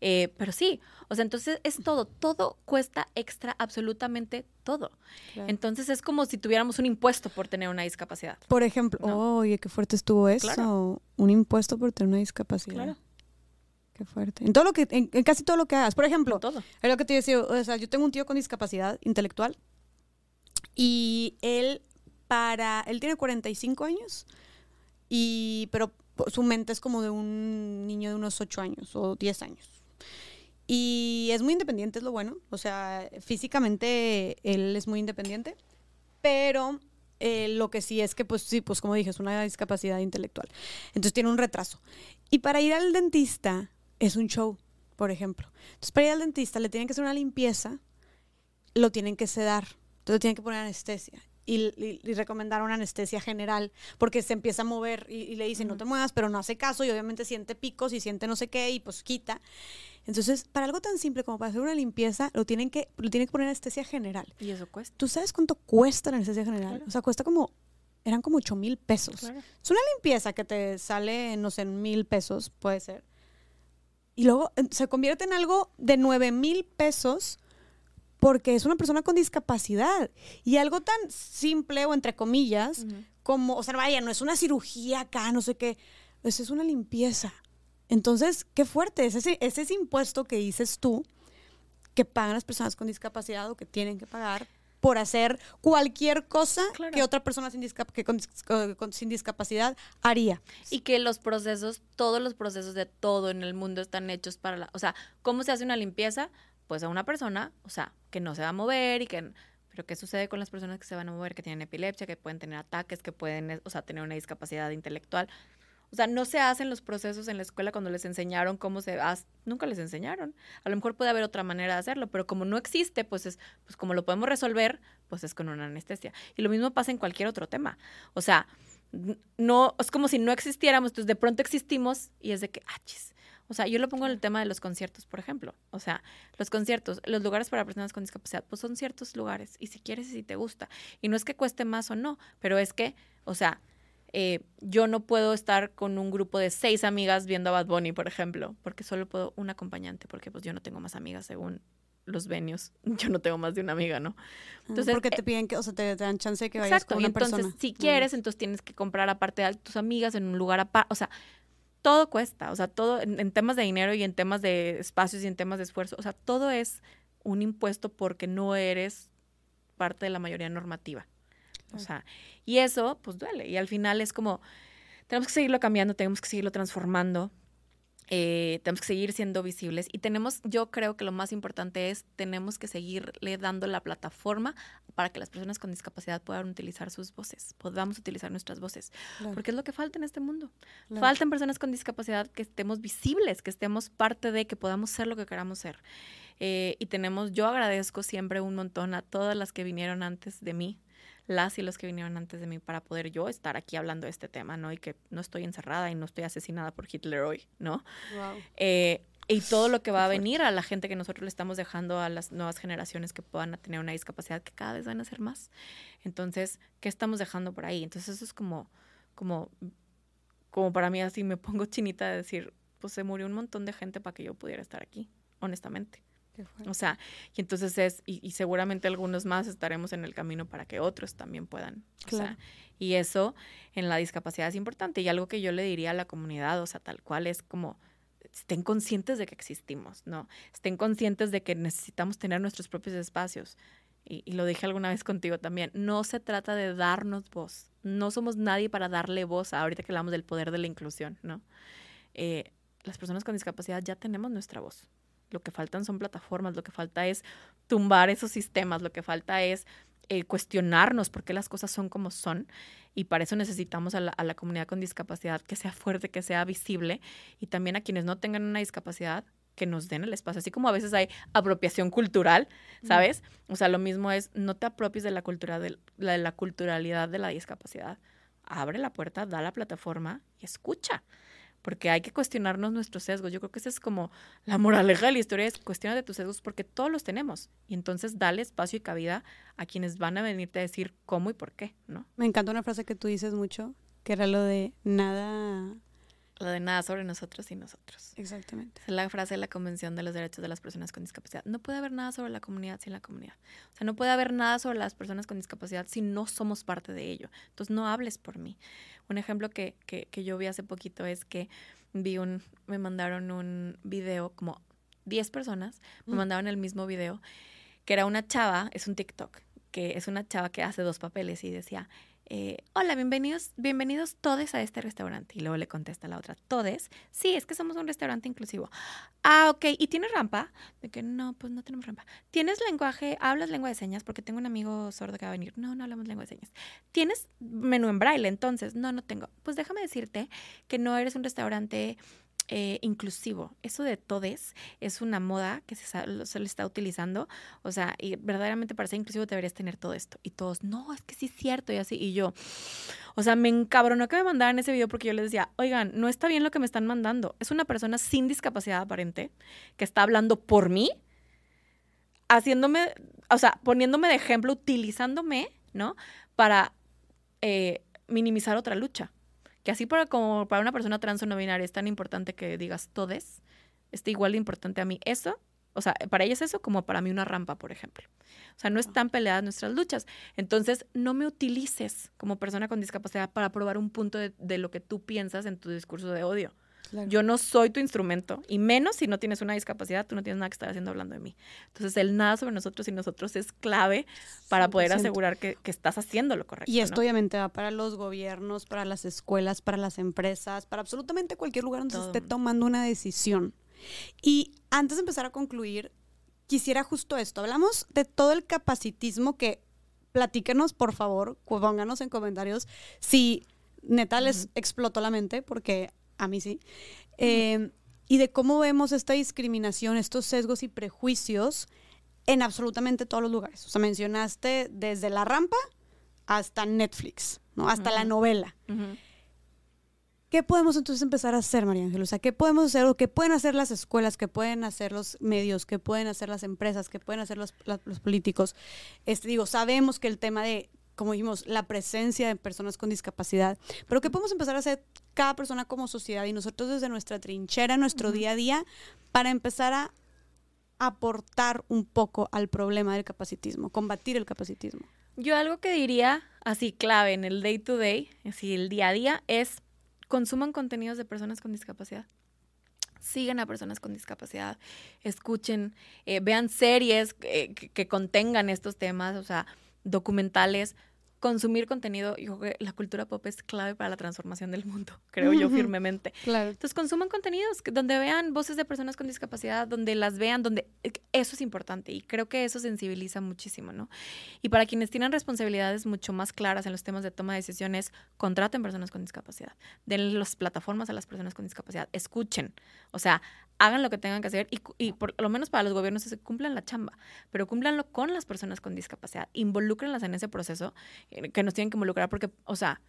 Speaker 2: Eh, pero sí, o sea, entonces es todo, todo cuesta extra, absolutamente todo.
Speaker 1: Claro.
Speaker 2: Entonces es como si tuviéramos un impuesto por tener una discapacidad.
Speaker 1: Por ejemplo,
Speaker 2: No.
Speaker 1: oye, qué fuerte estuvo eso.
Speaker 2: Claro.
Speaker 1: Un impuesto por tener una discapacidad.
Speaker 2: Claro.
Speaker 1: Qué fuerte. En todo lo que, en, en casi todo lo que hagas. Por ejemplo,
Speaker 2: Todo.
Speaker 1: es lo que te decía, o sea, yo tengo un tío con discapacidad intelectual y él para, él tiene 45 años y, pero su mente es como de un niño de unos 8 años o 10 años. Y es muy independiente, es lo bueno. O sea, físicamente él es muy independiente, pero eh, lo que sí es que, pues sí, pues como dije, es una discapacidad intelectual. Entonces tiene un retraso. Y para ir al dentista es un show, por ejemplo. Entonces para ir al dentista le tienen que hacer una limpieza, lo tienen que sedar, entonces tienen que poner anestesia. Y, y- y recomendaron anestesia general porque se empieza a mover y, y le dicen no te muevas, pero no hace caso y obviamente siente picos y siente no sé qué y pues quita. Entonces, para algo tan simple como para hacer una limpieza, lo tienen que, lo tienen que poner anestesia general.
Speaker 2: Y eso cuesta.
Speaker 1: ¿Tú sabes cuánto cuesta la anestesia general?
Speaker 2: Claro.
Speaker 1: O sea, cuesta como, eran como 8 mil pesos.
Speaker 2: Claro.
Speaker 1: Es una limpieza que te sale, no sé, mil pesos, puede ser. Y luego se convierte en algo de 9 mil pesos porque es una persona con discapacidad. Y algo tan simple o entre comillas, como, o sea, vaya, no es una cirugía acá, no sé qué, eso es una limpieza. Entonces, qué fuerte, es ese, es ese impuesto que dices tú que pagan las personas con discapacidad o que tienen que pagar por hacer cualquier cosa
Speaker 2: Claro.
Speaker 1: que otra persona sin, discap- que con- con- con- sin discapacidad haría.
Speaker 2: Y que los procesos, todos los procesos de todo en el mundo están hechos para la... O sea, ¿cómo se hace una limpieza? Pues a una persona, o sea, que no se va a mover y que... Pero ¿qué sucede con las personas que se van a mover, que tienen epilepsia, que pueden tener ataques, que pueden, o sea, tener una discapacidad intelectual? O sea, no se hacen los procesos en la escuela cuando les enseñaron cómo se hace. Nunca les enseñaron. A lo mejor puede haber otra manera de hacerlo, pero como no existe, pues es, pues como lo podemos resolver, pues es con una anestesia. Y lo mismo pasa en cualquier otro tema. O sea, no, es como si no existiéramos, entonces de pronto existimos y es de que, ah, chis. O sea, yo lo pongo en el tema de los conciertos, por ejemplo. O sea, los conciertos, los lugares para personas con discapacidad, pues son ciertos lugares. Y si quieres y si te gusta. Y no es que cueste más o no, pero es que, o sea, eh, yo no puedo estar con un grupo de seis amigas viendo a Bad Bunny, por ejemplo, porque solo puedo un acompañante, porque pues yo no tengo más amigas según los venios. [laughs] Yo no tengo más de una amiga, ¿no?
Speaker 1: Ah, entonces, porque te eh, piden que, o sea, te, dan chance de que vayas con una
Speaker 2: entonces, si quieres, entonces tienes que comprar aparte de tus amigas en un lugar aparte, o sea, todo cuesta, o sea, todo en, temas de dinero y en temas de espacios y en temas de esfuerzo, o sea, todo es un impuesto porque no eres parte de la mayoría normativa. O sea, y eso, pues duele. Y al final es como, tenemos que seguirlo cambiando, tenemos que seguirlo transformando, eh, tenemos que seguir siendo visibles. Y tenemos, yo creo que lo más importante es, tenemos que seguirle dando la plataforma para que las personas con discapacidad puedan utilizar sus voces, podamos utilizar nuestras voces. Porque es lo que falta en este mundo. Faltan personas con discapacidad que estemos visibles, que estemos parte de, que podamos ser lo que queramos ser. Eh, y tenemos, yo agradezco siempre un montón a todas las que vinieron antes de mí, las y los que vinieron antes de mí para poder yo estar aquí hablando de este tema, ¿no? Y que no estoy encerrada y no estoy asesinada por Hitler hoy, ¿no? Eh, y todo lo que va a venir a la gente que nosotros le estamos dejando a las nuevas generaciones que puedan tener una discapacidad que cada vez van a ser más. Entonces, ¿qué estamos dejando por ahí? Entonces, eso es como, como, como para mí así me [laughs] pongo chinita de decir, pues se murió un montón de gente para que yo pudiera estar aquí, honestamente. O sea, y entonces es, y, seguramente algunos más estaremos en el camino para que otros también puedan. Claro. y eso en la discapacidad es importante. Y algo que yo le diría a la comunidad, o sea, tal cual es como, estén conscientes de que existimos, ¿no? Estén conscientes de que necesitamos tener nuestros propios espacios. Y, lo dije alguna vez contigo también, no se trata de darnos voz. No somos nadie para darle voz, ahorita que hablamos del poder de la inclusión, ¿no? Eh, las personas con discapacidad ya tenemos nuestra voz. Lo que faltan son plataformas, lo que falta es tumbar esos sistemas, lo que falta es eh, cuestionarnos por qué las cosas son como son. Y para eso necesitamos a la, comunidad con discapacidad que sea fuerte, que sea visible y también a quienes no tengan una discapacidad que nos den el espacio. Así como a veces hay apropiación cultural, ¿sabes? O sea, lo mismo es, no te apropies de la, cultura de, de la culturalidad de la discapacidad. Abre la puerta, da la plataforma y escucha porque hay que cuestionarnos nuestros sesgos. Yo creo que esa es como la moraleja de la historia, es cuestiona de tus sesgos porque todos los tenemos. Y entonces dale espacio y cabida a quienes van a venirte a decir cómo y por qué, ¿no?
Speaker 1: Me encanta una frase que tú dices mucho, que era lo de nada...
Speaker 2: De nada sobre nosotros y nosotros.
Speaker 1: Exactamente.
Speaker 2: Es la frase de la Convención de los Derechos de las Personas con Discapacidad. No puede haber nada sobre la comunidad sin la comunidad. O sea, no puede haber nada sobre las personas con discapacidad si no somos parte de ello. Entonces, no hables por mí. Un ejemplo que, que, que yo vi hace poquito es que vi un, me mandaron un video, como 10 personas me mm. mandaron el mismo video, que era una chava, es un TikTok, que es una chava que hace dos papeles y decía, eh, hola, bienvenidos, bienvenidos todos a este restaurante. Y luego le contesta la otra, ¿todes? Sí, es que somos un restaurante inclusivo. Ah, ok, ¿y tienes rampa? De que no, pues no tenemos rampa. ¿Tienes lenguaje, hablas lengua de señas? Porque tengo un amigo sordo que va a venir. No, no hablamos lengua de señas. ¿Tienes menú en braille entonces? No, no tengo. Pues déjame decirte que no eres un restaurante eh, inclusivo. Eso de todes es una moda que se, se, está utilizando. O sea, y verdaderamente para ser inclusivo deberías tener todo esto. Y todos, no, es que sí es cierto y así. Y yo, o sea, me encabronó que me mandaran ese video porque yo les decía, oigan, no está bien lo que me están mandando. Es una persona sin discapacidad aparente que está hablando por mí, haciéndome, o sea, poniéndome de ejemplo, utilizándome, ¿no? Para eh, minimizar otra lucha. Que así para, como para una persona trans o no binaria es tan importante que digas todes, está igual de importante a mí eso. O sea, para ella es eso como para mí una rampa, por ejemplo. O sea, no están peleadas nuestras luchas. Entonces, no me utilices como persona con discapacidad para probar un punto de, de lo que tú piensas en tu discurso de odio. Yo no soy tu instrumento, y menos si no tienes una discapacidad, tú no tienes nada que estar haciendo hablando de mí. Entonces, el nada sobre nosotros y nosotros es clave para poder asegurar que, estás haciendo lo correcto.
Speaker 1: Y esto obviamente va para los gobiernos, para las escuelas, para las empresas, para absolutamente cualquier lugar donde se esté tomando una decisión. Y antes de empezar a concluir, quisiera justo esto. Hablamos de todo el capacitismo que platíquenos, por favor, pónganos en comentarios si neta les explotó la mente, porque a mí sí. Eh, y de cómo vemos esta discriminación, estos sesgos y prejuicios en absolutamente todos los lugares. O sea, mencionaste desde la rampa hasta Netflix, ¿no? Hasta la novela. ¿Qué podemos entonces empezar a hacer, María Ángel? O sea, ¿qué podemos hacer o qué pueden hacer las escuelas, qué pueden hacer los medios, qué pueden hacer las empresas, qué pueden hacer los, los políticos? Este, digo, sabemos que el tema de, como dijimos, la presencia de personas con discapacidad, pero ¿qué podemos empezar a hacer cada persona como sociedad y nosotros desde nuestra trinchera, nuestro día a día, para empezar a aportar un poco al problema del capacitismo, combatir el capacitismo?
Speaker 2: Yo algo que diría así clave en el day to day, así el día a día, es consuman contenidos de personas con discapacidad. Sigan a personas con discapacidad, escuchen, eh, vean series eh, que, contengan estos temas, o sea, documentales, consumir contenido, yo creo que la cultura pop es clave para la transformación del mundo, [laughs] creo yo firmemente.
Speaker 1: Claro.
Speaker 2: Entonces consuman contenidos donde vean voces de personas con discapacidad, donde las vean, donde eh, eso es importante y creo que eso sensibiliza muchísimo, ¿no? Y para quienes tienen responsabilidades mucho más claras en los temas de toma de decisiones, contraten personas con discapacidad, den las plataformas a las personas con discapacidad, escuchen, o sea, hagan lo que tengan que hacer y, por lo menos para los gobiernos es cumplan la chamba, pero cúmplanlo con las personas con discapacidad, involúcrenlas en ese proceso eh, que nos tienen que involucrar porque, o sea,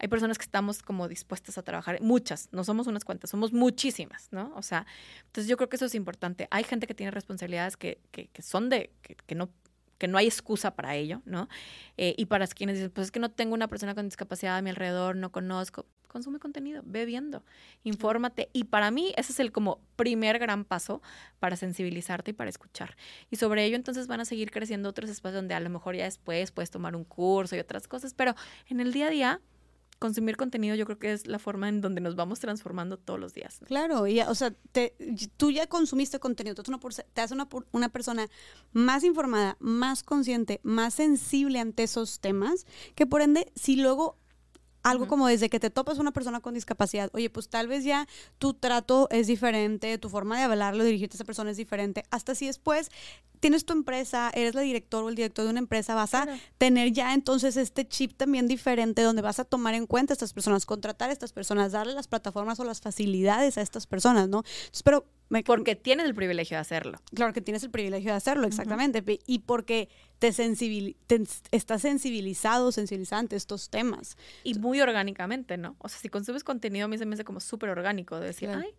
Speaker 2: hay personas que estamos como dispuestas a trabajar, muchas, no somos unas cuantas, somos muchísimas, ¿no? O sea, entonces yo creo que eso es importante. Hay gente que tiene responsabilidades que, que, son de, que, que, no que no hay excusa para ello, ¿no? Eh, y para quienes dicen, pues es que no tengo una persona con discapacidad a mi alrededor, no conozco, consume contenido, ve viendo, infórmate. Y para mí ese es el como primer gran paso para sensibilizarte y para escuchar. Y sobre ello entonces van a seguir creciendo otros espacios donde a lo mejor ya después puedes tomar un curso y otras cosas, pero en el día a día consumir contenido yo creo que es la forma en donde nos vamos transformando todos los días.
Speaker 1: Claro, y, o sea, tú ya consumiste contenido, tú te hace una, una persona más informada, más consciente, más sensible ante esos temas, que por ende, si luego algo como desde que te topas una persona con discapacidad, oye, pues tal vez ya tu trato es diferente, tu forma de hablarlo, dirigirte a esa persona es diferente, hasta si después tienes tu empresa, eres la director o el director de una empresa, vas a tener ya entonces este chip también diferente donde vas a tomar en cuenta a estas personas, contratar a estas personas, darle las plataformas o las facilidades a estas personas, ¿no? pero
Speaker 2: porque tienes el privilegio de hacerlo.
Speaker 1: Claro que tienes el privilegio de hacerlo, exactamente. Y porque te, sensibil te estás sensibilizado, sensibilizante estos temas.
Speaker 2: Y muy orgánicamente, ¿no? O sea, si consumes contenido, a mí se me hace como súper orgánico de decir, ay,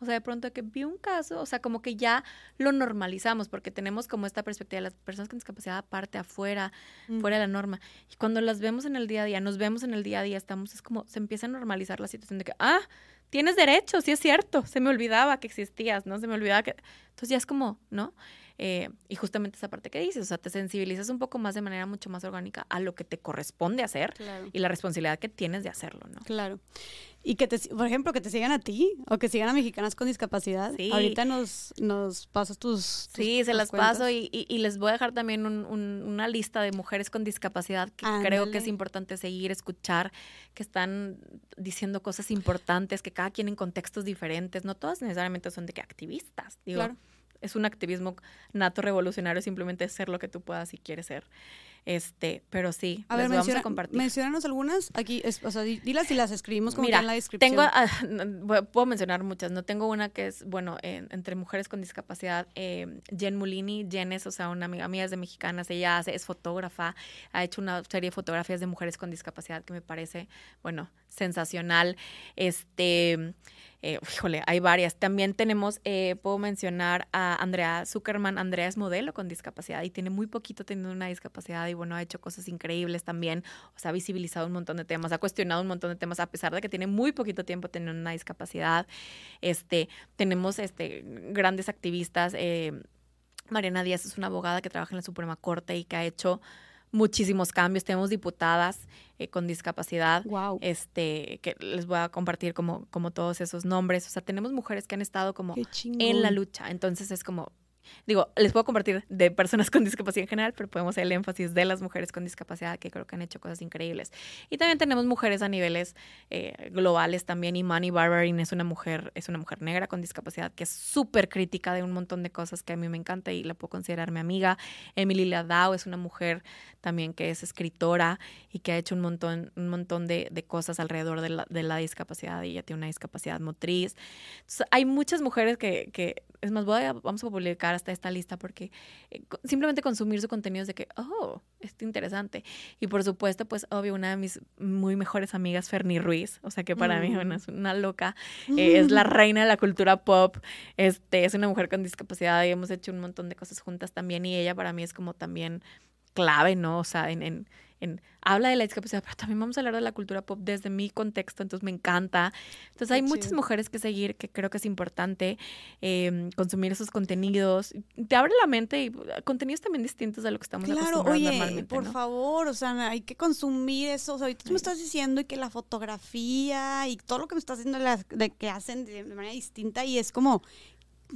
Speaker 2: o sea, de pronto que vi un caso, o sea, como que ya lo normalizamos porque tenemos como esta perspectiva de las personas con discapacidad aparte, afuera, fuera de la norma. Y cuando las vemos en el día a día, nos vemos en el día a día, estamos, es como se empieza a normalizar la situación de que, ah, tienes derecho, sí es cierto, se me olvidaba que existías, ¿no? Se me olvidaba que... Entonces ya es como, ¿no? Eh, y justamente esa parte que dices, o sea, te sensibilizas un poco más de manera mucho más orgánica a lo que te corresponde hacer y la responsabilidad que tienes de hacerlo, ¿no?
Speaker 1: Claro. Y que te, por ejemplo, que te sigan a ti o que sigan a mexicanas con discapacidad. Sí. Ahorita nos, nos pasas tus,
Speaker 2: Sí, se las paso y, y, les voy a dejar también un, una lista de mujeres con discapacidad que creo que es importante seguir, escuchar, que están diciendo cosas importantes, que cada quien en contextos diferentes, no todas necesariamente son de que activistas, digo. Claro es un activismo nato revolucionario, simplemente ser lo que tú puedas si quieres ser. Este, pero sí,
Speaker 1: a ver, vamos a compartir. Menciónanos algunas aquí, o sea, dilas y las escribimos como en la descripción.
Speaker 2: Tengo, ah, [laughs] puedo mencionar muchas, no tengo una que es, bueno, entre mujeres con discapacidad, eh, Jen Mulini, Jen es, o sea, una amiga mía es de Mexicanas, ella hace, es fotógrafa, ha hecho una serie de fotografías de mujeres con discapacidad que me parece, bueno, sensacional. Este, eh, híjole, hay varias. También tenemos, eh, puedo mencionar a Andrea Zuckerman. Andrea es modelo con discapacidad y tiene muy poquito teniendo una discapacidad y bueno, ha hecho cosas increíbles también. O sea, ha visibilizado un montón de temas, ha cuestionado un montón de temas a pesar de que tiene muy poquito tiempo teniendo una discapacidad. Este, tenemos este, grandes activistas. Eh, Mariana Díaz es una abogada que trabaja en la Suprema Corte y que ha hecho muchísimos cambios. Tenemos diputadas eh, con discapacidad, este, que les voy a compartir como, como todos esos nombres. O sea, tenemos mujeres que han estado como en la lucha. Entonces es como, digo, les puedo compartir de personas con discapacidad en general, pero podemos hacer el énfasis de las mujeres con discapacidad que creo que han hecho cosas increíbles. Y también tenemos mujeres a niveles eh, globales también. Imani Barbarin es una mujer, es una mujer negra con discapacidad que es súper crítica de un montón de cosas que a mí me encanta y la puedo considerar mi amiga. Emily Ladau es una mujer también que es escritora y que ha hecho un montón, un montón de, de cosas alrededor de la, de la discapacidad y ella tiene una discapacidad motriz. Entonces, hay muchas mujeres que, que es más, voy a, vamos a publicar hasta esta lista porque eh, simplemente consumir su contenido es de que, oh, está interesante. Y por supuesto, pues obvio, una de mis muy mejores amigas, Fernie Ruiz, o sea que para mí bueno, es una loca, eh, es la [laughs] reina de la cultura pop, este, es una mujer con discapacidad y hemos hecho un montón de cosas juntas también y ella para mí es como también clave, ¿no? O sea, en, en habla de la discapacidad, pero también vamos a hablar de la cultura pop desde mi contexto, entonces me encanta. Entonces hay muchas mujeres que seguir, que creo que es importante eh, consumir esos contenidos. Te abre la mente y uh, contenidos también distintos de lo que estamos claro, acostumbrados oye, normalmente.
Speaker 1: Por favor, o sea, hay que consumir eso. O sea, ahorita tú me estás diciendo que la fotografía y todo lo que me estás diciendo de, que hacen de manera distinta y es como,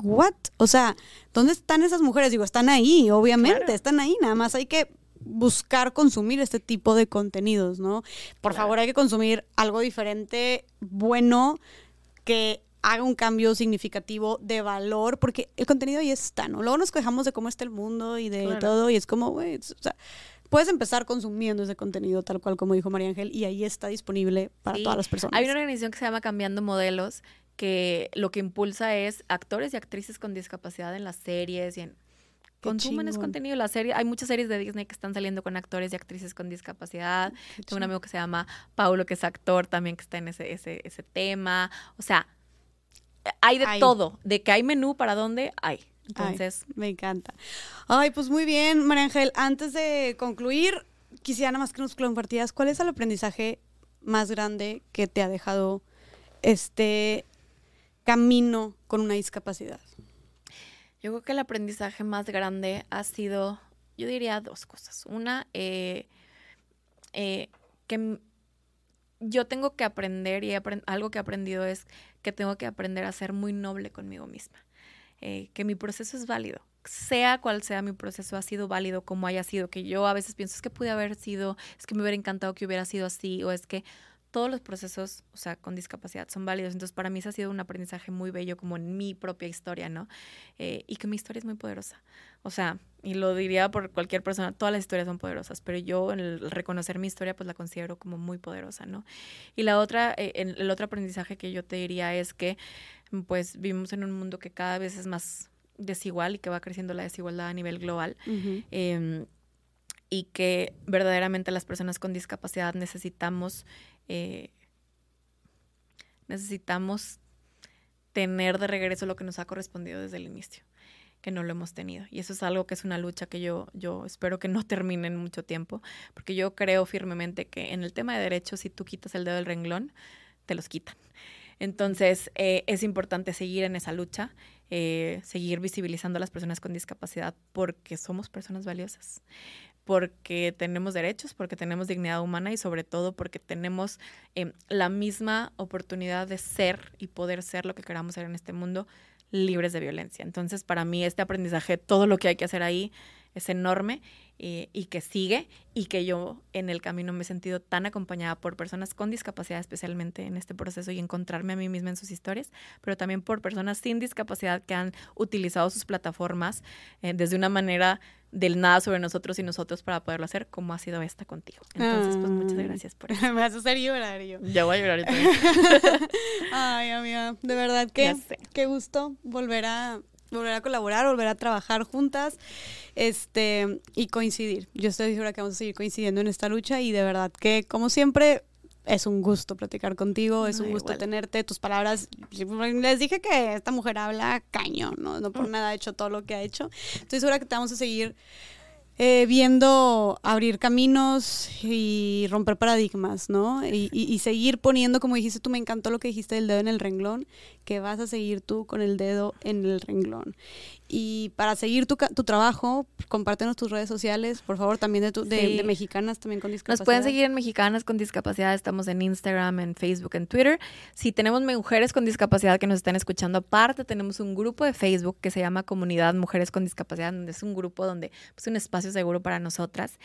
Speaker 1: ¿what? O sea, ¿dónde están esas mujeres? Digo, están ahí, obviamente, están ahí, nada más hay que buscar consumir este tipo de contenidos, ¿no? Por favor, hay que consumir algo diferente, bueno, que haga un cambio significativo de valor, porque el contenido ahí está, ¿no? Luego nos quejamos de cómo está el mundo y de todo, y es como, güey, o sea, puedes empezar consumiendo ese contenido tal cual como dijo María Ángel, y ahí está disponible para todas las personas.
Speaker 2: Hay una organización que se llama Cambiando Modelos, que lo que impulsa es actores y actrices con discapacidad en las series y en consumen ese contenido. La serie, hay muchas series de Disney que están saliendo con actores y actrices con discapacidad. Tengo un amigo que se llama Paulo, que es actor también, que está en ese, ese, ese tema. O sea, hay de todo. De que hay menú para dónde, hay. Entonces.
Speaker 1: me encanta. Ay, pues muy bien, María Ángel. Antes de concluir, quisiera nada más que nos compartieras cuál es el aprendizaje más grande que te ha dejado este camino con una discapacidad.
Speaker 2: Yo creo que el aprendizaje más grande ha sido, yo diría dos cosas. Una, eh, eh, que yo tengo que aprender y algo que he aprendido es que tengo que aprender a ser muy noble conmigo misma. Eh, que mi proceso es válido. Sea cual sea mi proceso, ha sido válido como haya sido. Que yo a veces pienso, es que pude haber sido, es que me hubiera encantado que hubiera sido así, o es que todos los procesos, o sea, con discapacidad son válidos. Entonces, para mí eso ha sido un aprendizaje muy bello, como en mi propia historia, ¿no? Eh, y que mi historia es muy poderosa. O sea, y lo diría por cualquier persona, todas las historias son poderosas, pero yo el reconocer mi historia, pues la considero como muy poderosa, ¿no? Y la otra, eh, el, otro aprendizaje que yo te diría es que, pues, vivimos en un mundo que cada vez es más desigual y que va creciendo la desigualdad a nivel global. Em, y que verdaderamente las personas con discapacidad necesitamos eh, necesitamos tener de regreso lo que nos ha correspondido desde el inicio, que no lo hemos tenido. Y eso es algo que es una lucha que yo, yo espero que no [laughs] termine en mucho tiempo, porque yo creo firmemente que en el tema de derechos, si tú quitas el dedo del renglón, te los quitan. Entonces, eh, es importante seguir en esa lucha, eh, seguir visibilizando a las personas con discapacidad porque somos personas valiosas porque tenemos derechos, porque tenemos dignidad humana y sobre todo porque tenemos em, la misma oportunidad de ser y poder ser lo que queramos ser en este mundo libres de violencia. Entonces, para mí este aprendizaje, todo lo que hay que hacer ahí es enorme eh, y que sigue y que yo en el camino me he sentido tan acompañada por personas con discapacidad, especialmente en este proceso y encontrarme a mí misma en sus historias, pero también por personas sin discapacidad que han utilizado sus plataformas eh, desde una manera del nada sobre nosotros y nosotros para poderlo hacer, como ha sido esta contigo. Entonces, pues muchas gracias por [laughs] eso.
Speaker 1: me vas a hacer llorar yo.
Speaker 2: Ya voy a llorar [laughs]
Speaker 1: Ay, amiga, de verdad que qué gusto volver a volver a colaborar, volver a trabajar juntas este, y coincidir. Yo estoy segura que vamos a seguir coincidiendo en esta lucha y de verdad que, como siempre, es un gusto platicar contigo, es un gusto tenerte, tus palabras. Les dije que esta mujer habla cañón, ¿no? No por mm. nada ha hecho todo lo que ha hecho. Estoy segura que te vamos a seguir eh, viendo abrir caminos y romper paradigmas, ¿no? Y, y, seguir poniendo, como dijiste tú, me encantó lo que dijiste del dedo en el renglón, que vas a seguir tú con el dedo en el renglón. Y para seguir tu, tu, trabajo, compártenos tus redes sociales, por favor, también de, tu, de, Mexicanas también con discapacidad.
Speaker 2: Nos pueden seguir en Mexicanas con discapacidad, estamos en Instagram, en Facebook, en Twitter. Si tenemos mujeres con discapacidad que nos están escuchando aparte, tenemos un grupo de Facebook que se llama Comunidad Mujeres con Discapacidad, donde es un grupo donde es pues, un espacio seguro para nosotras.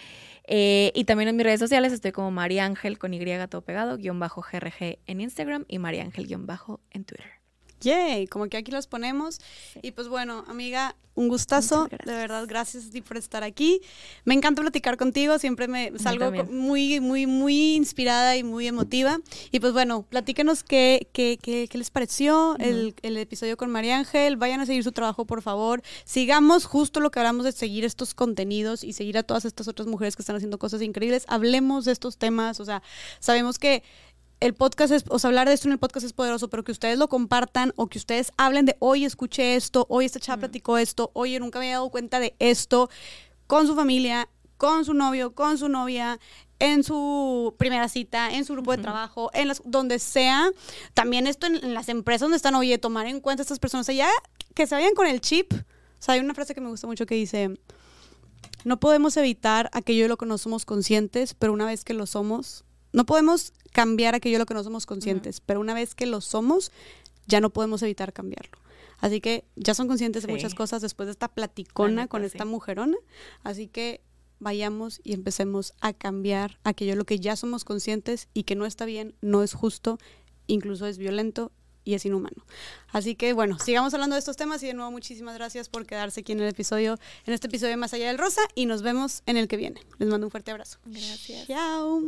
Speaker 2: Eh, y también en mis redes sociales estoy como María Ángel con Y todo pegado, guion bajo GRG en Instagram y María Ángel guion bajo en Twitter.
Speaker 1: Yay, como que aquí los ponemos. Y pues bueno, amiga, un gustazo. De verdad, gracias a ti por estar aquí. Me encanta platicar contigo, siempre me salgo muy, muy, muy inspirada y muy emotiva. Y pues bueno, platíquenos qué, qué, qué, qué les pareció el, el, episodio con María Ángel. Vayan a seguir su trabajo, por favor. Sigamos justo lo que hablamos de seguir estos contenidos y seguir a todas estas otras mujeres que están haciendo cosas increíbles. Hablemos de estos temas. O sea, sabemos que el podcast es, o sea, hablar de esto en el podcast es poderoso, pero que ustedes lo compartan o que ustedes hablen de, hoy escuché esto, hoy esta chava platicó esto, oye, nunca me había dado cuenta de esto, con su familia, con su novio, con su novia, en su primera cita, en su grupo de trabajo, en las, donde sea. También esto en, las empresas donde están, oye, tomar en cuenta a estas personas, o ya que se vayan con el chip. O sea, hay una frase que me gusta mucho que dice, no podemos evitar aquello de lo que no somos conscientes, pero una vez que lo somos, no podemos cambiar aquello de lo que no somos conscientes, pero una vez que lo somos, ya no podemos evitar cambiarlo. Así que ya son conscientes de muchas cosas después de esta platicona con esta mujerona. Así que vayamos y empecemos a cambiar aquello de lo que ya somos conscientes y que no está bien, no es justo, incluso es violento y es inhumano. Así que bueno, sigamos hablando de estos temas y de nuevo muchísimas gracias por quedarse aquí en el episodio, en este episodio de Más allá del Rosa y nos vemos en el que viene. Les mando un fuerte abrazo.
Speaker 2: Gracias.
Speaker 1: Chao.